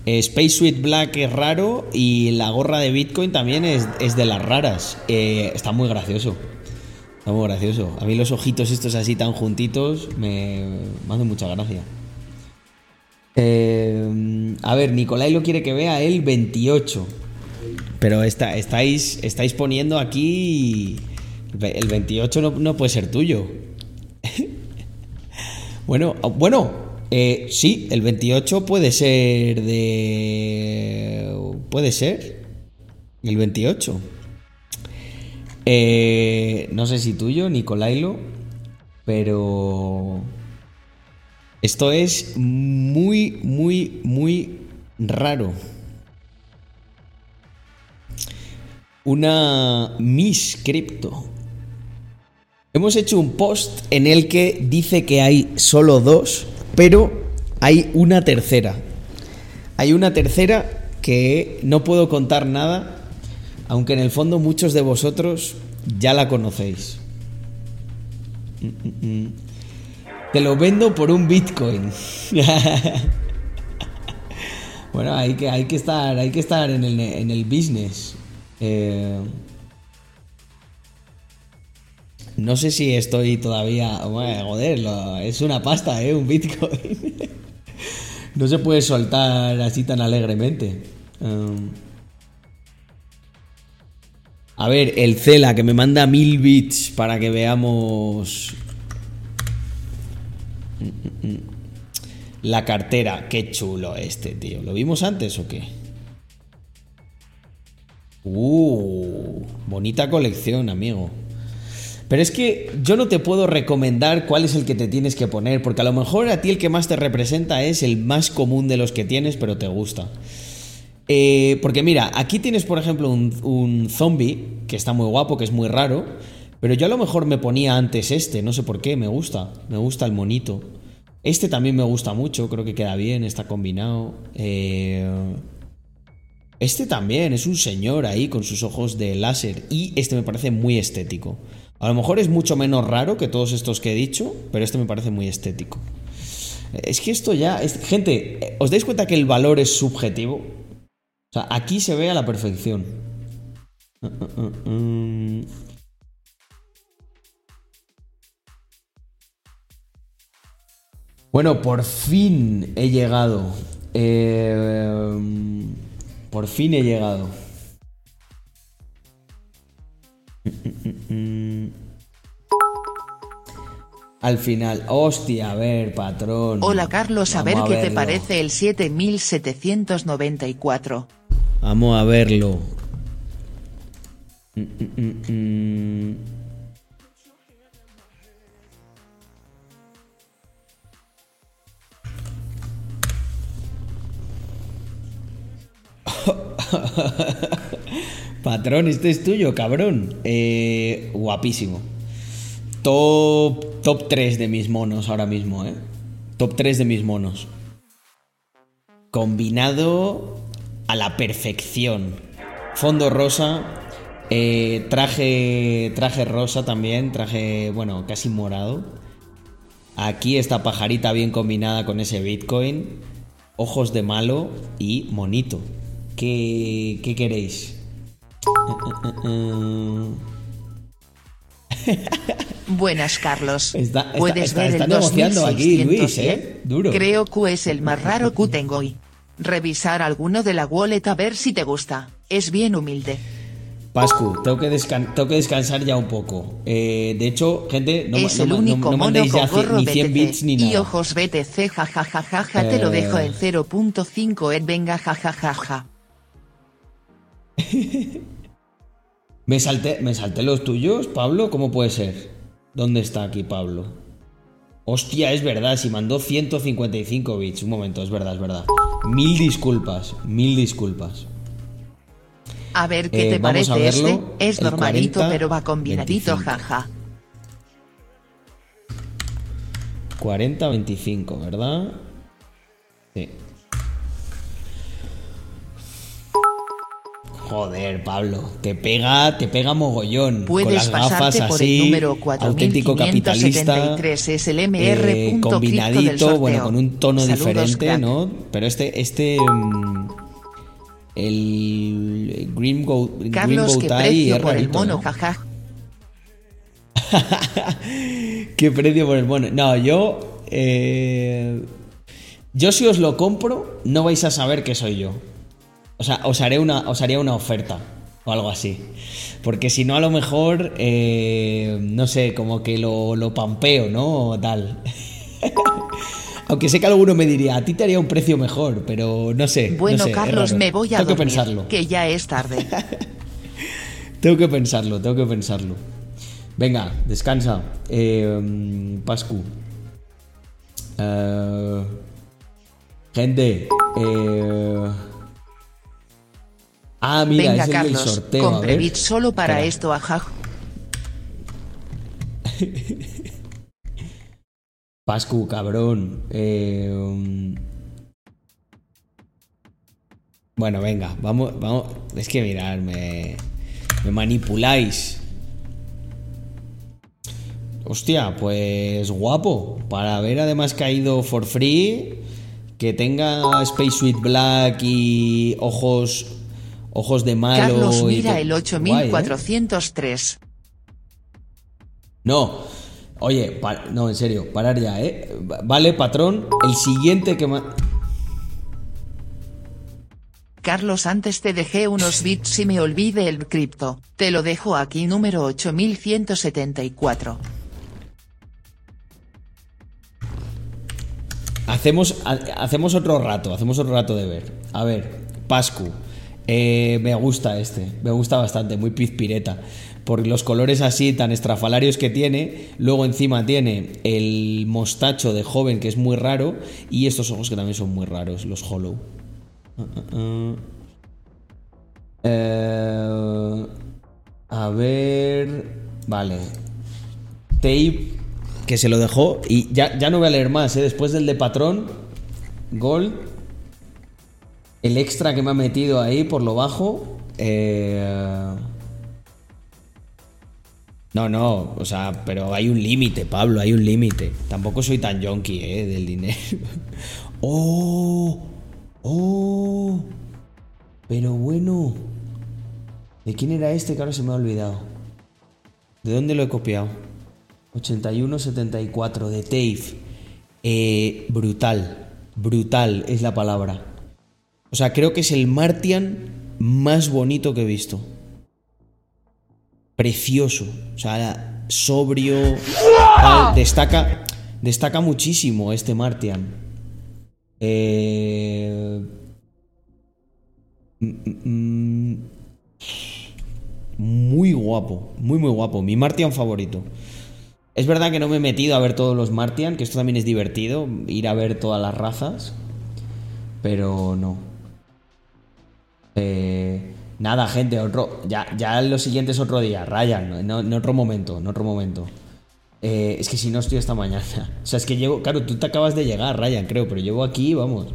Eh, Space Suite Black es raro y la gorra de Bitcoin también es, es de las raras. Eh, está muy gracioso. Está muy gracioso. A mí los ojitos estos así tan juntitos me, me hacen mucha gracia. Eh, a ver, Nicolai lo quiere que vea el 28. Pero está, estáis, estáis poniendo aquí. El 28 no, no puede ser tuyo. [LAUGHS] bueno, bueno, eh, sí, el 28 puede ser de. Puede ser. El 28. Eh, no sé si tuyo, Nicolailo, pero esto es muy, muy, muy raro. Una Miss Crypto. Hemos hecho un post en el que dice que hay solo dos, pero hay una tercera. Hay una tercera que no puedo contar nada aunque en el fondo muchos de vosotros ya la conocéis. Te lo vendo por un Bitcoin. [LAUGHS] bueno, hay que, hay que estar, hay que estar en el, en el business. Eh, no sé si estoy todavía. Bueno, joder, es una pasta, ¿eh? Un Bitcoin. [LAUGHS] no se puede soltar así tan alegremente. Um, a ver, el Cela que me manda mil bits para que veamos. La cartera, qué chulo este, tío. ¿Lo vimos antes o qué? Uh, bonita colección, amigo. Pero es que yo no te puedo recomendar cuál es el que te tienes que poner, porque a lo mejor a ti el que más te representa es el más común de los que tienes, pero te gusta. Eh, porque mira, aquí tienes por ejemplo un, zombie, que está muy guapo, que es muy raro, pero yo a lo mejor me ponía antes este, no sé por qué, me gusta, me gusta el monito. Este también me gusta mucho, creo que queda bien, está combinado. Eh, este también es un señor ahí con sus ojos de láser y este me parece muy estético. A lo mejor es mucho menos raro que todos estos que he dicho, pero este me parece muy estético. Es que esto ya, es- gente, ¿os dais cuenta que el valor es subjetivo? O sea, aquí se ve a la perfección. Bueno, por fin he llegado. Eh, por fin he llegado. [LAUGHS] Al final, hostia, a ver, patrón. Hola Carlos, a ver qué te parece el 7794. Vamos a verlo. [LAUGHS] Patrón, este es tuyo, cabrón. Eh, guapísimo. Top, top 3 de mis monos ahora mismo, ¿eh? Top 3 de mis monos. Combinado a la perfección. Fondo rosa, eh, traje, traje rosa también, traje, bueno, casi morado. Aquí esta pajarita bien combinada con ese Bitcoin. Ojos de malo y monito. ¿Qué, qué queréis? [LAUGHS] Buenas Carlos. Está- está- Puedes está- ver está el negociando aquí, 2600 Luis, ¿eh? Duro. Creo que es el más raro que tengo hoy. Revisar alguno de la wallet a ver si te gusta. Es bien humilde. Pascu, tengo que, descan- tengo que descansar ya un poco. Eh, de hecho, gente, no, es no- el único no mono con gorro ni 100 BTC. bits ni y nada. ojos BTC jajajajaja te lo dejo Eh. en 0.5 et venga jajajaja. [LAUGHS] ¿Me salté, ¿Me salté los tuyos, Pablo? ¿Cómo puede ser? ¿Dónde está aquí Pablo? Hostia, es verdad, si mandó 155 bits. Un momento, es verdad, es verdad. Mil disculpas, mil disculpas. A ver qué Eh, te vamos a parece este. verlo, Es el normalito 40, pero va combinadito 25. jaja. 40-25, ¿verdad? Sí. Joder, Pablo, te pega, te pega mogollón. Puedes con las gafas pasarte por así, el número auténtico capitalista, 4573, es el MR. eh, del combinadito, bueno, con un tono Saludos, diferente, crack. ¿no? Pero este, este, mm, el Green Go, Green Carlos, Bow que Tie precio es por el mono ¿no? jaja. [LAUGHS] ¿Qué precio por el bono? No, yo. eh, yo si os lo compro, no vais a saber que soy yo. O sea, os, haré una, os haría una oferta o algo así. Porque si no, a lo mejor, eh, no sé, como que lo, lo pampeo, ¿no? O tal. [LAUGHS] Aunque sé que alguno me diría, a ti te haría un precio mejor, pero no sé. no Bueno, sé, Carlos, me voy a Tengo que dormir, pensarlo. que ya es tarde. [LAUGHS] Tengo que pensarlo, tengo que pensarlo. Venga, descansa. Eh, Pascu. Eh, gente. eh, ah, mira, Venga, es el Carlos, sorteo. compre bits solo para Espera. esto, ajá. [LAUGHS] Pascu, cabrón. Eh, um, Bueno, venga, vamos, vamos. Es que mirad, me, me manipuláis. Hostia, pues guapo. Para haber además caído for free, que tenga Space Suite Black y ojos, ojos de malo. Carlos y mira el Guay, ¿eh? 8403. No, oye, no, en serio, parar ya, ¿eh? Va- Vale, patrón, el siguiente que más... Carlos, antes te dejé unos bits y me olvide el cripto. Te lo dejo aquí número 8174. Hacemos, ha- hacemos otro rato, hacemos otro rato de ver. A ver, Pascu. Eh, me gusta este, me gusta bastante, muy pizpireta. Por los colores así tan estrafalarios que tiene. Luego encima tiene el mostacho de joven que es muy raro. Y estos ojos que también son muy raros, los hollow. Eh, a ver. Vale. Tape. Que se lo dejó. Y ya, ya no voy a leer más, ¿eh? Después del de patrón. Gold. El extra que me ha metido ahí por lo bajo. Eh. No, no, o sea, pero hay un límite, Pablo, hay un límite. Tampoco soy tan yonki, ¿eh? Del dinero. [LAUGHS] ¡Oh! ¡Oh! Pero bueno. ¿De quién era este que ahora se me ha olvidado? ¿De dónde lo he copiado? 8174 de TAFE. Eh, brutal. Brutal es la palabra. O sea, creo que es el Martian más bonito que he visto. Precioso. O sea, sobrio. destaca. Destaca muchísimo este Martian. Eh. mm, mm, mm, Muy guapo. Muy, muy guapo. Mi Martian favorito. Es verdad que no me he metido a ver todos los Martian, que esto también es divertido, ir a ver todas las razas. Pero no. Eh, nada, gente, otro. Ya, ya lo siguiente es otro día, Ryan, en otro momento, en otro momento. Eh, es que si no estoy esta mañana. [LAUGHS] O sea, es que llevo. Claro, tú te acabas de llegar, Ryan, creo, pero llevo aquí, vamos.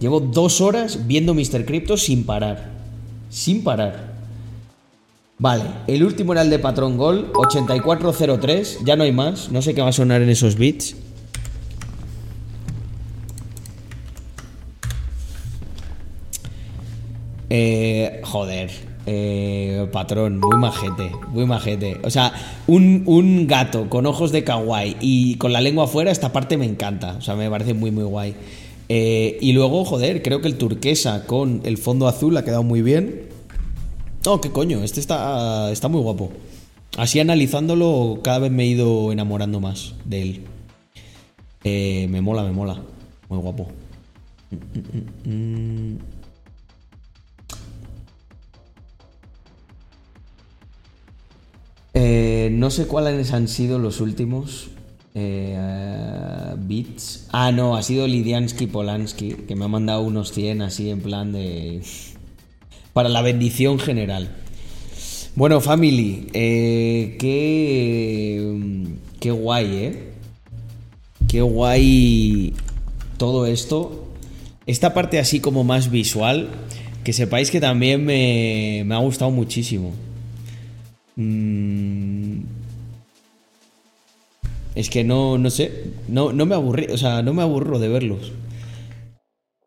Llevo dos horas viendo Mr. Crypto sin parar. Sin parar. Vale, el último era el de Patrón Gol, 8403, ya no hay más, no sé qué va a sonar en esos bits. Eh, joder, eh, patrón, muy majete, muy majete. O sea, un, un gato con ojos de kawaii y con la lengua afuera, esta parte me encanta. O sea, me parece muy, muy guay. Eh, y luego, joder, creo que el turquesa con el fondo azul ha quedado muy bien. No, qué coño, este está, está muy guapo. Así analizándolo, cada vez me he ido enamorando más de él. Eh, me mola, me mola. Muy guapo. Mm, mm, mm, Eh, no sé cuáles han sido los últimos eh, beats. Ah, no, ha sido Lidiansky Polanski, que me ha mandado unos 100 así en plan de... Para la bendición general. Bueno, family, eh, qué, qué guay, ¿eh? Qué guay todo esto. Esta parte así como más visual, que sepáis que también me, me ha gustado muchísimo. Mm. Es que no, no sé, no, no me o sea, no me aburro de verlos.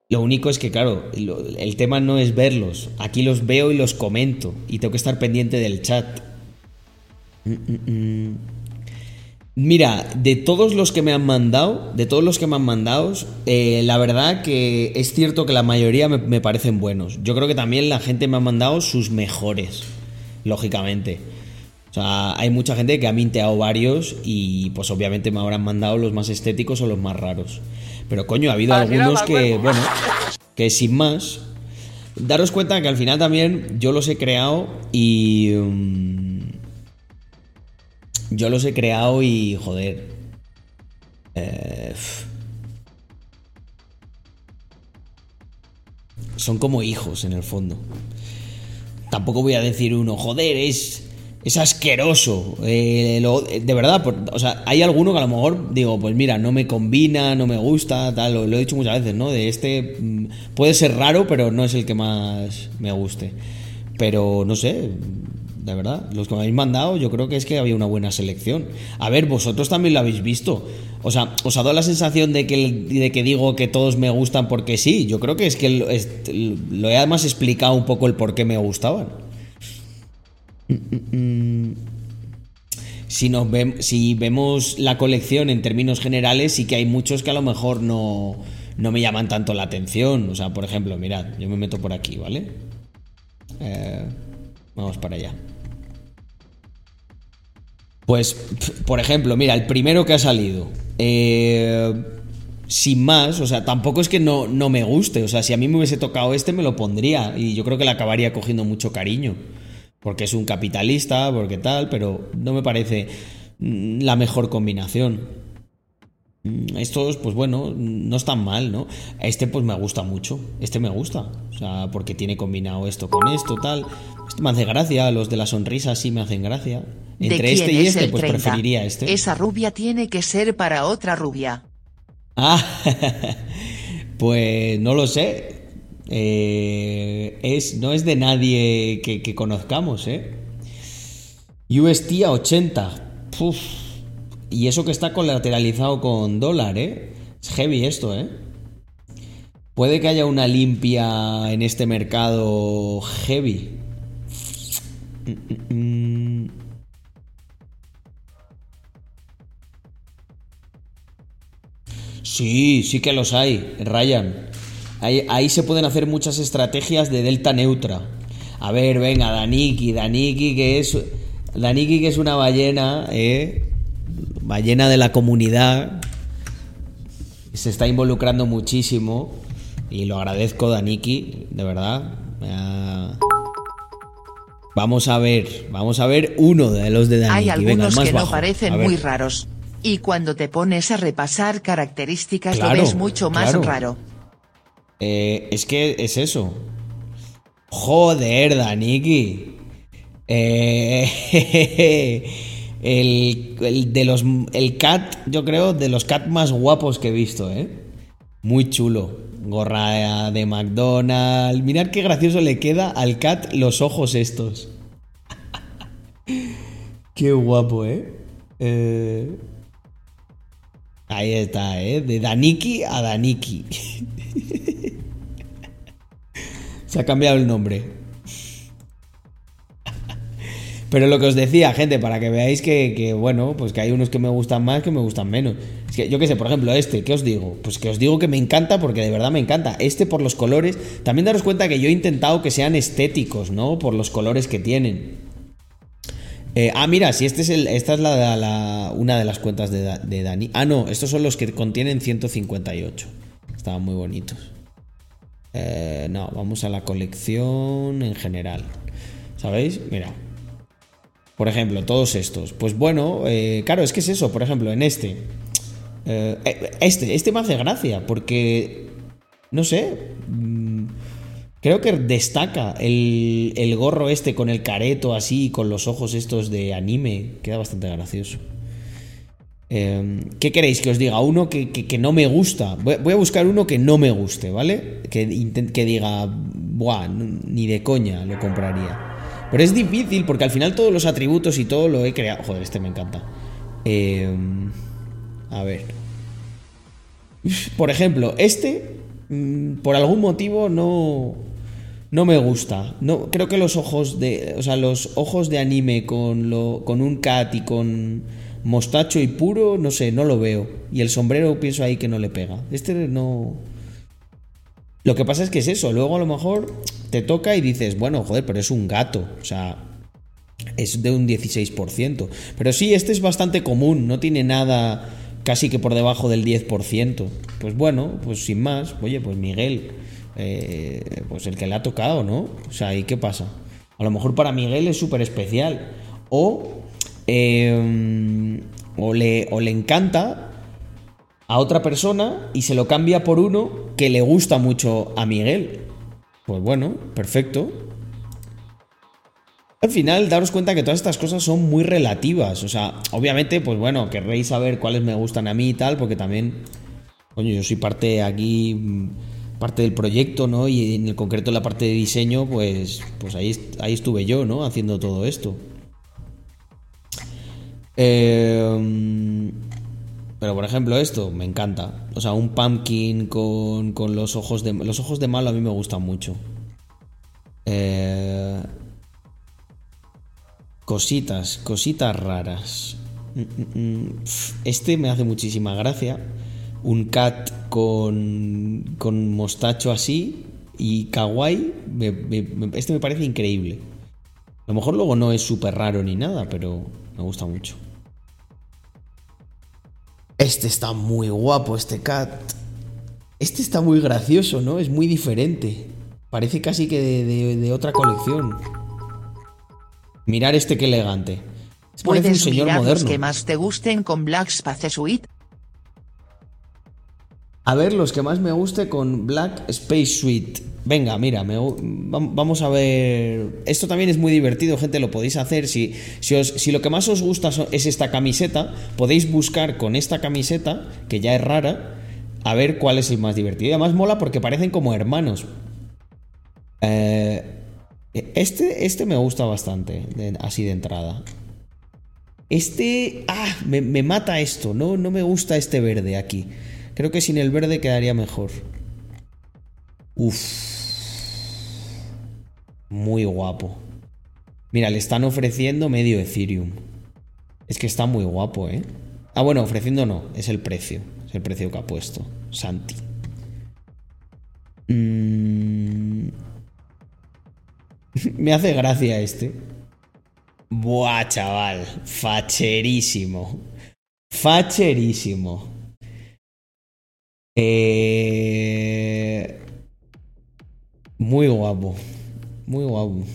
Lo único es que, claro, el tema no es verlos. Aquí los veo y los comento. Y tengo que estar pendiente del chat. Mm, mm. Mira, de todos los que me han mandado, de todos los que me han mandado, eh, la verdad que es cierto que la mayoría me parecen buenos. Yo creo que también la gente me ha mandado sus mejores, lógicamente. O sea, hay mucha gente que ha minteado varios y pues obviamente me habrán mandado los más estéticos o los más raros. Pero coño, ha habido algunos que, cuerpo. bueno, que sin más. Daros cuenta que al final también yo los he creado y... mm, yo los he creado y, joder. eh, son como hijos en el fondo. Tampoco voy a decir uno, joder, es, es asqueroso. Eh, lo- de verdad, por- o sea, hay alguno que a lo mejor digo, pues mira, no me combina, no me gusta, tal, lo, he dicho muchas veces, ¿no? De este mm, puede ser raro, pero no es el que más me guste. Pero no sé, de verdad, los que me habéis mandado, yo creo que es que había una buena selección. A ver, vosotros también lo habéis visto. O sea, os ha dado la sensación de que, de que digo que todos me gustan porque sí. Yo creo que es que lo, lo he además explicado un poco el por qué me gustaban. Si, nos vem- si vemos la colección en términos generales, sí que hay muchos que a lo mejor no, no me llaman tanto la atención. O sea, por ejemplo, mirad, yo me meto por aquí, ¿vale? Eh, vamos para allá. Pues, por ejemplo, mira, el primero que ha salido. eh, sin más, o sea, tampoco es que no, no me guste. O sea, si a mí me hubiese tocado este, me lo pondría. Y yo creo que le acabaría cogiendo mucho cariño. Porque es un capitalista, porque tal, pero no me parece mm, la mejor combinación. Mm, Estos, pues bueno, no están mal, ¿no? Este pues me gusta mucho. Este me gusta. O sea, porque tiene combinado esto con esto, tal. Este me hace gracia. Los de la sonrisa sí me hacen gracia. ¿De Entre este y es este, pues 30? preferiría este. Esa rubia tiene que ser para otra rubia. Ah, [LAUGHS] pues no lo sé. Eh, es, no es de nadie que, que conozcamos, ¿eh? UST a 80. Puf. Y eso que está colateralizado con dólar, ¿eh? Es heavy esto, ¿eh? Puede que haya una limpia en este mercado heavy. Sí, sí que los hay, Ryan. Ahí, ahí se pueden hacer muchas estrategias de delta neutra. A ver, venga, Daniki, Daniki que es Daniki que es una ballena, eh, ballena de la comunidad. Se está involucrando muchísimo y lo agradezco, Daniki, de verdad. Ah, Vamos a ver, vamos a ver uno de los de Daniki. Hay algunos que no bajo. Parecen muy raros. Y cuando te pones a repasar características Claro, lo ves mucho más claro. raro. Eh, es que es eso. Joder, Daniki. Eh, [LAUGHS] el, el de los el cat, yo creo, de los cat más guapos que he visto, ¿eh? Muy chulo. Gorra de McDonald's. Mirad qué gracioso le queda al cat los ojos estos. [LAUGHS] qué guapo, ¿eh? Eh, Ahí está, ¿eh? De Daniki a Daniki. [LAUGHS] Se ha cambiado el nombre. [LAUGHS] Pero lo que os decía, gente, para que veáis que, bueno, pues que hay unos que me gustan más, que me gustan menos. Es que yo qué sé, por ejemplo, este, ¿qué os digo? Pues que os digo que me encanta porque de verdad me encanta. Este por los colores. También daros cuenta que yo he intentado que sean estéticos, ¿no? Por los colores que tienen. Eh, ah, mira, si este es el, esta es la, una de las cuentas de, de Dani. Ah, no, estos son los que contienen 158. Estaban muy bonitos. Eh, no, vamos a la colección en general. ¿Sabéis? Mira. Por ejemplo, todos estos. Pues bueno, eh, claro, es que es eso. Por ejemplo, en este. Este, este me hace gracia porque. No sé. Creo que destaca el, el gorro este con el careto así, con los ojos estos de anime. Queda bastante gracioso. Eh, ¿Qué queréis que os diga? Uno que, que- no me gusta. Voy, a buscar uno que no me guste, ¿vale? Que, que diga, buah, ni de coña lo compraría. Pero es difícil porque al final todos los atributos y todo lo he creado. Joder, este me encanta. Eh, a ver. Por ejemplo, este, mm, por algún motivo no, no me gusta. No, creo que los ojos de, o sea, los ojos de anime con lo, con un cat y con mostacho y puro, no sé, no lo veo. Y el sombrero pienso ahí que no le pega. Este no... Lo que pasa es que es eso, luego a lo mejor te toca y dices, bueno, joder, pero es un gato, o sea, es de un 16%. Pero sí, este es bastante común, no tiene nada casi que por debajo del 10%. Pues bueno, pues sin más, oye, pues Miguel, eh, pues el que le ha tocado, ¿no? O sea, ¿y qué pasa? A lo mejor para Miguel es súper especial. O, eh, o, le, o le encanta a otra persona y se lo cambia por uno que le gusta mucho a Miguel. Pues bueno, perfecto. Al final, daros cuenta que todas estas cosas son muy relativas. O sea, obviamente, pues bueno, querréis saber cuáles me gustan a mí y tal, porque también, coño, yo soy parte aquí, parte del proyecto, ¿no? Y en el concreto la parte de diseño, pues, pues ahí, ahí estuve yo, ¿no? Haciendo todo esto. Eh, pero por ejemplo esto, me encanta. O sea, un pumpkin con, con los ojos de... Los ojos de malo a mí me gustan mucho. Eh, cositas, cositas raras. Mm, mm, mm. Este me hace muchísima gracia. Un cat con, con mostacho así y kawaii. me- me- me- este me parece increíble. A lo mejor luego no es súper raro ni nada, pero me gusta mucho. Este está muy guapo, este cat. Este está muy gracioso, ¿no? Es muy diferente. Parece casi que de, de- de otra colección. Mirar este que elegante. Parece un Puedes señor mirar los moderno. que más te gusten con Black Space Suite. A ver, los que más me guste con Black Space Suite. Venga, mira, vamos a ver. Esto también es muy divertido, gente, lo podéis hacer. Si, si, lo que más os gusta es esta camiseta, podéis buscar con esta camiseta, que ya es rara, a ver cuál es el más divertido. Y además mola porque parecen como hermanos. Eh, este, este me gusta bastante, así de entrada. Este. Ah, me, me mata esto. No, no me gusta este verde aquí. Creo que sin el verde quedaría mejor. Uf. Muy guapo. Mira, le están ofreciendo medio Ethereum. Es que está muy guapo, ¿eh? Ah, bueno, ofreciendo no, es el precio. Es el precio que ha puesto. Santi. Mm. [LAUGHS] Me hace gracia este. Buah, chaval. Facherísimo. Facherísimo. Eh, Muy guapo. Muy guapo.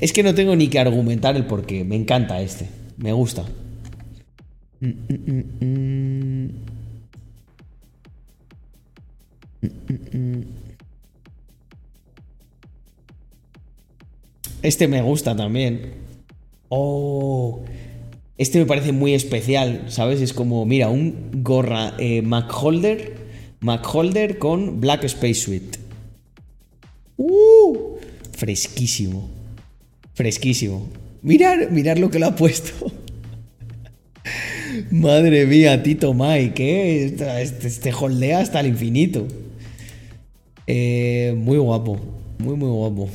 Es que no tengo ni que argumentar el porqué. Me encanta este. Me gusta. Mm, mm, mm. Este me gusta también. Oh. Este me parece muy especial, ¿sabes? Es como, mira, un gorra eh, Mac Holder, con Black Space Suite. ¡Uh! Fresquísimo. Fresquísimo. Mirar, mirar lo que lo ha puesto. [LAUGHS] Madre mía, Tito Mike, ¿eh? Este, este, este holdea hasta el infinito. Eh, muy guapo. Muy, muy guapo.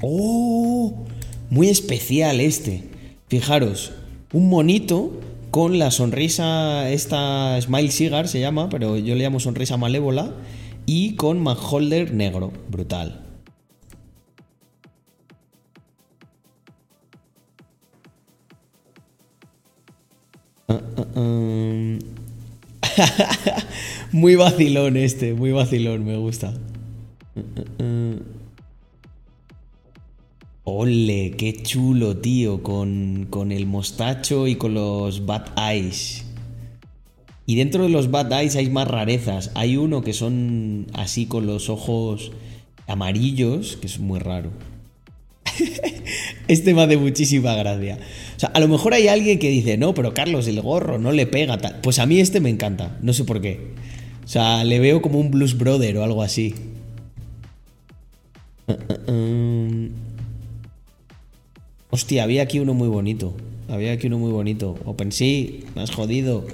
¡Oh! Muy especial este. Fijaros, un monito con la sonrisa, esta Smile Cigar se llama, pero yo le llamo sonrisa malévola, y con Holder negro. Brutal. [LAUGHS] Muy vacilón este, muy vacilón, me gusta. Ole, qué chulo, tío, con, con el mostacho y con los Bad Eyes. Y dentro de los Bad Eyes hay más rarezas. Hay uno que son así con los ojos amarillos, que es muy raro. [LAUGHS] este me hace muchísima gracia. O sea, a lo mejor hay alguien que dice, no, pero Carlos, el gorro no le pega. Tal. Pues a mí este me encanta, no sé por qué. O sea, le veo como un Blues Brother o algo así. Uh, uh, um. Hostia, había aquí uno muy bonito. Había aquí uno muy bonito. OpenSea, me has jodido.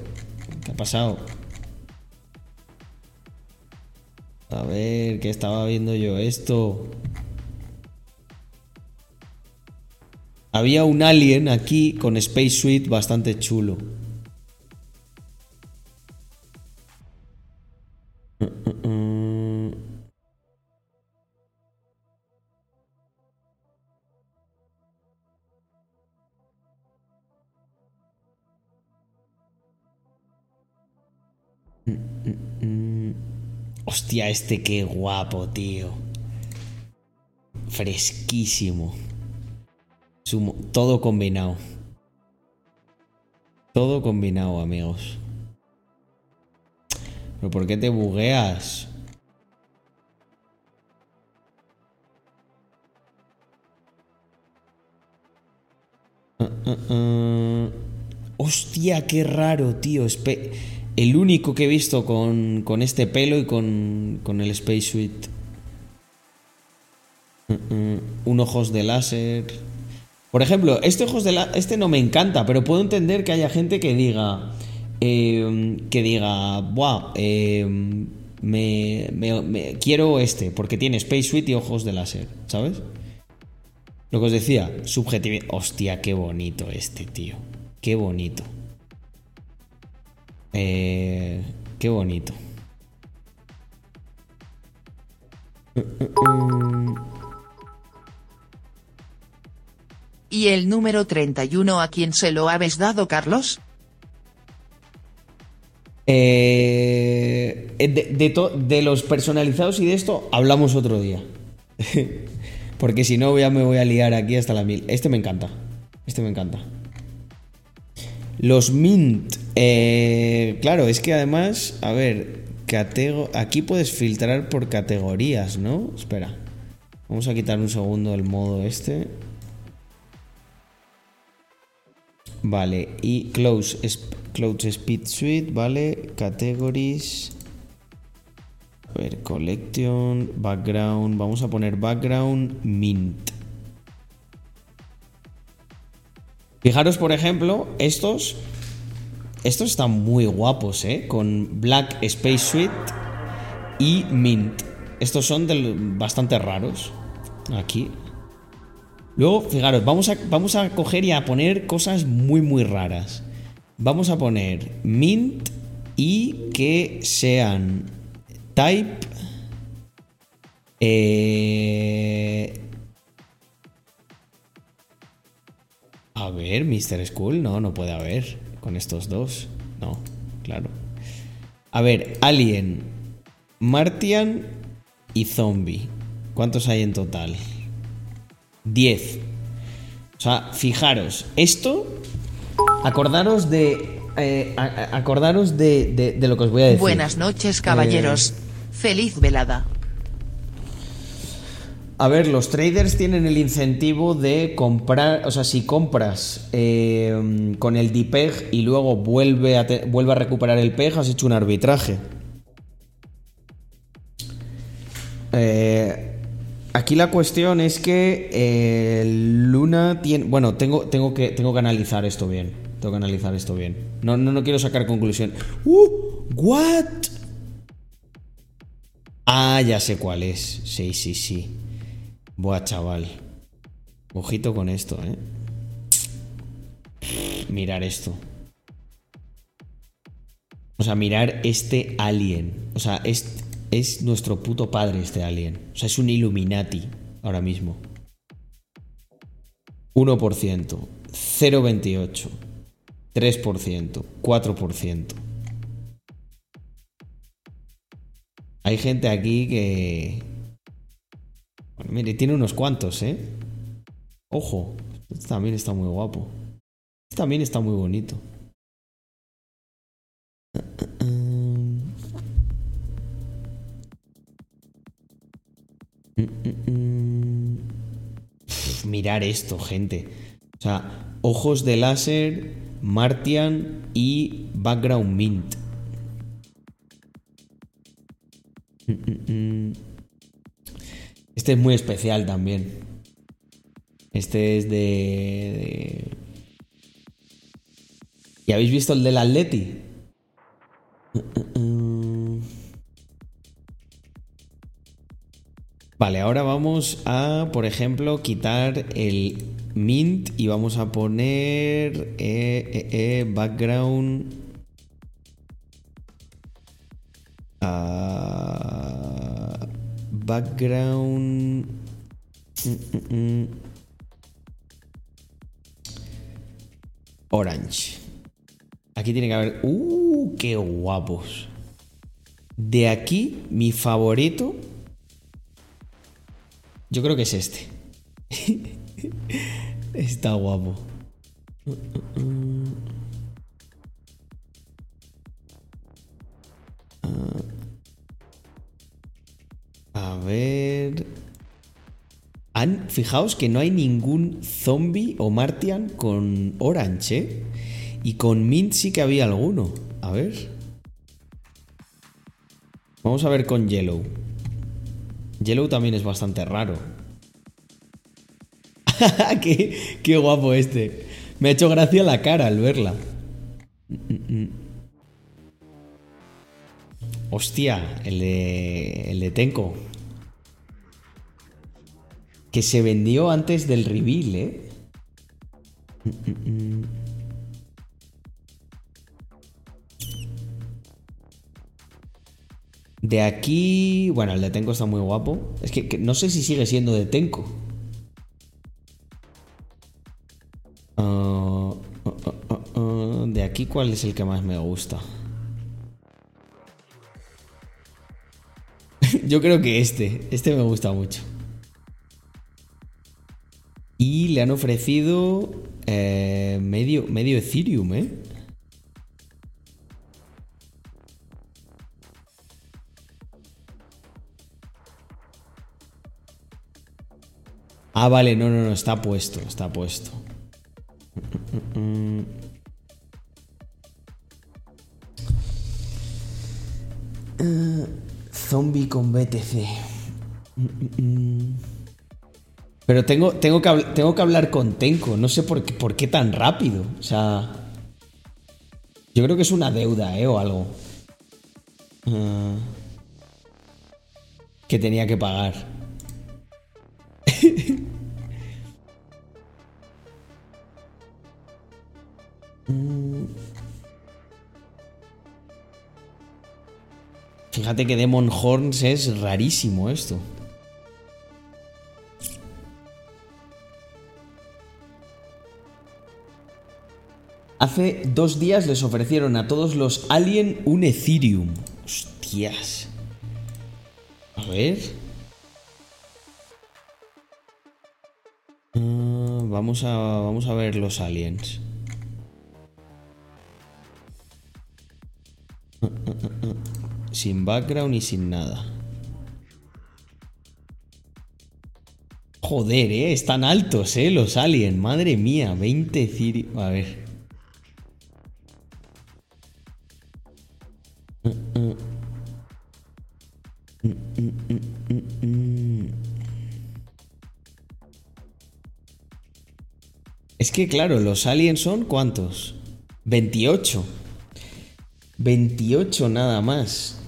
¿Qué ha pasado? A ver, que estaba viendo yo esto. Había un alien aquí con Space Suite bastante chulo. Hostia, este qué guapo, tío. Fresquísimo. Sumo- todo combinado. Todo combinado, amigos. ¿Pero por qué te bugueas? Ah, ah, ah. Hostia, qué raro, tío. Espe- el único que he visto con, con este pelo y con, con el Space Suite. Mm, mm, Un ojos de láser. Por ejemplo, este ojos de la- este no me encanta, pero puedo entender que haya gente que diga. eh, que diga. Buah, eh, me, quiero este, porque tiene Space Suite y ojos de láser, ¿sabes? Lo que os decía, subjetividad. Hostia, qué bonito este, tío. Qué bonito. Eh, qué bonito. ¿Y el número 31 a quién se lo habéis dado, Carlos? Eh, to- de los personalizados y de esto hablamos otro día. [LAUGHS] Porque si no ya me voy a liar aquí hasta la mil. Este me encanta. Este me encanta. Los mint. eh, claro, es que además, a ver, catego- aquí puedes filtrar por categorías, ¿no? Espera. Vamos a quitar un segundo el modo este. Vale, y close, close speed suite, vale, categories. A ver, collection, background, vamos a poner background mint. Fijaros, por ejemplo, estos estos están muy guapos, ¿eh? Con Black Space Suite y Mint. Estos son del- bastante raros. Aquí. Luego, fijaros, vamos a, vamos a coger y a poner cosas muy, muy raras. Vamos a poner Mint y que sean Type. eh, A ver, Mr. School, no, no puede haber con estos dos. No, claro. A ver, Alien, Martian y Zombie. ¿Cuántos hay en total? 10. O sea, fijaros, esto. Acordaros de. eh, a- acordaros de, de- de lo que os voy a decir. Buenas noches, caballeros. Feliz velada. A ver, los traders tienen el incentivo de comprar, o sea, si compras eh, con el DPEG y luego vuelve a, te- vuelve a recuperar el PEG, has hecho un arbitraje. Eh, aquí la cuestión es que eh, Luna tiene... Bueno, tengo, tengo, que, tengo que analizar esto bien. Tengo que analizar esto bien. No, no, no quiero sacar conclusión. ¡Uh! ¿What? Ah, ya sé cuál es. Sí, sí, sí. Buah, chaval. Ojito con esto, ¿eh? Mirar esto. O sea, mirar este alien. O sea, es, es nuestro puto padre este alien. O sea, es un Illuminati ahora mismo. 1%, 0,28, 3%, 4%. Hay gente aquí que... Bueno, mire, tiene unos cuantos, ¿eh? Ojo, este también está muy guapo. Este también está muy bonito. Mirar esto, gente. O sea, ojos de láser, Martian y background mint. Este es muy especial también. Este es de, de- ¿Y habéis visto el del Atleti? Vale, ahora vamos a, por ejemplo, quitar el mint y vamos a poner eh, eh, eh, background. ah, background. orange. Aquí tiene que haber. ¡Uh! ¡Qué guapos! De aquí, mi favorito. Yo creo que es este. [LAUGHS] Está guapo. A ver. Fijaos que no hay ningún zombie o Martian con Orange, ¿eh? Y con Mint sí que había alguno. A ver. Vamos a ver con Yellow. Yellow también es bastante raro. [LAUGHS] qué, qué guapo este. Me ha hecho gracia la cara al verla. Hostia, el de, el de Tenko. Que se vendió antes del reveal, ¿eh? De aquí, bueno, el de Tenko está muy guapo. Es que, no sé si sigue siendo de ah, ah, ah, ah, de aquí, ¿cuál es el que más me gusta? [LAUGHS] Yo creo que este. Este me gusta mucho. Y le han ofrecido eh, medio, medio Ethereum, ¿eh? Ah, vale, no, no, no, está puesto, está puesto. Eh, zombie con BTC. Pero tengo, tengo, que, habl- tengo que hablar con Tenko. No sé por qué, por qué tan rápido. O sea. Yo creo que es una deuda, ¿eh? O algo. Eh, que tenía que pagar. Fíjate que Demon Horns es rarísimo esto. Hace dos días les ofrecieron a todos los Alien un Ethereum. Hostias. A ver. Ah, vamos, a, vamos a ver los aliens. Sin background y sin nada. Joder, eh, están altos, eh, los aliens. Madre mía, 20 Ethereum. A ver. Es que claro, los aliens son ¿cuántos? 28. 28 nada más.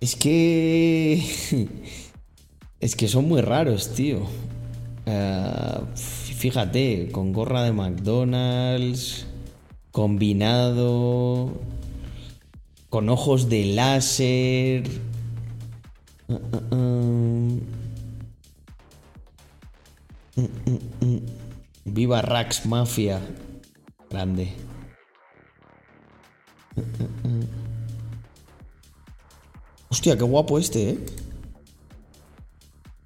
Es que... [LAUGHS] Es que son muy raros, tío. Ah, fíjate, con gorra de McDonald's, combinado, con ojos de láser. Ah, ah. Mm, mm, mm. Viva Rax Mafia. Grande. Hostia, qué guapo este, ¿eh?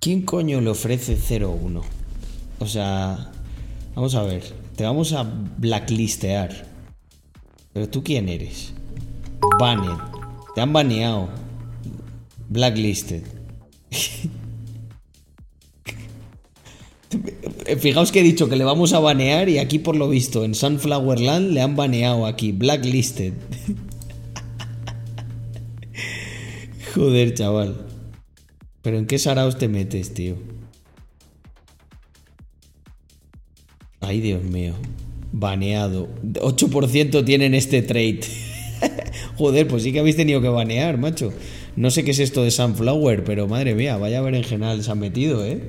¿Quién coño le ofrece 0-1? O sea, vamos a ver. Te vamos a blacklistear. Pero tú quién eres? Banned. Te han baneado. Blacklisted. [LAUGHS] Fijaos que he dicho que le vamos a banear y aquí por lo visto en Sunflowerland le han baneado aquí, blacklisted. [LAUGHS] Joder, chaval. ¿Pero en qué saraos te metes, tío? Ay, Dios mío. Baneado. 8% tienen este trade. [LAUGHS] Joder, pues sí que habéis tenido que banear, macho. No sé qué es esto de Sunflower, pero madre mía, vaya berenjenal se han metido, ¿eh?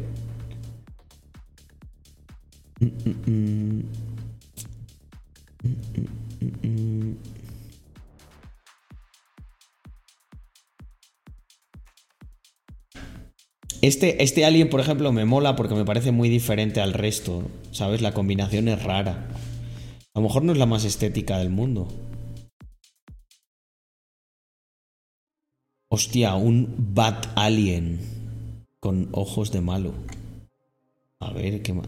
Este, este alien, por ejemplo, me mola porque me parece muy diferente al resto. ¿Sabes? La combinación es rara. A lo mejor no es la más estética del mundo. Hostia, un Bat Alien con ojos de malo. A ver, ¿qué más?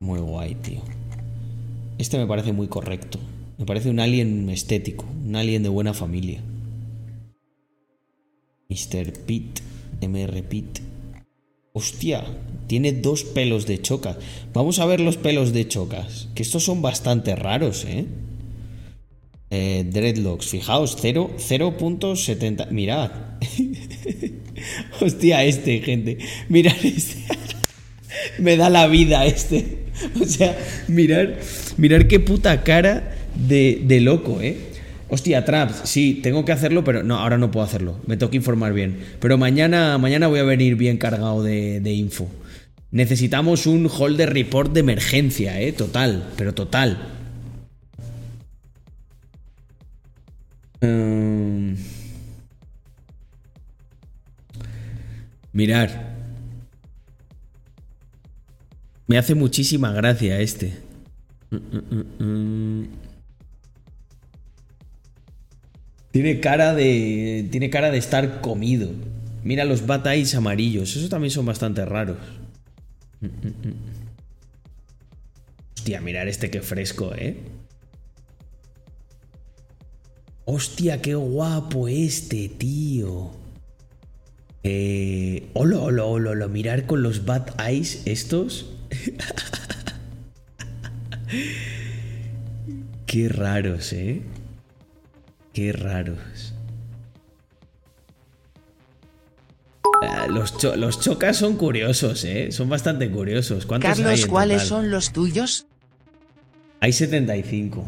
Muy guay, tío. Este me parece muy correcto. Me parece un alien estético, un alien de buena familia. Mr. Pete, MR Pete. Hostia, tiene dos pelos de chocas. Vamos a ver los pelos de chocas. Que estos son bastante raros, ¿eh? eh dreadlocks, fijaos, 0.70. Mirad. [LAUGHS] Hostia, este, gente. Mirad este. [LAUGHS] Me da la vida este. [LAUGHS] O sea, mirar, mirar qué puta cara de, de loco, ¿eh? Hostia, Traps, sí, tengo que hacerlo, pero no, ahora no puedo hacerlo. Me tengo que informar bien. Pero mañana, mañana voy a venir bien cargado de, de info. Necesitamos un holder report de emergencia, ¿eh? Total, pero total. Um... Mirar. Me hace muchísima gracia este. Tiene cara de. Tiene cara de estar comido. Mira los batais amarillos. Esos también son bastante raros. Hostia, mirar este que fresco, ¿eh? Hostia, qué guapo este, tío. Eh. Olo, olo, olo, olo. Mirar con los Bat Eyes estos. [LAUGHS] qué raros, ¿eh? Qué raros. Ah, los, los, chocas son curiosos, ¿eh? Son bastante curiosos. ¿Cuántos Carlos, ¿cuáles son los tuyos? Hay 75.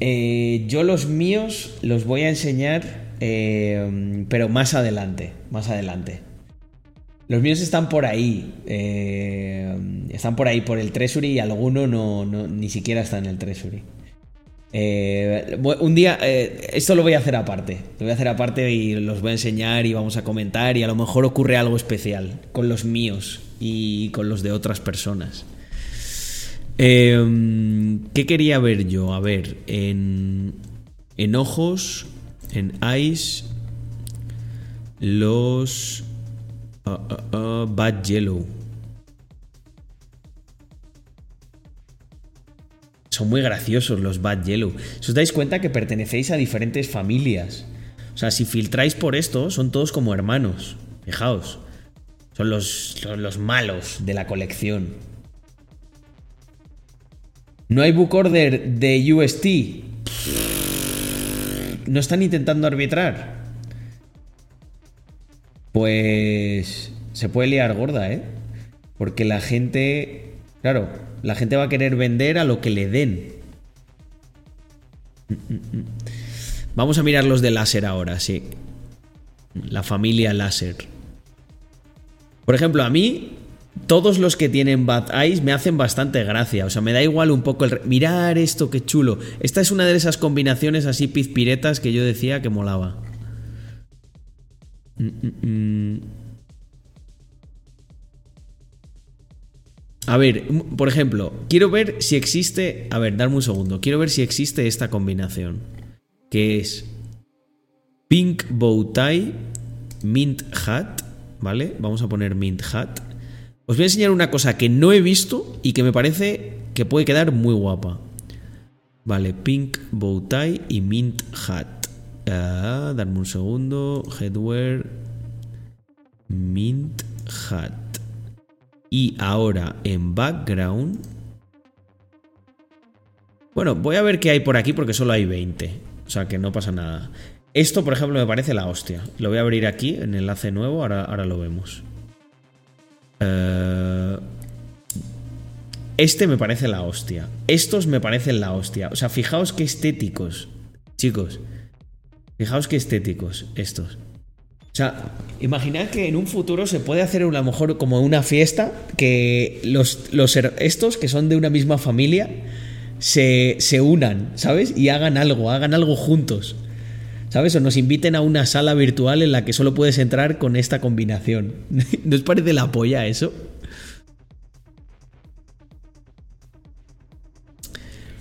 Eh, yo los míos los voy a enseñar, eh, pero más adelante, más adelante. Los míos están por ahí, eh, están por ahí por el Treasury y alguno no, ni siquiera está en el Treasury. Eh, un día, eh, esto lo voy a hacer aparte. Lo voy a hacer aparte y los voy a enseñar y vamos a comentar y a lo mejor ocurre algo especial con los míos y con los de otras personas. Em, ¿Qué quería ver yo? A ver, en, en ojos, en eyes, los uh, uh, uh, bad yellow. Son muy graciosos los Bad Yellow. Si os dais cuenta que pertenecéis a diferentes familias. O sea, si filtráis por esto, son todos como hermanos. Fijaos. Son los, los malos de la colección. ¿No hay book order de UST? ¿No están intentando arbitrar? Pues se puede liar gorda, ¿eh? Porque la gente, claro, la gente va a querer vender a lo que le den. Vamos a mirar los de láser ahora, sí. La familia láser. Por ejemplo, a mí, todos los que tienen Bad Eyes me hacen bastante gracia. O sea, me da igual un poco el. Mirar esto, qué chulo. Esta es una de esas combinaciones así pizpiretas que yo decía que molaba. A ver, por ejemplo, quiero ver si existe. A ver, darme un segundo. Quiero ver si existe esta combinación. Que es Pink Bow Tie, Mint Hat. ¿Vale? Vamos a poner Mint Hat. Os voy a enseñar una cosa que no he visto y que me parece que puede quedar muy guapa. Vale, Pink Bow Tie y Mint Hat. Ah, darme un segundo. Headwear. Mint Hat. Y ahora en background... Bueno, voy a ver qué hay por aquí porque solo hay 20. O sea que no pasa nada. Esto, por ejemplo, me parece la hostia. Lo voy a abrir aquí en enlace nuevo, ahora, ahora lo vemos. Eh, este me parece la hostia. Estos me parecen la hostia. O sea, fijaos qué estéticos, chicos. Fijaos qué estéticos estos. O sea, imaginad que en un futuro se puede hacer a lo mejor como una fiesta que los, los estos que son de una misma familia se, se unan, ¿sabes? Y hagan algo, hagan algo juntos. ¿Sabes? O nos inviten a una sala virtual en la que solo puedes entrar con esta combinación. [LAUGHS] ¿No os parece la polla eso?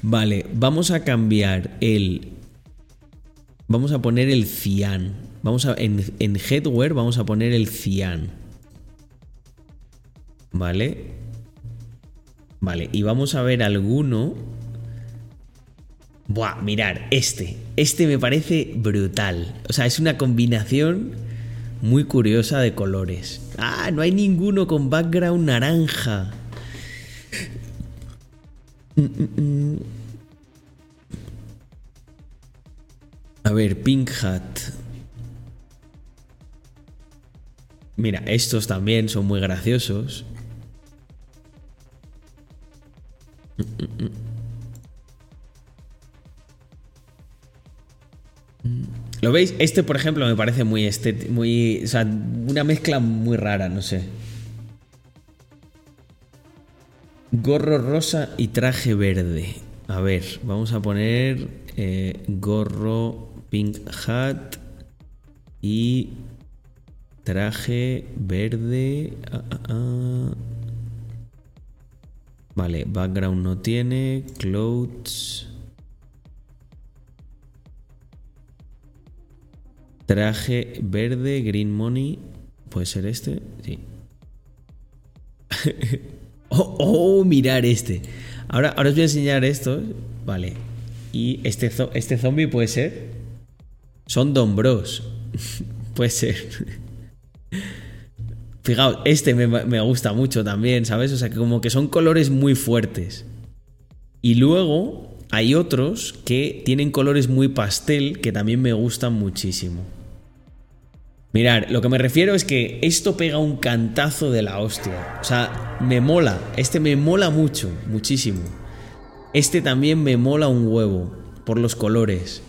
Vale, vamos a cambiar el... Vamos a poner el cian. Vamos a... En, en headwear vamos a poner el cian. Vale. Vale, y vamos a ver alguno... Buah, mirar, este. Este me parece brutal. O sea, es una combinación muy curiosa de colores. Ah, no hay ninguno con background naranja. Mm, mm, A ver, Pink Hat. Mira, estos también son muy graciosos. ¿Lo veis? Este, por ejemplo, me parece muy estético, muy, o sea, una mezcla muy rara, no sé. Gorro rosa y traje verde. A ver, vamos a poner eh, gorro pink hat y traje verde. Ah, ah, ah. Vale, background no tiene. Clothes. Traje verde, green money. ¿Puede ser este? Sí. [LAUGHS] oh, oh, mirar este. Ahora, ahora os voy a enseñar esto. Vale. Y este, este zombie puede ser. Son Don Bros. [LAUGHS] puede ser. Fijaos, este me, me, gusta mucho también, ¿sabes? O sea, que como que son colores muy fuertes. Y luego hay otros que tienen colores muy pastel que también me gustan muchísimo. Mirar, lo que me refiero es que esto pega un cantazo de la hostia. O sea, me mola. Este me mola mucho, muchísimo. Este también me mola un huevo, por los colores.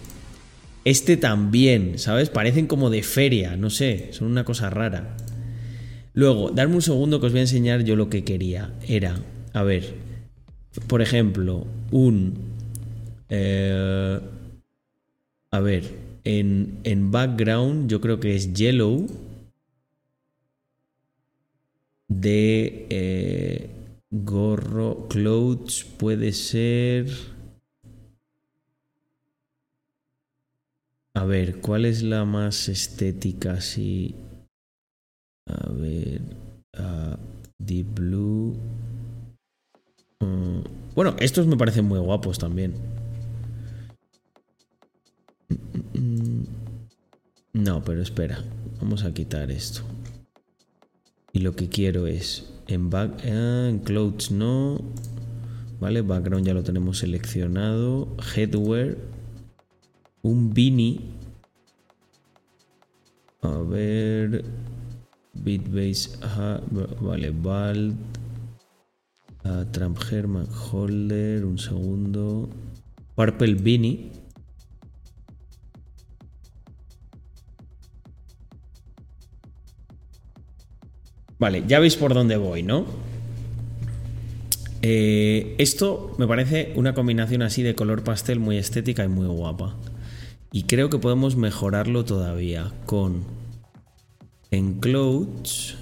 Este también, ¿sabes? Parecen como de feria, no sé, son una cosa rara. Luego, darme un segundo que os voy a enseñar yo lo que quería. Era, a ver, por ejemplo, un... Eh, a ver, en, background yo creo que es yellow de eh, gorro clothes puede ser a ver cuál es la más estética si a ver deep blue mm, bueno estos me parecen muy guapos también no, pero espera. Vamos a quitar esto. Y lo que quiero es en back ah, en clothes no. Vale, background ya lo tenemos seleccionado. Headwear. Un beanie. A ver. Bitbase. vale, Bald. Uh, Trump Holder. Un segundo. Purple Beanie. Vale, ya veis por dónde voy, ¿no? Eh, esto me parece una combinación así de color pastel muy estética y muy guapa. Y creo que podemos mejorarlo todavía con en clothes.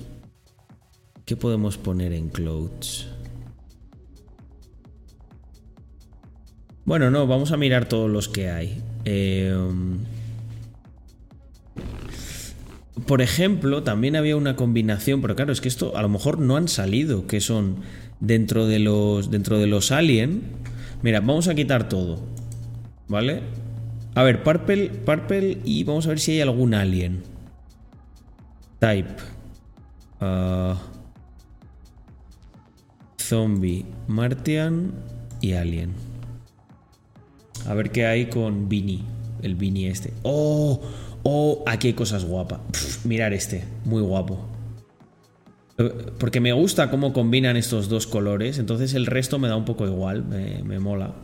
¿Qué podemos poner en clothes? Bueno, no, vamos a mirar todos los que hay. Eh, por ejemplo, también había una combinación, pero claro, es que esto a lo mejor no han salido, que son dentro de los dentro de los alien. Mira, vamos a quitar todo. ¿Vale? A ver, purple, purple y vamos a ver si hay algún alien. Type. Ah, zombie, Martian y alien. A ver qué hay con Vinny, el Vinny este. ¡Oh! Oh, aquí hay cosas guapas. mirar este, muy guapo. Porque me gusta cómo combinan estos dos colores, entonces el resto me da un poco igual, me mola.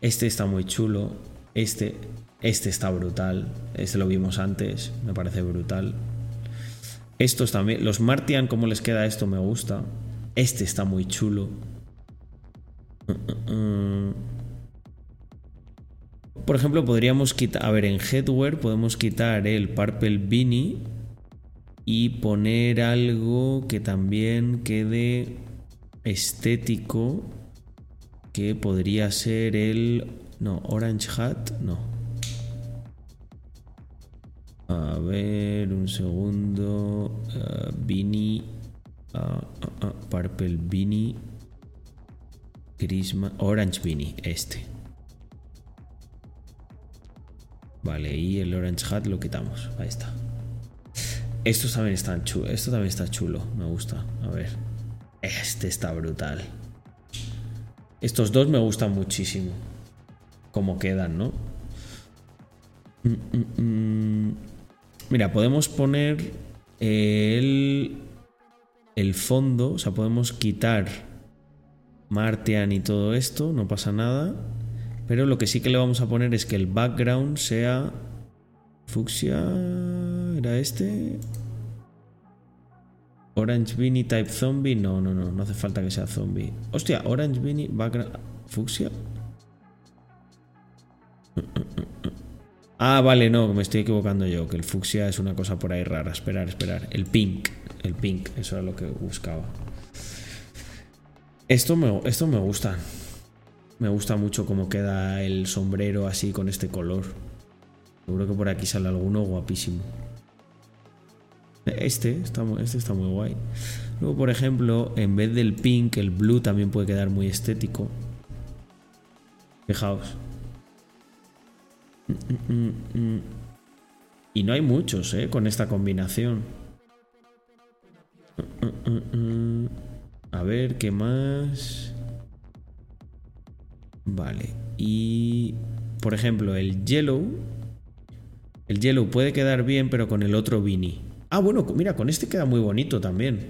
Este está muy chulo, este, este está brutal, este lo vimos antes, me parece brutal. Estos también, los Martian, cómo les queda esto, me gusta. Este está muy chulo. Por ejemplo, podríamos quitar, a ver, en Headwear podemos quitar el Purple Beanie y poner algo que también quede estético, que podría ser el... No, Orange Hat, no. A ver, un segundo. Uh, beanie. Uh, purple Beanie. Christmas. Orange Beanie, este. Vale, y el Orange Hat lo quitamos. Ahí está. Estos también están chulo. Esto también está chulo. Me gusta. A ver. Este está brutal. Estos dos me gustan muchísimo. Como quedan, ¿no? Mm, mm, mm. Mira, podemos poner el, el fondo. O sea, podemos quitar Martian y todo esto. No pasa nada. Pero lo que sí que le vamos a poner es que el background sea fucsia. ¿Era este? Orange Beanie Type Zombie. No, no, no. No hace falta que sea zombie. Hostia, Orange Beanie Background. ¿Fucsia? Ah, vale, no, me estoy equivocando yo. Que el fucsia es una cosa por ahí rara. Esperar, esperar. El pink. El pink. Eso era lo que buscaba. Esto me, esto me gusta. Me gusta mucho cómo queda el sombrero así con este color. Seguro que por aquí sale alguno guapísimo. Este está, este está muy guay. Luego, por ejemplo, en vez del pink, el blue también puede quedar muy estético. Fijaos. Y no hay muchos, ¿eh? Con esta combinación. A ver, ¿qué más? Vale. Y, por ejemplo, el yellow. El yellow puede quedar bien, pero con el otro Vini. Ah, bueno, mira, con este queda muy bonito también.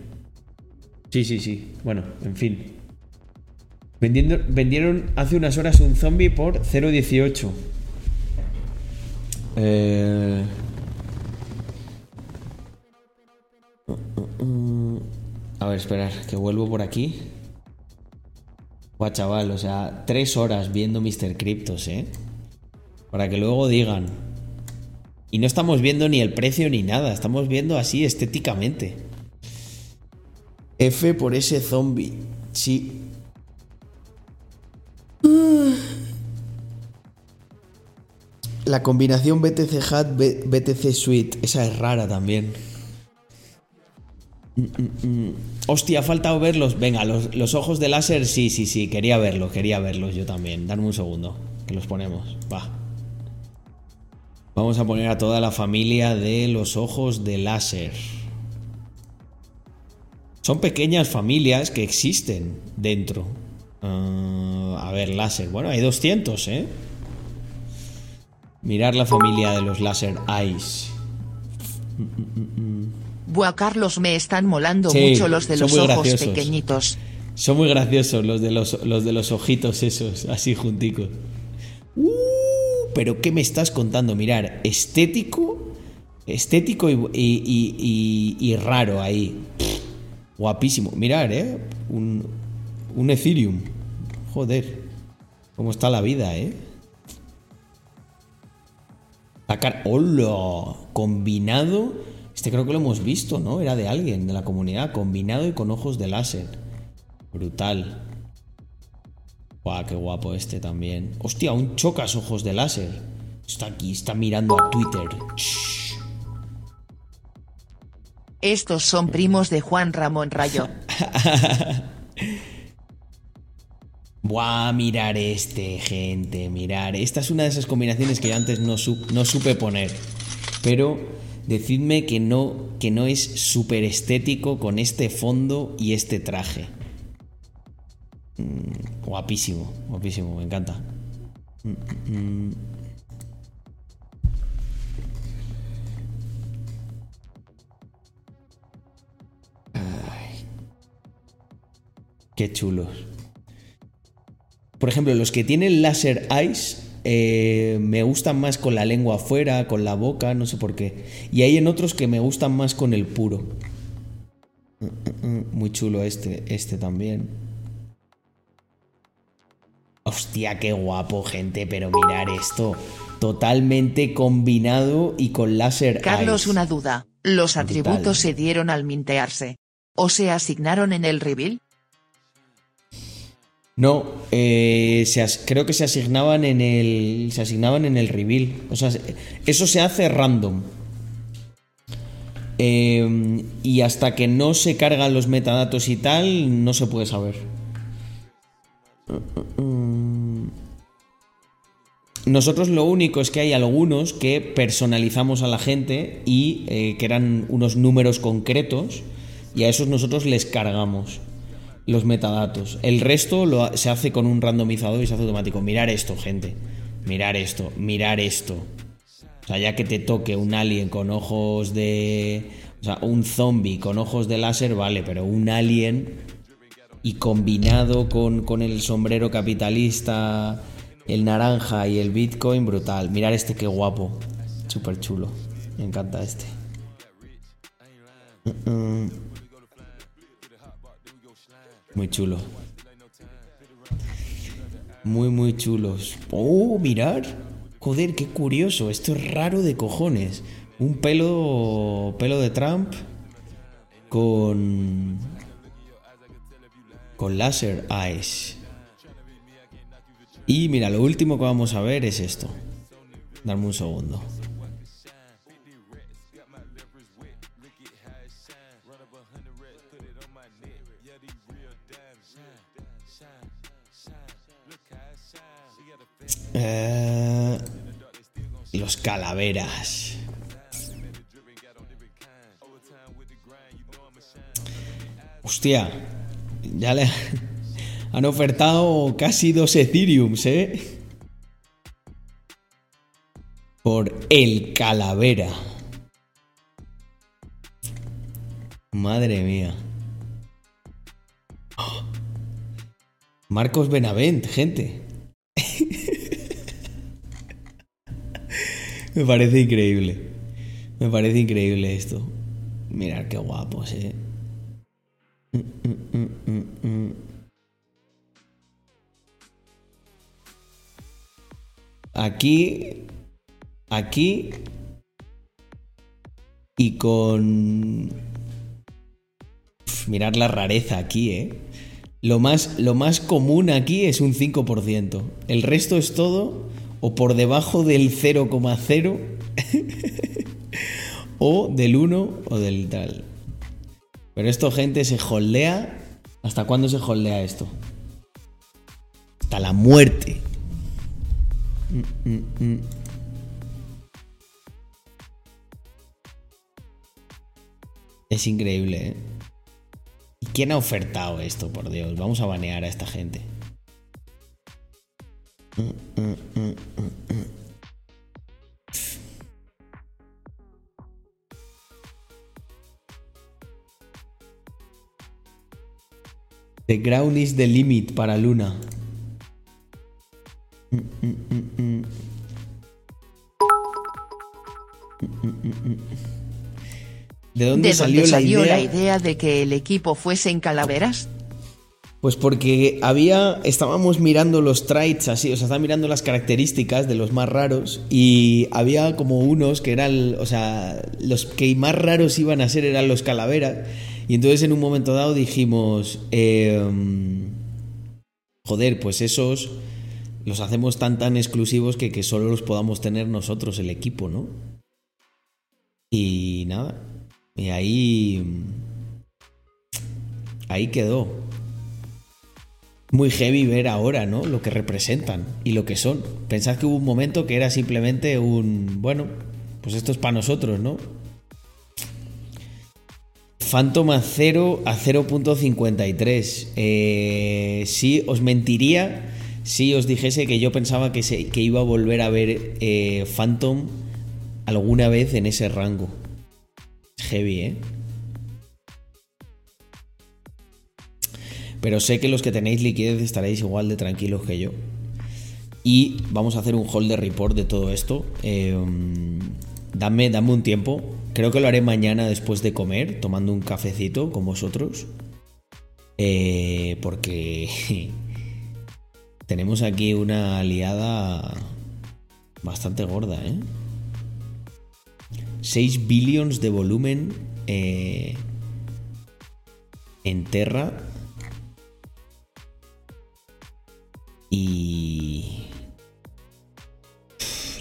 Sí, sí, sí. Bueno, en fin. vendieron hace unas horas un zombie por 0.18. Eh... A ver, esperar, que vuelvo por aquí. Guau, chaval, o sea, tres horas viendo Mr. Cryptos, ¿eh? Para que luego digan. Y no estamos viendo ni el precio ni nada, estamos viendo así estéticamente. F por ese zombie. Sí. La combinación BTC Hat, BTC Suite, esa es rara también. Mm, mm, mm. Hostia, ha faltado verlos. Venga, los, ojos de láser, sí, sí, sí, quería verlos, quería verlos yo también. Dame un segundo, que los ponemos. Va. Vamos a poner a toda la familia de los ojos de láser. Son pequeñas familias que existen dentro. Ah, a ver, láser. Bueno, hay 200, ¿eh? Mirar la familia de los láser eyes. Buah, Carlos, me están molando mucho los de los ojos pequeñitos. Son muy graciosos los de los, los de los ojitos esos, así junticos. Uh, pero ¿qué me estás contando? Mirar, estético, estético y, y, raro ahí. guapísimo. Mirar, ¿eh? Un, un Ethereum. Joder. ¿Cómo está la vida, eh? ¡Hola! Combinado este creo que lo hemos visto, ¿no? Era de alguien de la comunidad, combinado y con ojos de láser. Brutal. Guau, qué guapo este también. Hostia, un chocas ojos de láser. Está aquí, está mirando a Twitter. Estos son primos de Juan Ramón Rayo. [LAUGHS] Buah, mirar este, gente, mirar. Esta es una de esas combinaciones que yo antes no, supe poner. Pero decidme que no, que no es súper estético con este fondo y este traje. Mm, guapísimo, guapísimo, me encanta. Mm, mm. Qué chulos. Por ejemplo, los que tienen láser eyes eh, me gustan más con la lengua afuera, con la boca, no sé por qué. Y hay en otros que me gustan más con el puro. Mm, mm, mm, Muy chulo este, este también. Hostia, qué guapo, gente, pero mirar esto. Totalmente combinado y con láser Carlos, eyes. una duda. ¿Los Brutal. atributos se dieron al mintearse? ¿O se asignaron en el reveal? No, eh, creo que se asignaban en el. Se asignaban en el reveal. O sea, eso se hace random. Eh, y hasta que no se cargan los metadatos y tal, no se puede saber. Nosotros lo único es que hay algunos que personalizamos a la gente y eh, que eran unos números concretos y a esos nosotros les cargamos los metadatos. El resto lo se hace con un randomizador y se hace automático. Mirar esto, gente. Mirar esto, mirar esto. O sea, ya que te toque un alien con ojos de... O sea, un zombie con ojos de láser, vale, pero un alien y combinado con, con el sombrero capitalista, el naranja y el bitcoin, brutal. Mirar este, qué guapo. Súper chulo. Me encanta este. Muy chulo. Muy, muy chulos. Oh, mirar. Joder, qué curioso. Esto es raro de cojones. Un pelo. pelo de Trump. Con. Con láser eyes. Y mira, lo último que vamos a ver es esto. Dame un segundo. Eh, los calaveras. Hostia, ya le [LAUGHS] han ofertado casi dos Ethereums, ¿eh? Por el calavera. Madre mía. Oh. Marcos Benavent, gente. Me parece increíble. Me parece increíble esto. Mirad qué guapos, eh. Aquí. Aquí. Y con. Uf, mirad la rareza aquí, eh. Lo más, lo más común aquí es un 5%. El resto es todo o por debajo del 0,0 [LAUGHS] o del 1 o del tal. Pero esto, gente, se holdea. ¿Hasta cuándo se holdea esto? Hasta la muerte. Es increíble, ¿eh? ¿Y quién ha ofertado esto, por Dios? Vamos a banear a esta gente. Mm, mm, mm, mm, mm. The ground is the limit para Luna. ¿De dónde ¿De salió, dónde salió la, idea? la idea de que el equipo fuese en calaveras? Pues porque había. Estábamos mirando los traits así, o sea, estaba mirando las características de los más raros. Y había como unos que eran. O sea, los que más raros iban a ser eran los calaveras. Y entonces en un momento dado dijimos. em, joder, pues esos. Los hacemos tan tan exclusivos que, que solo los podamos tener nosotros, el equipo, ¿no? Y nada. Y ahí. Ahí quedó muy heavy ver ahora, ¿no? Lo que representan y lo que son. Pensad que hubo un momento que era simplemente un, bueno, pues esto es para nosotros, ¿no? Phantom a 0 a 0.53. Eh, sí, os mentiría si os dijese que yo pensaba que, se, que iba a volver a ver eh, Phantom alguna vez en ese rango. Heavy, ¿eh? Pero sé que los que tenéis liquidez estaréis igual de tranquilos que yo. Y vamos a hacer un hold de report de todo esto. Eh, dame, dame un tiempo. Creo que lo haré mañana después de comer, tomando un cafecito con vosotros. Eh, porque [LAUGHS] tenemos aquí una aliada bastante gorda, ¿eh? 6 billions de volumen eh, en Terra. Y...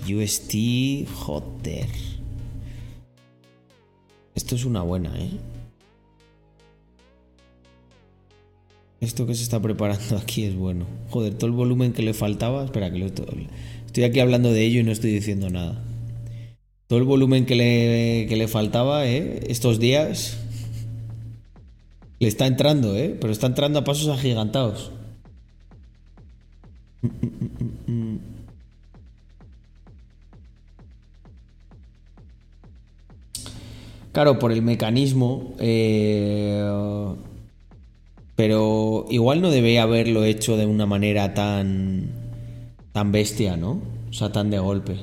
UST, joder. Esto es una buena, ¿eh? Esto que se está preparando [LAUGHS] aquí es bueno. Joder, todo el volumen que le faltaba. Espera, que lo estoy aquí hablando de ello y no estoy diciendo nada. Todo el volumen que le, que le faltaba, ¿eh? Estos días. Le está entrando, ¿eh? Pero está entrando a pasos agigantados. Claro, por el mecanismo. Eh, pero igual no debe haberlo hecho de una manera tan. tan bestia, ¿no? O sea, tan de golpe.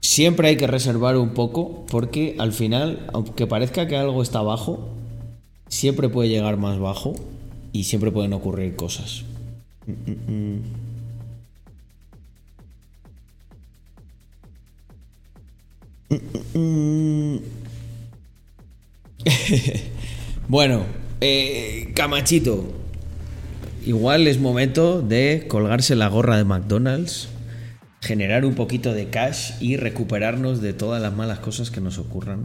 Siempre hay que reservar un poco porque al final, aunque parezca que algo está bajo, siempre puede llegar más bajo y siempre pueden ocurrir cosas. [LAUGHS] bueno, eh, Camachito. Igual es momento de colgarse la gorra de McDonald's, generar un poquito de cash y recuperarnos de todas las malas cosas que nos ocurran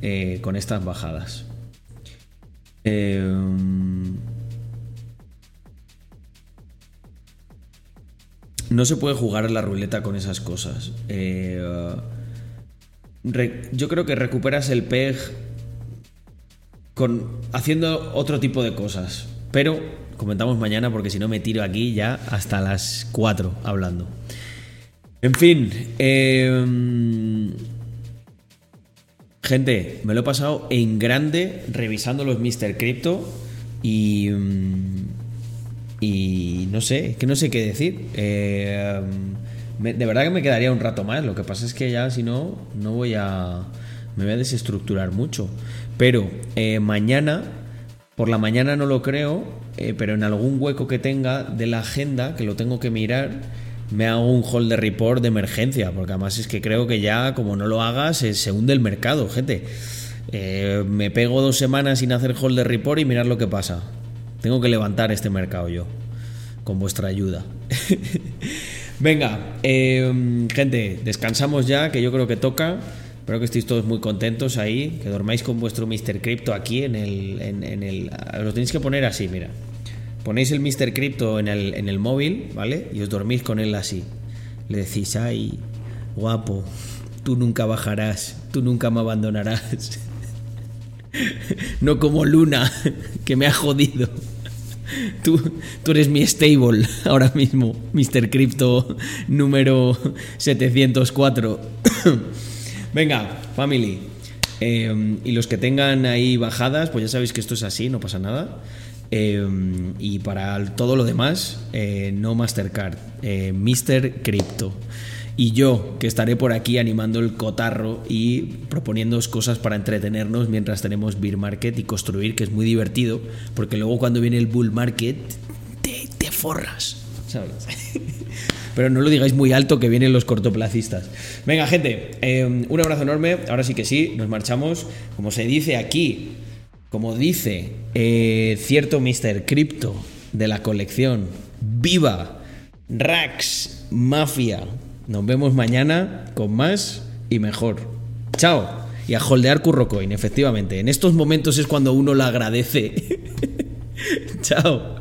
eh, con estas bajadas. Em, no se puede jugar la ruleta con esas cosas. Eh, yo creo que recuperas el PEG con, haciendo otro tipo de cosas. Pero comentamos mañana porque si no me tiro aquí ya hasta las 4 hablando. En fin, em, gente, me lo he pasado en grande revisando los Mr. Crypto y... Em, y no sé, que no sé qué decir. Eh, de verdad que me quedaría un rato más. Lo que pasa es que ya si no, no voy a. Me voy a desestructurar mucho. Pero eh, mañana, por la mañana no lo creo, eh, pero en algún hueco que tenga de la agenda, que lo tengo que mirar, me hago un hold de report de emergencia. Porque además es que creo que ya, como no lo hagas, se, hunde el mercado, gente. Eh, me pego dos semanas sin hacer hold de report y mirar lo que pasa. Tengo que levantar este mercado yo, con vuestra ayuda. [LAUGHS] Venga, em, gente, descansamos ya, que yo creo que toca. Espero que estéis todos muy contentos ahí, que dormáis con vuestro Mr. Crypto aquí en el, en, el... Lo tenéis que poner así, mira. Ponéis el Mr. Crypto en el, en el móvil, ¿vale? Y os dormís con él así. Le decís, ay, guapo, tú nunca bajarás, tú nunca me abandonarás. [LAUGHS] no como Luna, [LAUGHS] que me ha jodido. [LAUGHS] Tú, tú, eres mi stable ahora mismo, Mr. Crypto número 704. [COUGHS] Venga, family. Em, y los que tengan ahí bajadas, pues ya sabéis que esto es así, no pasa nada. Em, y para todo lo demás, eh, no Mastercard, eh, Mr. Crypto y yo, que estaré por aquí animando el cotarro y proponiéndoos cosas para entretenernos mientras tenemos beer market y construir, que es muy divertido, porque luego cuando viene el bull market, te, forras. [LAUGHS] Pero no lo digáis muy alto que vienen los cortoplacistas. Venga, gente, eh, un abrazo enorme. Ahora sí que sí, nos marchamos. Como se dice aquí, como dice eh, cierto Mr. Crypto de la colección, ¡Viva! Rax Mafia. Nos vemos mañana con más y mejor. Chao. Y a holdear Currocoin, efectivamente. En estos momentos es cuando uno la agradece. [LAUGHS] Chao.